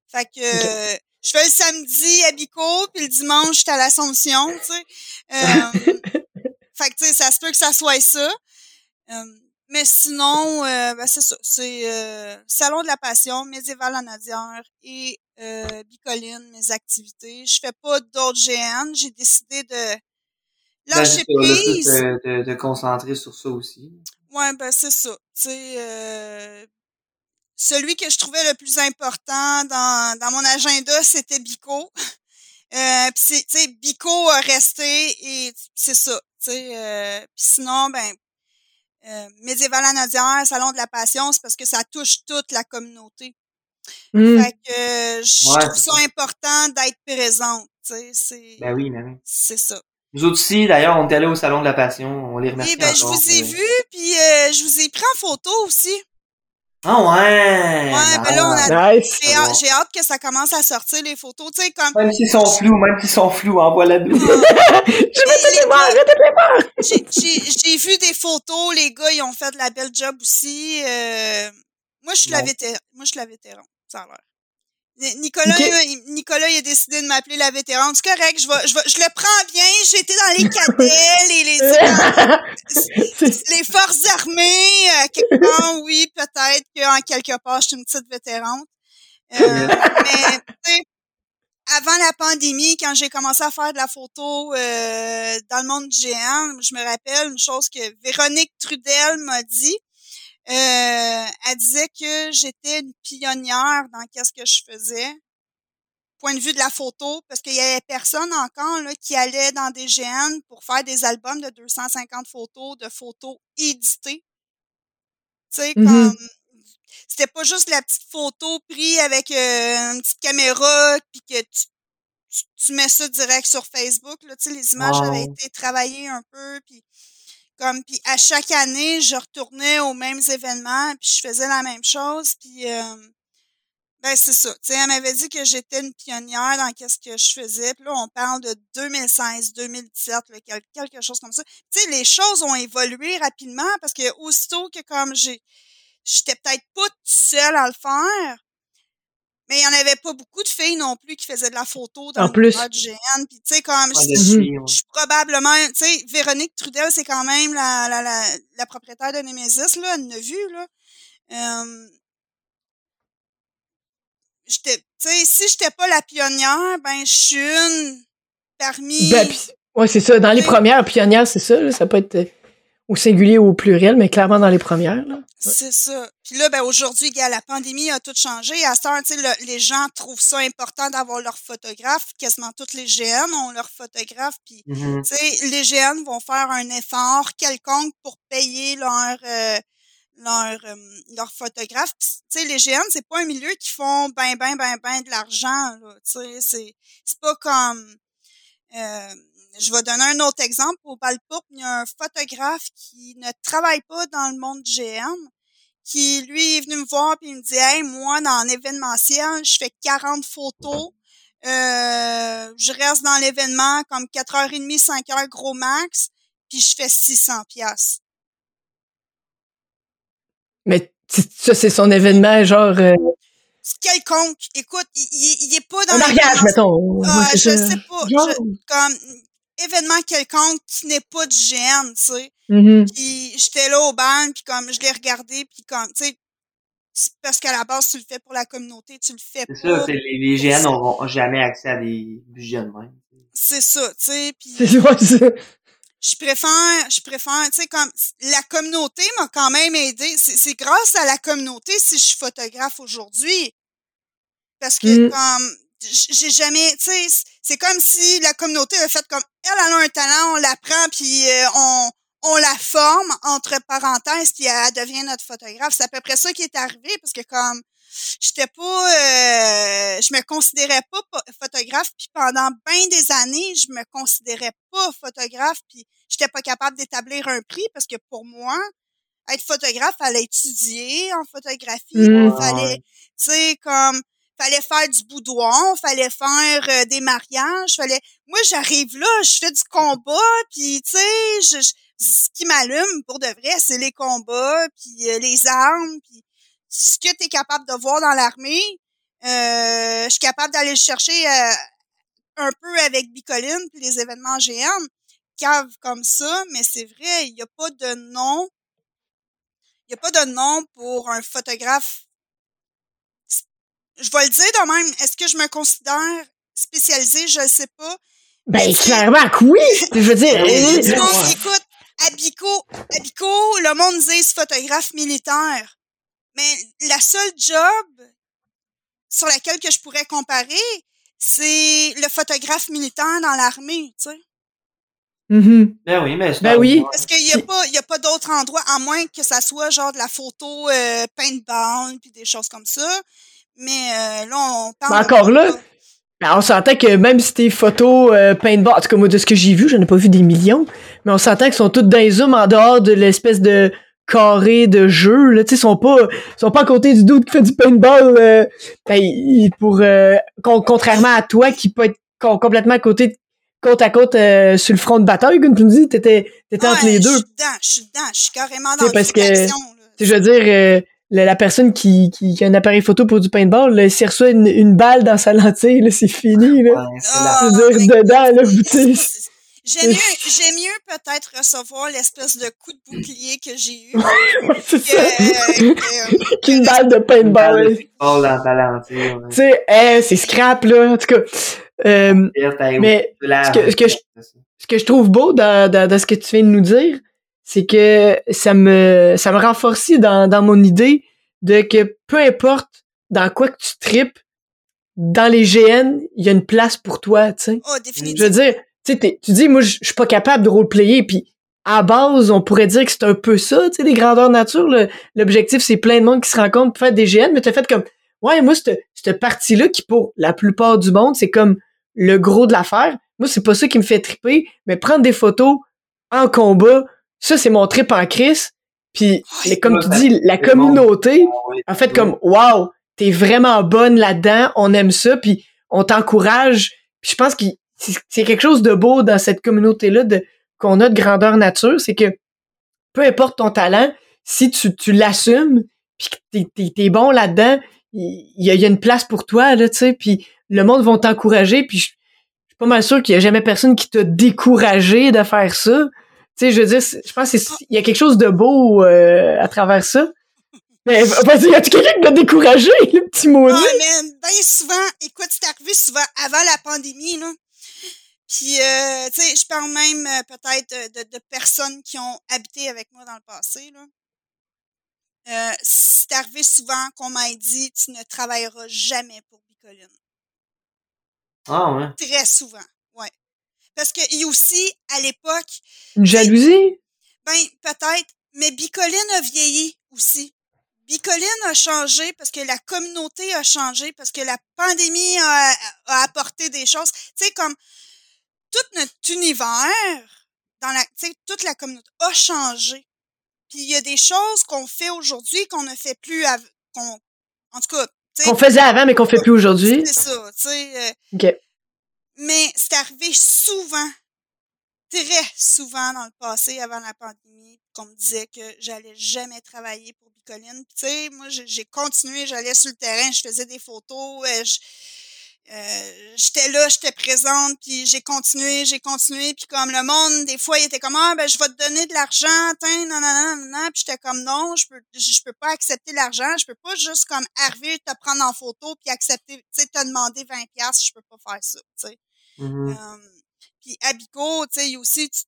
Speaker 3: Fait que je fais le samedi à Bico, puis le dimanche, j'étais à l'Assomption, tu sais. fait que, tu sais, ça se peut que ça soit ça mais sinon, euh, ben c'est ça. C'est euh, Salon de la Passion, Médiéval en Adière et euh, Bicoline, mes activités. Je fais pas d'autres GN. J'ai décidé de lâcher prise.
Speaker 1: De, de, concentrer sur ça aussi.
Speaker 3: Ouais, ben c'est ça. Tu sais, celui que je trouvais le plus important dans, dans mon agenda, c'était Bico. Euh, tu sais, Bico a resté et c'est ça. Tu sais, sinon, ben euh, Médiéval anodière, Salon de la Passion, c'est parce que ça touche toute la communauté. Mmh. Fait que euh, je trouve ça important d'être présente. C'est,
Speaker 1: ben oui, ben oui.
Speaker 3: C'est ça.
Speaker 1: Nous autres aussi, d'ailleurs, on est allés au Salon de la Passion. On les remercie.
Speaker 3: Oui, ben, je vous ai vu, puis euh, je vous ai pris en photo aussi.
Speaker 1: Ah ouais!
Speaker 3: Ouais, ben là, on a. Nice. J'ai hâte, que ça commence à sortir les photos, tu sais, comme.
Speaker 1: Même s'ils sont flous, même s'ils sont flous, envoie la douce.
Speaker 3: J'ai vu des photos, les gars, ils ont fait de la belle job aussi. Euh... Moi, je suis la vétéran. Moi, je suis la vétéran, ça a l'air. Nicolas, Nicolas, il a décidé de m'appeler la vétérane. C'est correct, je, vais, je, vais, je le prends bien. Été dans les cadets, les, les, les forces armées. Euh, quelque part, oui, peut-être qu'en quelque part, je suis une petite vétérante. Euh, mais, avant la pandémie, quand j'ai commencé à faire de la photo euh, dans le monde géant, je me rappelle une chose que Véronique Trudel m'a dit. Euh, elle disait que j'étais une pionnière dans qu'est-ce que je faisais, point de vue de la photo, parce qu'il y avait personne encore là, qui allait dans des GN pour faire des albums de 250 photos, de photos éditées. Tu sais, comme c'était pas juste la petite photo prise avec euh, une petite caméra puis que tu, tu, mets ça direct sur Facebook là, tu sais les images avaient été travaillées un peu puis comme puis à chaque année, je retournais aux mêmes événements, puis je faisais la même chose, puis euh, ben c'est ça. Tu sais, elle m'avait dit que j'étais une pionnière dans qu'est-ce que je faisais. Puis là, on parle de 2016, 2017, quelque chose comme ça. Tu sais, les choses ont évolué rapidement parce que aussitôt que comme j'ai j'étais peut-être pas toute seule à le faire, mais il y en avait pas beaucoup de filles non plus qui faisaient de la photo dans
Speaker 2: en plus.
Speaker 3: le GN. Puis tu sais, comme je, suis probablement, tu sais, Véronique Trudel, c'est quand même la, la, la, la, propriétaire de Nemesis, là, elle a vu, là. Euh, j'étais, tu sais, si j'étais pas la pionnière, ben je suis une parmi.
Speaker 2: Ben, ouais, c'est ça. Dans les premières pionnières, c'est ça. Là, ça peut être au singulier ou au pluriel, mais clairement dans les premières. Là.
Speaker 3: C'est ça. Puis là, ben aujourd'hui, la pandémie a tout changé. À ce temps, les gens trouvent ça important d'avoir leur photographe. Quasiment toutes les GN ont leur photographe. Puis, mm-hmm. les GN vont faire un effort quelconque pour payer leur euh, leur, euh, leur photographe. Tu sais, les GN, c'est pas un milieu qui font ben, ben, ben, ben de l'argent. Tu sais, c'est, c'est pas comme... Euh, je vais donner un autre exemple. Au Balpoup, il y a un photographe qui ne travaille pas dans le monde GM, qui, lui, est venu me voir et il me dit Hey, moi, dans l'événementiel, je fais 40 photos. euh, je reste dans l'événement comme 4h30, 5h gros max, puis je fais 600 pièces.
Speaker 2: Mais ça, c'est son événement, genre... Euh,
Speaker 3: quelconque. Écoute, il, il, est pas dans...
Speaker 2: Un mariage, mettons.
Speaker 3: Ah, je sais pas. comme événement quelconque qui n'est pas du GN, tu sais.
Speaker 2: Mm-hmm.
Speaker 3: Puis j'étais là au ban, puis comme je l'ai regardé, puis comme, tu sais, parce qu'à la base, tu le fais pour la communauté, tu le fais
Speaker 1: C'est ça, les, les GN n'auront jamais accès à des budgets de même.
Speaker 3: C'est ça, tu sais, puis... je préfère, je préfère, tu sais, comme la communauté m'a quand même aidé. C'est grâce à la communauté si je suis photographe aujourd'hui. Parce que mm. comme j'ai jamais, tu sais, c'est comme si la communauté a fait comme elle, elle a un talent, on la prend puis euh, on on la forme entre parenthèses puis elle devient notre photographe. C'est à peu près ça qui est arrivé parce que comme j'étais pas euh, je me considérais pas photographe puis pendant bien des années je me considérais pas photographe puis j'étais pas capable d'établir un prix parce que pour moi être photographe fallait étudier en photographie
Speaker 2: mmh.
Speaker 3: fallait tu sais comme fallait faire du boudoir, fallait faire euh, des mariages, fallait moi j'arrive là, je fais du combat puis tu sais je, ce qui m'allume pour de vrai, c'est les combats puis euh, les armes puis ce que tu es capable de voir dans l'armée, euh, je suis capable d'aller le chercher euh, un peu avec Bicoline puis les événements GM, cave comme ça, mais c'est vrai, il n'y a pas de nom. Il n'y a pas de nom pour un photographe. Je vais le dire de même. Est-ce que je me considère spécialisée? Je ne sais pas.
Speaker 2: Ben, clairement oui! Je veux dire.
Speaker 3: écoute, à Bico, à Bico, le monde dit photographe militaire. Mais la seule job sur laquelle que je pourrais comparer, c'est le photographe militaire dans l'armée, tu sais.
Speaker 2: Mm-hmm.
Speaker 1: Ben oui, mais
Speaker 2: ben oui.
Speaker 3: Parce qu'il n'y a pas, il a pas d'autre endroit, à moins que ça soit genre de la photo euh, paintball puis des choses comme ça. Mais euh, là, on parle.
Speaker 2: Ben encore là, ben on s'entend que même si tes photos euh, paintball, en tout cas moi de ce que j'ai vu, j'en ai pas vu des millions, mais on s'entend qu'ils sont toutes dans les zooms en dehors de l'espèce de carré de jeu là tu sais sont pas sont pas à côté du doute qui fait du paintball euh, ben, pour euh, contrairement à toi qui peut être complètement à côté côte à côte euh, sur le front de bataille comme tu me dis t'étais t'étais entre les deux je
Speaker 3: suis dedans je suis dedans je suis carrément dans
Speaker 2: parce que je veux dire la, personne qui, qui, a un appareil photo pour du paintball, s'il reçoit une, balle dans sa lentille, là, c'est fini. Là.
Speaker 1: Ouais, ah,
Speaker 2: je veux dire, dedans, là,
Speaker 3: J'aime mieux, j'aime mieux peut-être recevoir l'espèce de coup de bouclier que j'ai eu.
Speaker 2: c'est ça. Qu'une balle de paintball.
Speaker 1: Oh, dans ta Tu
Speaker 2: sais, eh, c'est scrap, là. En tout cas. Euh, mais ce que, ce, que je, ce que je trouve beau dans, dans, dans ce que tu viens de nous dire, c'est que ça me, ça me renforce dans, dans mon idée de que peu importe dans quoi que tu tripes, dans les GN, il y a une place pour toi, tu sais.
Speaker 3: Oh, définitivement.
Speaker 2: Je veux dire, tu tu dis, moi, je suis pas capable de roleplayer, puis à base, on pourrait dire que c'est un peu ça, tu sais, les grandeurs nature. L'objectif, c'est plein de monde qui se rencontre pour faire des GN, mais t'as fait comme, ouais, moi, cette, cette partie-là, qui pour la plupart du monde, c'est comme le gros de l'affaire. Moi, c'est pas ça qui me fait triper, mais prendre des photos en combat, ça, c'est mon trip en crise. Puis, comme tu dis, la communauté, en fait, comme, wow, t'es vraiment bonne là-dedans, on aime ça, puis on t'encourage. Puis je pense que c'est quelque chose de beau dans cette communauté-là de qu'on a de grandeur nature, c'est que peu importe ton talent, si tu, tu l'assumes, puis que t'es es, bon là-dedans, il y, a une place pour toi, là, tu sais, puis le monde va t'encourager, puis je suis pas mal sûr qu'il y a jamais personne qui t'a découragé de faire ça. Tu sais, je veux dire, je pense qu'il y a quelque chose de beau euh, à travers ça. Mais vas-y, y a-tu quelqu'un qui t'a découragé, le petit maudit?
Speaker 3: Ah, mais bien souvent, écoute, c'est arrivé souvent avant la pandémie, là. Puis, euh, tu sais, je parle même euh, peut-être de, de, personnes qui ont habité avec moi dans le passé. Là. Euh, c'est arrivé souvent qu'on m'a dit tu ne travailleras jamais pour Bicoline.
Speaker 1: Ah ouais.
Speaker 3: Très souvent. Parce qu'il y a aussi, à l'époque.
Speaker 2: Une jalousie?
Speaker 3: Ben, peut-être. Mais Bicoline a vieilli aussi. Bicoline a changé parce que la communauté a changé, parce que la pandémie a, a apporté des choses. Tu sais, comme tout notre univers, dans la, toute la communauté a changé. Puis il y a des choses qu'on fait aujourd'hui qu'on ne fait plus, qu'on, en tout cas, tu sais,
Speaker 2: Qu'on faisait avant, mais qu'on fait plus aujourd'hui?
Speaker 3: c'est ça, tu sais. euh,
Speaker 2: OK.
Speaker 3: Mais c'est arrivé souvent, très souvent dans le passé, avant la pandémie, qu'on me disait que j'allais jamais travailler pour Bicoline. Tu sais, moi, j'ai j'ai continué, j'allais sur le terrain, je faisais des photos, euh, je- euh, j'étais là, j'étais présente, puis j'ai continué, j'ai continué, puis comme le monde, des fois, il était comme ah ben je vais te donner de l'argent, tiens, non non non non, puis j'étais comme non, je peux je peux pas accepter l'argent, je peux pas juste comme arriver te prendre en photo puis accepter, tu sais, te demander 20 pièces, je peux pas faire ça, tu sais. Euh, puis Abico, tu sais, aussi tu-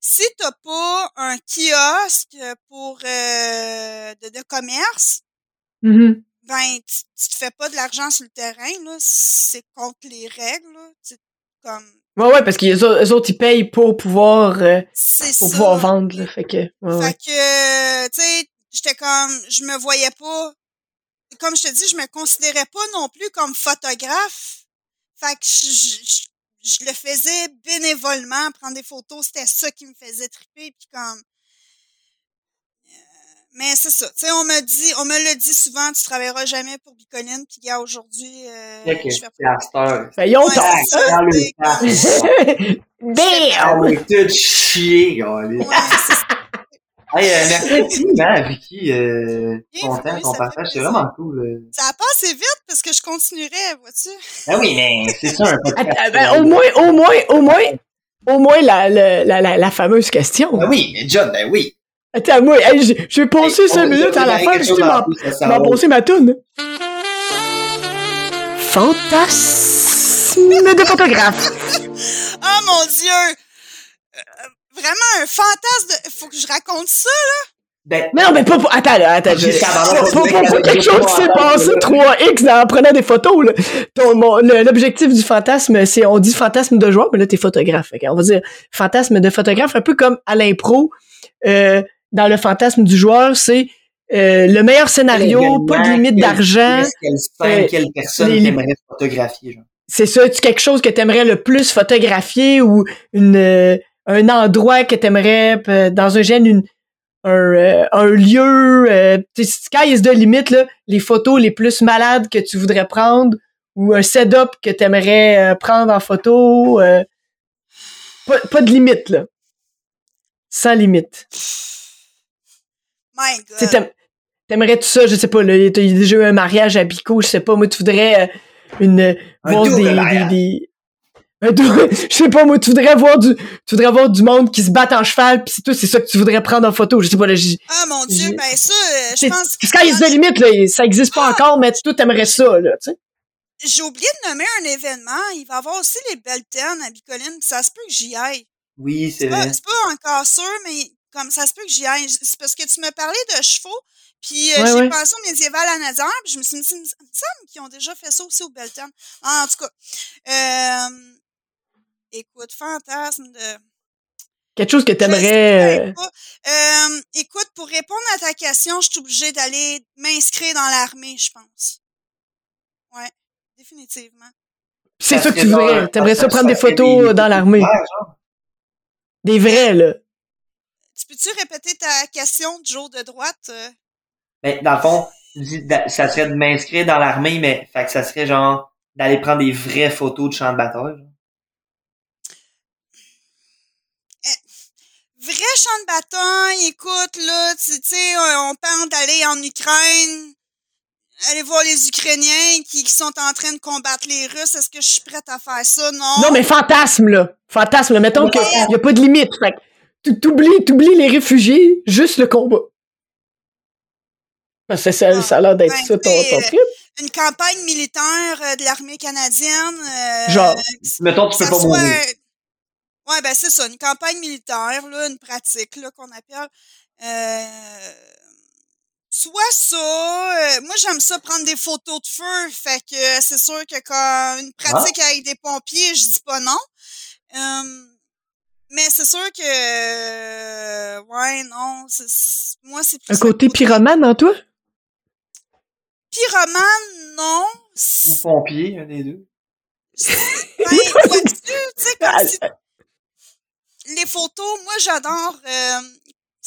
Speaker 3: si t'as pas un kiosque pour euh, de, de commerce,
Speaker 2: Mhm.
Speaker 3: Ben tu, tu te fais pas de l'argent sur le terrain là, c'est contre les règles là, comme
Speaker 2: Ouais, ouais, parce que les autres, ils payent pour pouvoir, euh, pour
Speaker 3: ça.
Speaker 2: pouvoir vendre, là. Fait que, ouais, ouais.
Speaker 3: Fait que tu sais, j'étais comme je me voyais pas comme je te dis, je me considérais pas non plus comme photographe. Fait que je, je- je- le faisais bénévolement, prendre des photos, c'était ça qui me faisait triper puis comme mais c'est ça. Tu sais, on me dit, on me le dit souvent, tu travailleras jamais pour Bicoline, puis gars, aujourd'hui, euh,
Speaker 1: Fait que
Speaker 3: je fais
Speaker 1: temps.
Speaker 3: comme-
Speaker 1: Ah
Speaker 2: Damn!
Speaker 1: oui, tout chier, gars.
Speaker 3: Ouais, c'est ça.
Speaker 1: Hey, euh, merci infiniment, Vicky. Euh,
Speaker 3: oui,
Speaker 1: qu'on
Speaker 3: ça
Speaker 1: partage. C'est vraiment cool. euh.
Speaker 3: Ça a passé vite parce que je continuerais, vois-tu?
Speaker 1: Ah oui, mais c'est ça un podcast.
Speaker 2: Attends, ben, au moins, au moins, au moins, au moins la, la, la, la, la fameuse question.
Speaker 1: Ben oui, mais John, ben oui.
Speaker 2: Attends, moi, hey, j'ai passé
Speaker 1: Hey,
Speaker 2: 5
Speaker 1: on-
Speaker 2: minutes à la
Speaker 1: on-
Speaker 2: fin, m'as
Speaker 1: va.
Speaker 2: passé ma toune. Fantasme de photographe.
Speaker 3: Oh mon Dieu! Euh, vraiment un fantasme de. Faut que je raconte ça,
Speaker 1: Ben,
Speaker 2: Mais non, mais pas pour... Attends, là, attends. je-
Speaker 1: on
Speaker 2: pas
Speaker 1: dirait
Speaker 2: quelque chose qui s'est
Speaker 1: pas
Speaker 2: passé
Speaker 1: à
Speaker 2: 3X en prenant des photos, là. Ton- mon- le- L'objectif du fantasme, c'est, on dit fantasme de joueur, mais là, t'es photographe. Qu'on va dire fantasme de photographe, un peu comme à l'impro. Euh, dans le fantasme du joueur, c'est euh, le meilleur scénario, pas de limite d'argent.
Speaker 1: Quelle
Speaker 2: Euh,
Speaker 1: quelle personne
Speaker 2: les-
Speaker 1: t'aimerais photographier, genre.
Speaker 2: c'est ça, tu quelque chose que t'aimerais le plus photographier ou une euh, un endroit que t'aimerais euh, dans un gène une un, euh, un lieu euh, tu sky is the limit là, les photos les plus malades que tu voudrais prendre ou un setup que t'aimerais euh, prendre en photo euh, pas, pas de limite là. Sans limite.
Speaker 3: My God.
Speaker 2: T'aimerais tout ça, je sais pas, là, t'as déjà eu un mariage à Bico, je sais pas, moi, tu voudrais euh, une,
Speaker 1: Un
Speaker 2: voir des, des,
Speaker 1: mariage.
Speaker 2: des- un double- je sais pas, moi, tu voudrais voir du, tu voudrais voir du monde qui se bat en cheval, pis c'est tout, c'est ça que tu voudrais prendre en photo, je sais pas, là, j'ai-
Speaker 3: Ah mon Dieu, ben ça, euh, je pense que.
Speaker 2: Sky is the limit, là, ça existe pas encore, mais toi, t'aimerais ça, là, tu sais.
Speaker 3: J'ai oublié de nommer un événement. Il va y avoir aussi les Belten à Bicoline. puis Ça se peut que j'y aille.
Speaker 1: Oui, c'est vrai.
Speaker 3: c'est pas encore sûr, mais comme ça se peut que j'y aille. C'est parce que tu me parlais de chevaux, puis euh,
Speaker 2: Ouais,
Speaker 3: j'ai
Speaker 2: ouais.
Speaker 3: pensé au médiéval à Nazaire, puis je me suis dit, il me semble qu'ils ont déjà fait ça aussi au Belton. En tout cas, euh, écoute, fantasme de...
Speaker 2: Quelque chose que
Speaker 3: Je
Speaker 2: t'aimerais,
Speaker 3: sais
Speaker 2: euh.
Speaker 3: Euh, écoute, pour répondre à ta question, je suis obligée d'aller m'inscrire dans l'armée, je pense. Ouais, définitivement.
Speaker 2: c'est
Speaker 1: Ça
Speaker 2: que tu voudrais,
Speaker 1: genre-
Speaker 2: t'aimerais ça prendre des photos dans l'armée? Des vrais, là.
Speaker 3: Tu peux-tu répéter ta question du jour de droite? euh?
Speaker 1: Ben, dans le fond, ça serait de m'inscrire dans l'armée, mais, fait que ça serait genre, d'aller prendre des vraies photos de champs de bataille. genre.
Speaker 3: Vrai champ de bataille, écoute, là, tu sais, on parle d'aller en Ukraine, aller voir les Ukrainiens qui, qui sont en train de combattre les Russes. Est-ce que je suis prête à faire ça? Non.
Speaker 2: Non, mais fantasme, là. Fantasme, là. Mettons
Speaker 1: Ouais.
Speaker 2: qu'il y a pas de limite. Fait t'oublies, t'oublies les réfugiés, juste le combat. Parce que ça, ça a l'air d'être
Speaker 3: Ben,
Speaker 2: ça ton, ton
Speaker 3: euh,
Speaker 2: trip.
Speaker 3: Une campagne militaire euh, de l'armée canadienne. euh,
Speaker 2: Genre.
Speaker 1: Mettons, tu peux
Speaker 3: ça
Speaker 1: pas
Speaker 3: soit-
Speaker 1: mourir.
Speaker 3: Ouais, ben c'est ça, une campagne militaire, là, une pratique là, qu'on appelle. Euh, soit ça, euh, moi j'aime ça prendre des photos de feu, fait que c'est sûr que quand une pratique avec des pompiers, je dis pas non. Mais c'est sûr que euh, ouais, non, moi c'est plus
Speaker 2: Un côté pyromane en toi?
Speaker 3: pyromane, non.
Speaker 1: Ou pompier, un des deux.
Speaker 3: Ben, vois-tu, tu sais, comme si les photos, moi j'adore. euh,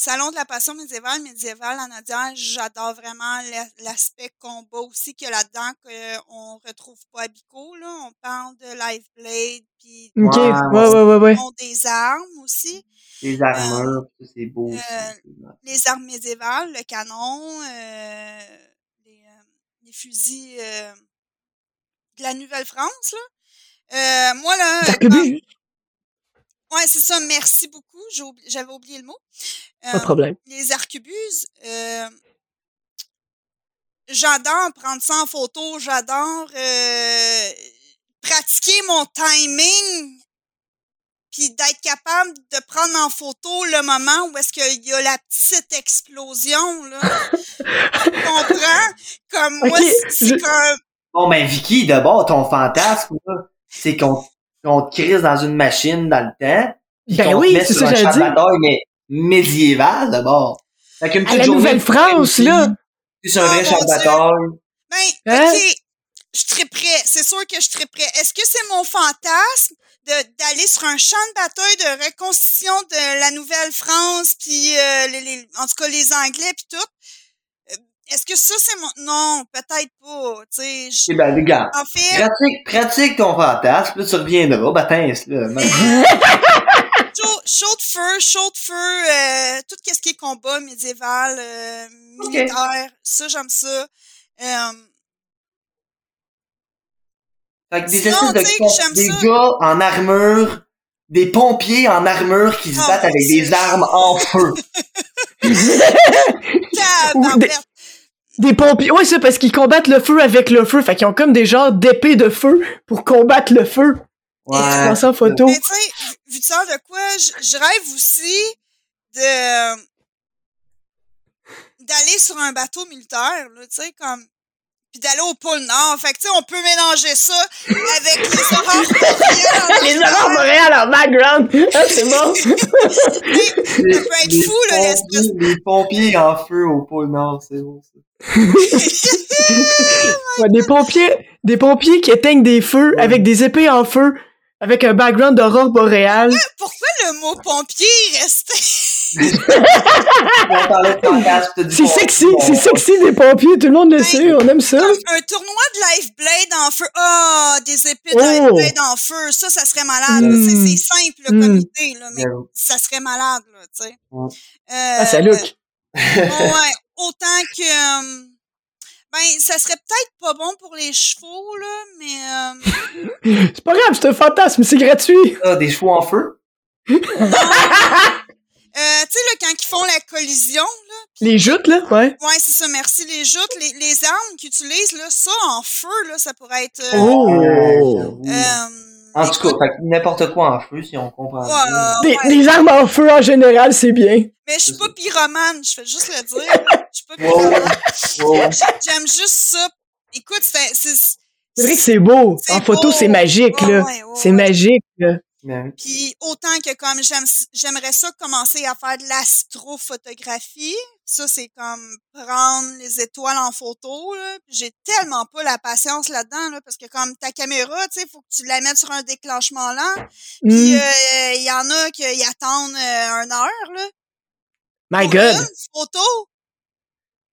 Speaker 3: Salon de la passion médiévale, médiévale en Adière, j'adore vraiment l'aspect combat aussi qu'il y a là-dedans qu'on retrouve pas à Bico. Là. On parle de Live Blade, puis
Speaker 2: Ok, ouais, ouais, ouais, ouais.
Speaker 3: des armes aussi.
Speaker 1: Les armures, c'est beau aussi.
Speaker 3: Euh, les armes médiévales, le canon, euh, les, euh, les, fusils euh, de la Nouvelle-France. là. moi, là... Ouais, c'est ça. Merci beaucoup. J'avais oublié le mot.
Speaker 2: Pas de problème.
Speaker 3: Les arquebuses, euh, j'adore prendre ça en photo. J'adore euh, pratiquer mon timing puis d'être capable de prendre en photo le moment où est-ce qu'il y a la petite explosion, là. tu comprends? Comme moi, c'est comme...
Speaker 1: Bon, ben, Vicky, d'abord, ton fantasme, c'est qu'on qu'on te crise dans une machine dans le temps.
Speaker 2: Ben oui, c'est ça que dit.
Speaker 1: bataille, mais médiéval d'abord.
Speaker 2: Fait qu'une petite à la Nouvelle-France, là.
Speaker 1: C'est un vrai champ de bataille.
Speaker 3: Ben, hein? ok, je suis prêt. C'est sûr que je suis prêt. Est-ce que c'est mon fantasme d'aller sur un champ de bataille de reconstitution de la Nouvelle-France, puis euh, les, en tout cas les Anglais, puis tout? Est-ce que ça, c'est mon... Non, peut-être pas, tu sais. Je...
Speaker 1: Eh ben, les gars, en fait... pratique, pratique ton fantasme, là, tu reviendras, ben, là.
Speaker 3: chaud, de feu, chaud de feu, euh, tout ce qui est combat médiéval, euh, militaire, ça, j'aime ça. Euh,
Speaker 1: fait que des Sinon, de des gars en armure, des pompiers en armure qui se ah, battent avec des armes en feu.
Speaker 2: Des pompiers. Ouais, c'est parce qu'ils combattent le feu avec le feu. Fait qu'ils ont comme des genres d'épées de feu pour combattre le feu.
Speaker 1: Ouais.
Speaker 2: Et tu ça en photo.
Speaker 3: Mais tu sais, vu ça de quoi, je rêve aussi de d'aller sur un bateau militaire, tu sais, comme puis d'aller au pôle Nord. Fait que, tu sais, on peut mélanger ça avec les aurores boréales.
Speaker 2: les aurores boréales en background. Ah, c'est bon.
Speaker 3: ça peut être fou, là, l'espèce.
Speaker 1: Les pompiers en feu au pôle Nord, c'est bon, ça.
Speaker 2: des pompiers, des pompiers qui éteignent des feux avec des épées en feu, avec un background d'aurore boréale.
Speaker 3: Pourquoi le mot pompier est resté?
Speaker 2: c'est sexy, c'est sexy des pompiers, tout le monde le ben, sait, on aime ça.
Speaker 3: Un, tournoi de Life Blade en feu, ah, oh, des épées de Life oh! Blade en feu, ça, ça serait malade. Mm. C'est simple comme mm. idée, là, mais ça serait malade, là, tu sais.
Speaker 2: Euh, ah, ça look.
Speaker 3: ouais, autant que... Euh, ben, ça serait peut-être pas bon pour les chevaux, là, mais...
Speaker 2: Euh... c'est pas grave, c'est un fantasme, c'est gratuit.
Speaker 1: Ah, des chevaux en feu?
Speaker 3: Euh, tu sais, là, quand ils font la collision, là.
Speaker 2: Les joutes, là, ouais.
Speaker 3: Ouais, c'est ça, merci. Les joutes, les, les armes qu'ils utilisent, là, ça, en feu, là, ça pourrait être...
Speaker 2: Euh, oh!
Speaker 3: Euh,
Speaker 1: en tout cas, n'importe quoi en feu, si on comprend.
Speaker 2: des, des, armes en feu, en général, c'est bien.
Speaker 3: Mais je suis pas pyromane, je fais juste le dire. Je suis pas pyromane. J'aime juste ça. Écoute, c'est...
Speaker 2: C'est vrai que c'est beau. En photo, c'est magique, là. c'est magique, là.
Speaker 3: Puis autant que comme j'aimerais ça commencer à faire de l'astrophotographie, ça c'est comme prendre les étoiles en photo. J'ai tellement pas la patience là-dedans là, parce que comme ta caméra, tu sais, faut que tu la mettes sur un déclenchement lent. Puis mmh. euh, il y en a qui attendent euh, une heure là.
Speaker 2: My God.
Speaker 3: Une photo.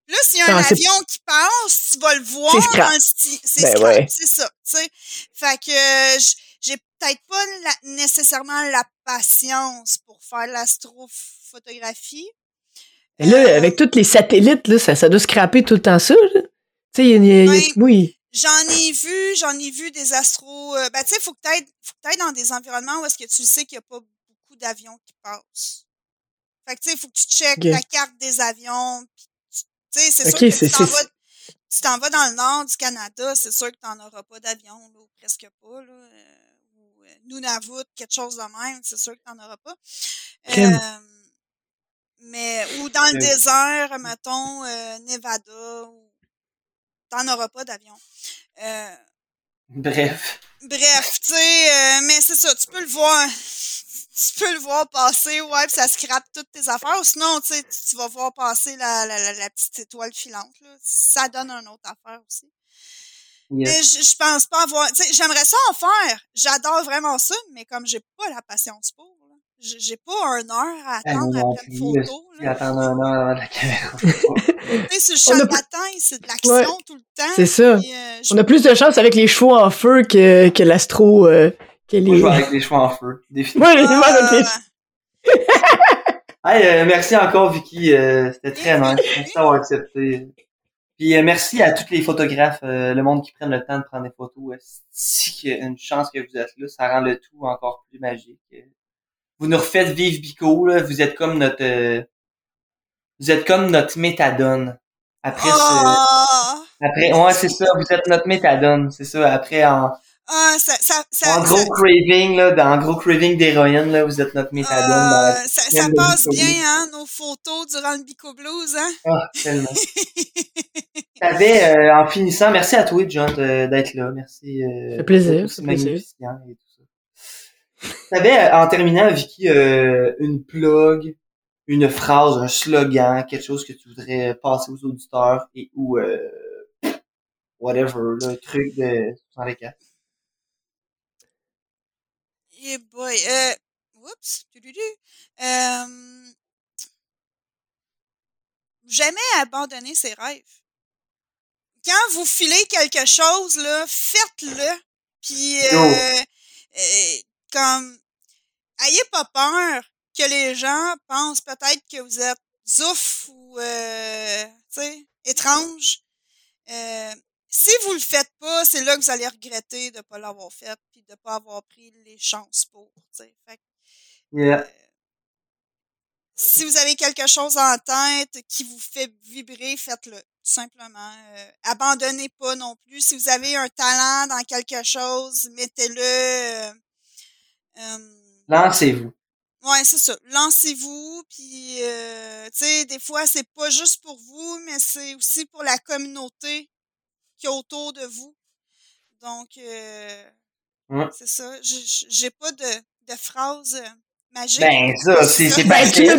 Speaker 3: Là, s'il y a un avion qui passe, tu vas le voir dans le C'est ben c'est ça, tu sais. Fait que euh, peut-être pas nécessairement la patience pour faire l'astrophotographie.
Speaker 2: Là, euh, avec tous les satellites, là, ça, ça doit scraper tout le temps ça. Tu sais, il y a, oui.
Speaker 3: J'en ai vu, j'en ai vu des astros. Euh, ben, tu sais, faut que tu faut dans des environnements où est-ce que tu sais qu'il n'y a pas beaucoup d'avions qui passent. Fait que, tu sais, il faut que tu checkes la carte des avions. Tu sais, c'est sûr que tu t'en vas, tu t'en vas dans le nord du Canada, c'est sûr que tu n'en auras pas d'avion, ou presque pas, là. Euh, Nunavut, quelque chose de même, c'est sûr que t'en auras pas. Euh, mais, ou dans le désert, mettons, euh, Nevada, ou t'en auras pas d'avion. Euh,
Speaker 1: bref.
Speaker 3: Bref, tu sais, mais c'est ça, tu peux le voir. tu peux le voir passer, ouais, pis ça scrape toutes tes affaires. Ou sinon, tu sais, tu vas voir passer la, la, la, petite étoile filante. Là. Ça donne une autre affaire aussi. Mais je, je pense pas avoir. J'aimerais ça en faire. J'adore vraiment ça, mais comme j'ai pas la patience pour. J'ai j'ai pas un heure à
Speaker 1: Ah,
Speaker 3: attendre
Speaker 1: non
Speaker 3: après une photo. Là.
Speaker 1: attendre un an avant la caméra.
Speaker 3: Tu sais, sur
Speaker 2: On
Speaker 3: le
Speaker 2: a
Speaker 3: champ de
Speaker 2: plus-
Speaker 3: bataille, c'est de l'action
Speaker 2: Ouais.
Speaker 3: tout le temps.
Speaker 2: C'est ça.
Speaker 3: puis, euh, je-
Speaker 2: On a plus de chance avec les chevaux en feu que, que l'astro. Euh, que les...
Speaker 1: Moi, je vais avec les cheveux en feu. définitivement.
Speaker 2: Ouais, les chevaux avec les-
Speaker 3: Ah,
Speaker 1: Hey, euh, merci encore, Vicky. euh, C'était très nice. Merci d'avoir accepté. Puis euh, merci à tous les photographes, euh, le monde qui prennent le temps de prendre des photos. Euh, Si qu'il y a une chance que vous êtes là, ça rend le tout encore plus magique. Euh, Vous nous refaites vivre Bico, là. Vous êtes comme notre euh, vous êtes comme notre méthadone. Après ce,
Speaker 3: Ah,
Speaker 1: après ouais, c'est ça, vous êtes notre méthadone, c'est ça. Après en,
Speaker 3: ah, ça, ça, ça,
Speaker 1: en gros craving là, dans un gros craving d'héroïne là, vous êtes notre la
Speaker 3: ah, ça, passe bien, hein, nos photos durant le Bico Blues, hein?
Speaker 1: Ah, tellement. T'avais, euh, en finissant, merci à toi, John, d'être là. Merci. Euh,
Speaker 2: fait plaisir, plaisir.
Speaker 1: magnificent et tout ça. T'avais, euh, en terminant, Vicky, euh, une plug, une phrase, un slogan, quelque chose que tu voudrais passer aux auditeurs et ou euh, whatever, le truc de 64.
Speaker 3: Yeah boy. Euh, oups. Euh, jamais abandonner ses rêves. Quand vous filez quelque chose, là, faites-le. Puis, euh, euh, comme, ayez pas peur que les gens pensent peut-être que vous êtes zouf ou, euh, tu sais, étrange. Euh, si vous le faites pas, c'est là que vous allez regretter de pas l'avoir fait puis de pas avoir pris les chances pour, tu sais. Fait que,
Speaker 1: Yeah.
Speaker 3: si vous avez quelque chose en tête qui vous fait vibrer, faites-le. Tout simplement. Euh, abandonnez pas non plus. Si vous avez un talent dans quelque chose, mettez-le. euh, euh,
Speaker 1: Lancez-vous.
Speaker 3: Ouais, c'est ça. Lancez-vous, puis euh, tu sais, des fois c'est pas juste pour vous, mais c'est aussi pour la communauté qui est autour de vous. Donc euh,
Speaker 1: Ouais.
Speaker 3: c'est ça. J'ai- J'ai pas de, de phrase euh, magique.
Speaker 1: Ben, ça, c'est, c'est
Speaker 2: Ben, tu
Speaker 1: parfait.
Speaker 2: l'as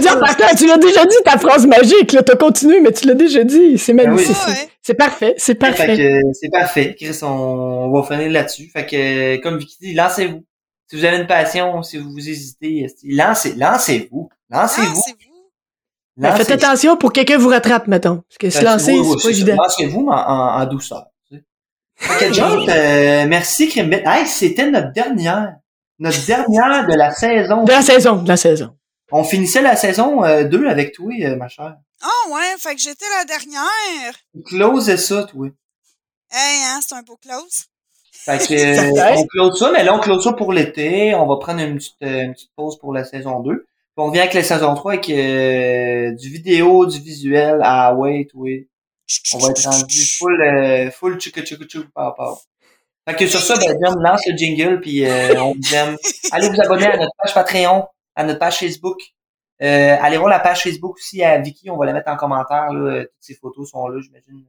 Speaker 2: dit tu l'as déjà dit ta phrase magique, là. T'as continué, mais tu l'as déjà dit. C'est
Speaker 1: Ben oui.
Speaker 2: magnifique.
Speaker 3: Ah
Speaker 2: c'est-
Speaker 3: ouais.
Speaker 2: C'est parfait, c'est
Speaker 1: Fait
Speaker 2: parfait.
Speaker 1: que c'est parfait. Chris, on, on va finir là-dessus. Fait que, comme Vicky dit, lancez-vous. Si vous avez une passion, si vous hésitez, lancez, lancez-vous. Lancez-vous.
Speaker 3: Lancez-vous.
Speaker 2: Ben, faites attention pour que quelqu'un vous rattrape, mettons. Parce que se lancer,
Speaker 1: Oui, oui,
Speaker 2: c'est pas évident.
Speaker 1: Lancez-vous mais en, en, en douceur. tu sais. Fait que, John, euh, merci, Crimbet. Hey, c'était notre dernière. Notre dernière de la saison.
Speaker 2: De la saison, de la saison.
Speaker 1: On finissait la saison 2 avec toi, euh, ma chère.
Speaker 3: Ah ouais, fait que j'étais la dernière.
Speaker 1: Close ça, toi.
Speaker 3: Hey, hein, c'est un beau close.
Speaker 1: Fait que, euh, on close ça, mais là, on close ça pour l'été. On va prendre une petite, euh, une petite pause pour la saison 2. Puis on revient avec la saison 3 avec euh, du vidéo, du visuel. Ah ouais, oui. On va être rendu full, euh, full tchouka tchouka pow pow. Fait que sur ça, ben, John lance le jingle, puis euh, on vous aime. Allez vous abonner à notre page Patreon, à notre page Facebook. Euh, allez voir la page Facebook aussi à Vicky, on va la mettre en commentaire. Là. Euh, Toutes ces photos sont là, j'imagine.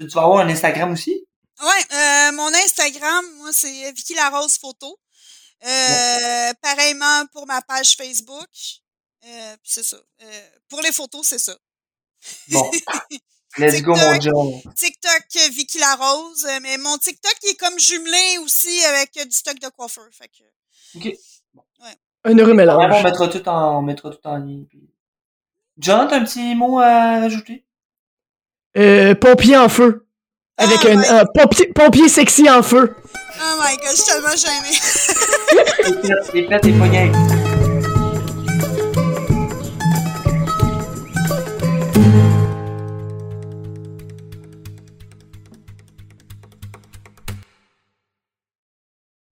Speaker 1: Tu vas avoir un Instagram aussi?
Speaker 3: Ouais, euh, mon Instagram, moi, c'est Vicky Larose Photo. Euh, Pareillement pour ma page Facebook. Euh, c'est ça. Euh, pour les photos, c'est ça.
Speaker 1: Bon. Let's go, mon
Speaker 3: TikTok.
Speaker 1: John.
Speaker 3: TikTok euh, Vicky Larose. euh, Mais mon TikTok, il est comme jumelé aussi avec euh, du stock de coiffeur. Fait que,
Speaker 1: OK.
Speaker 2: Un heureux mélange.
Speaker 1: on mettra tout en, on mettra tout en ligne. puis- John, t'as un petit mot à rajouter?
Speaker 2: Euh, pompier en feu. Avec
Speaker 3: Oh
Speaker 2: un, pompier, pompier sexy en feu.
Speaker 3: oh my god, je suis tellement gênée.
Speaker 1: Avec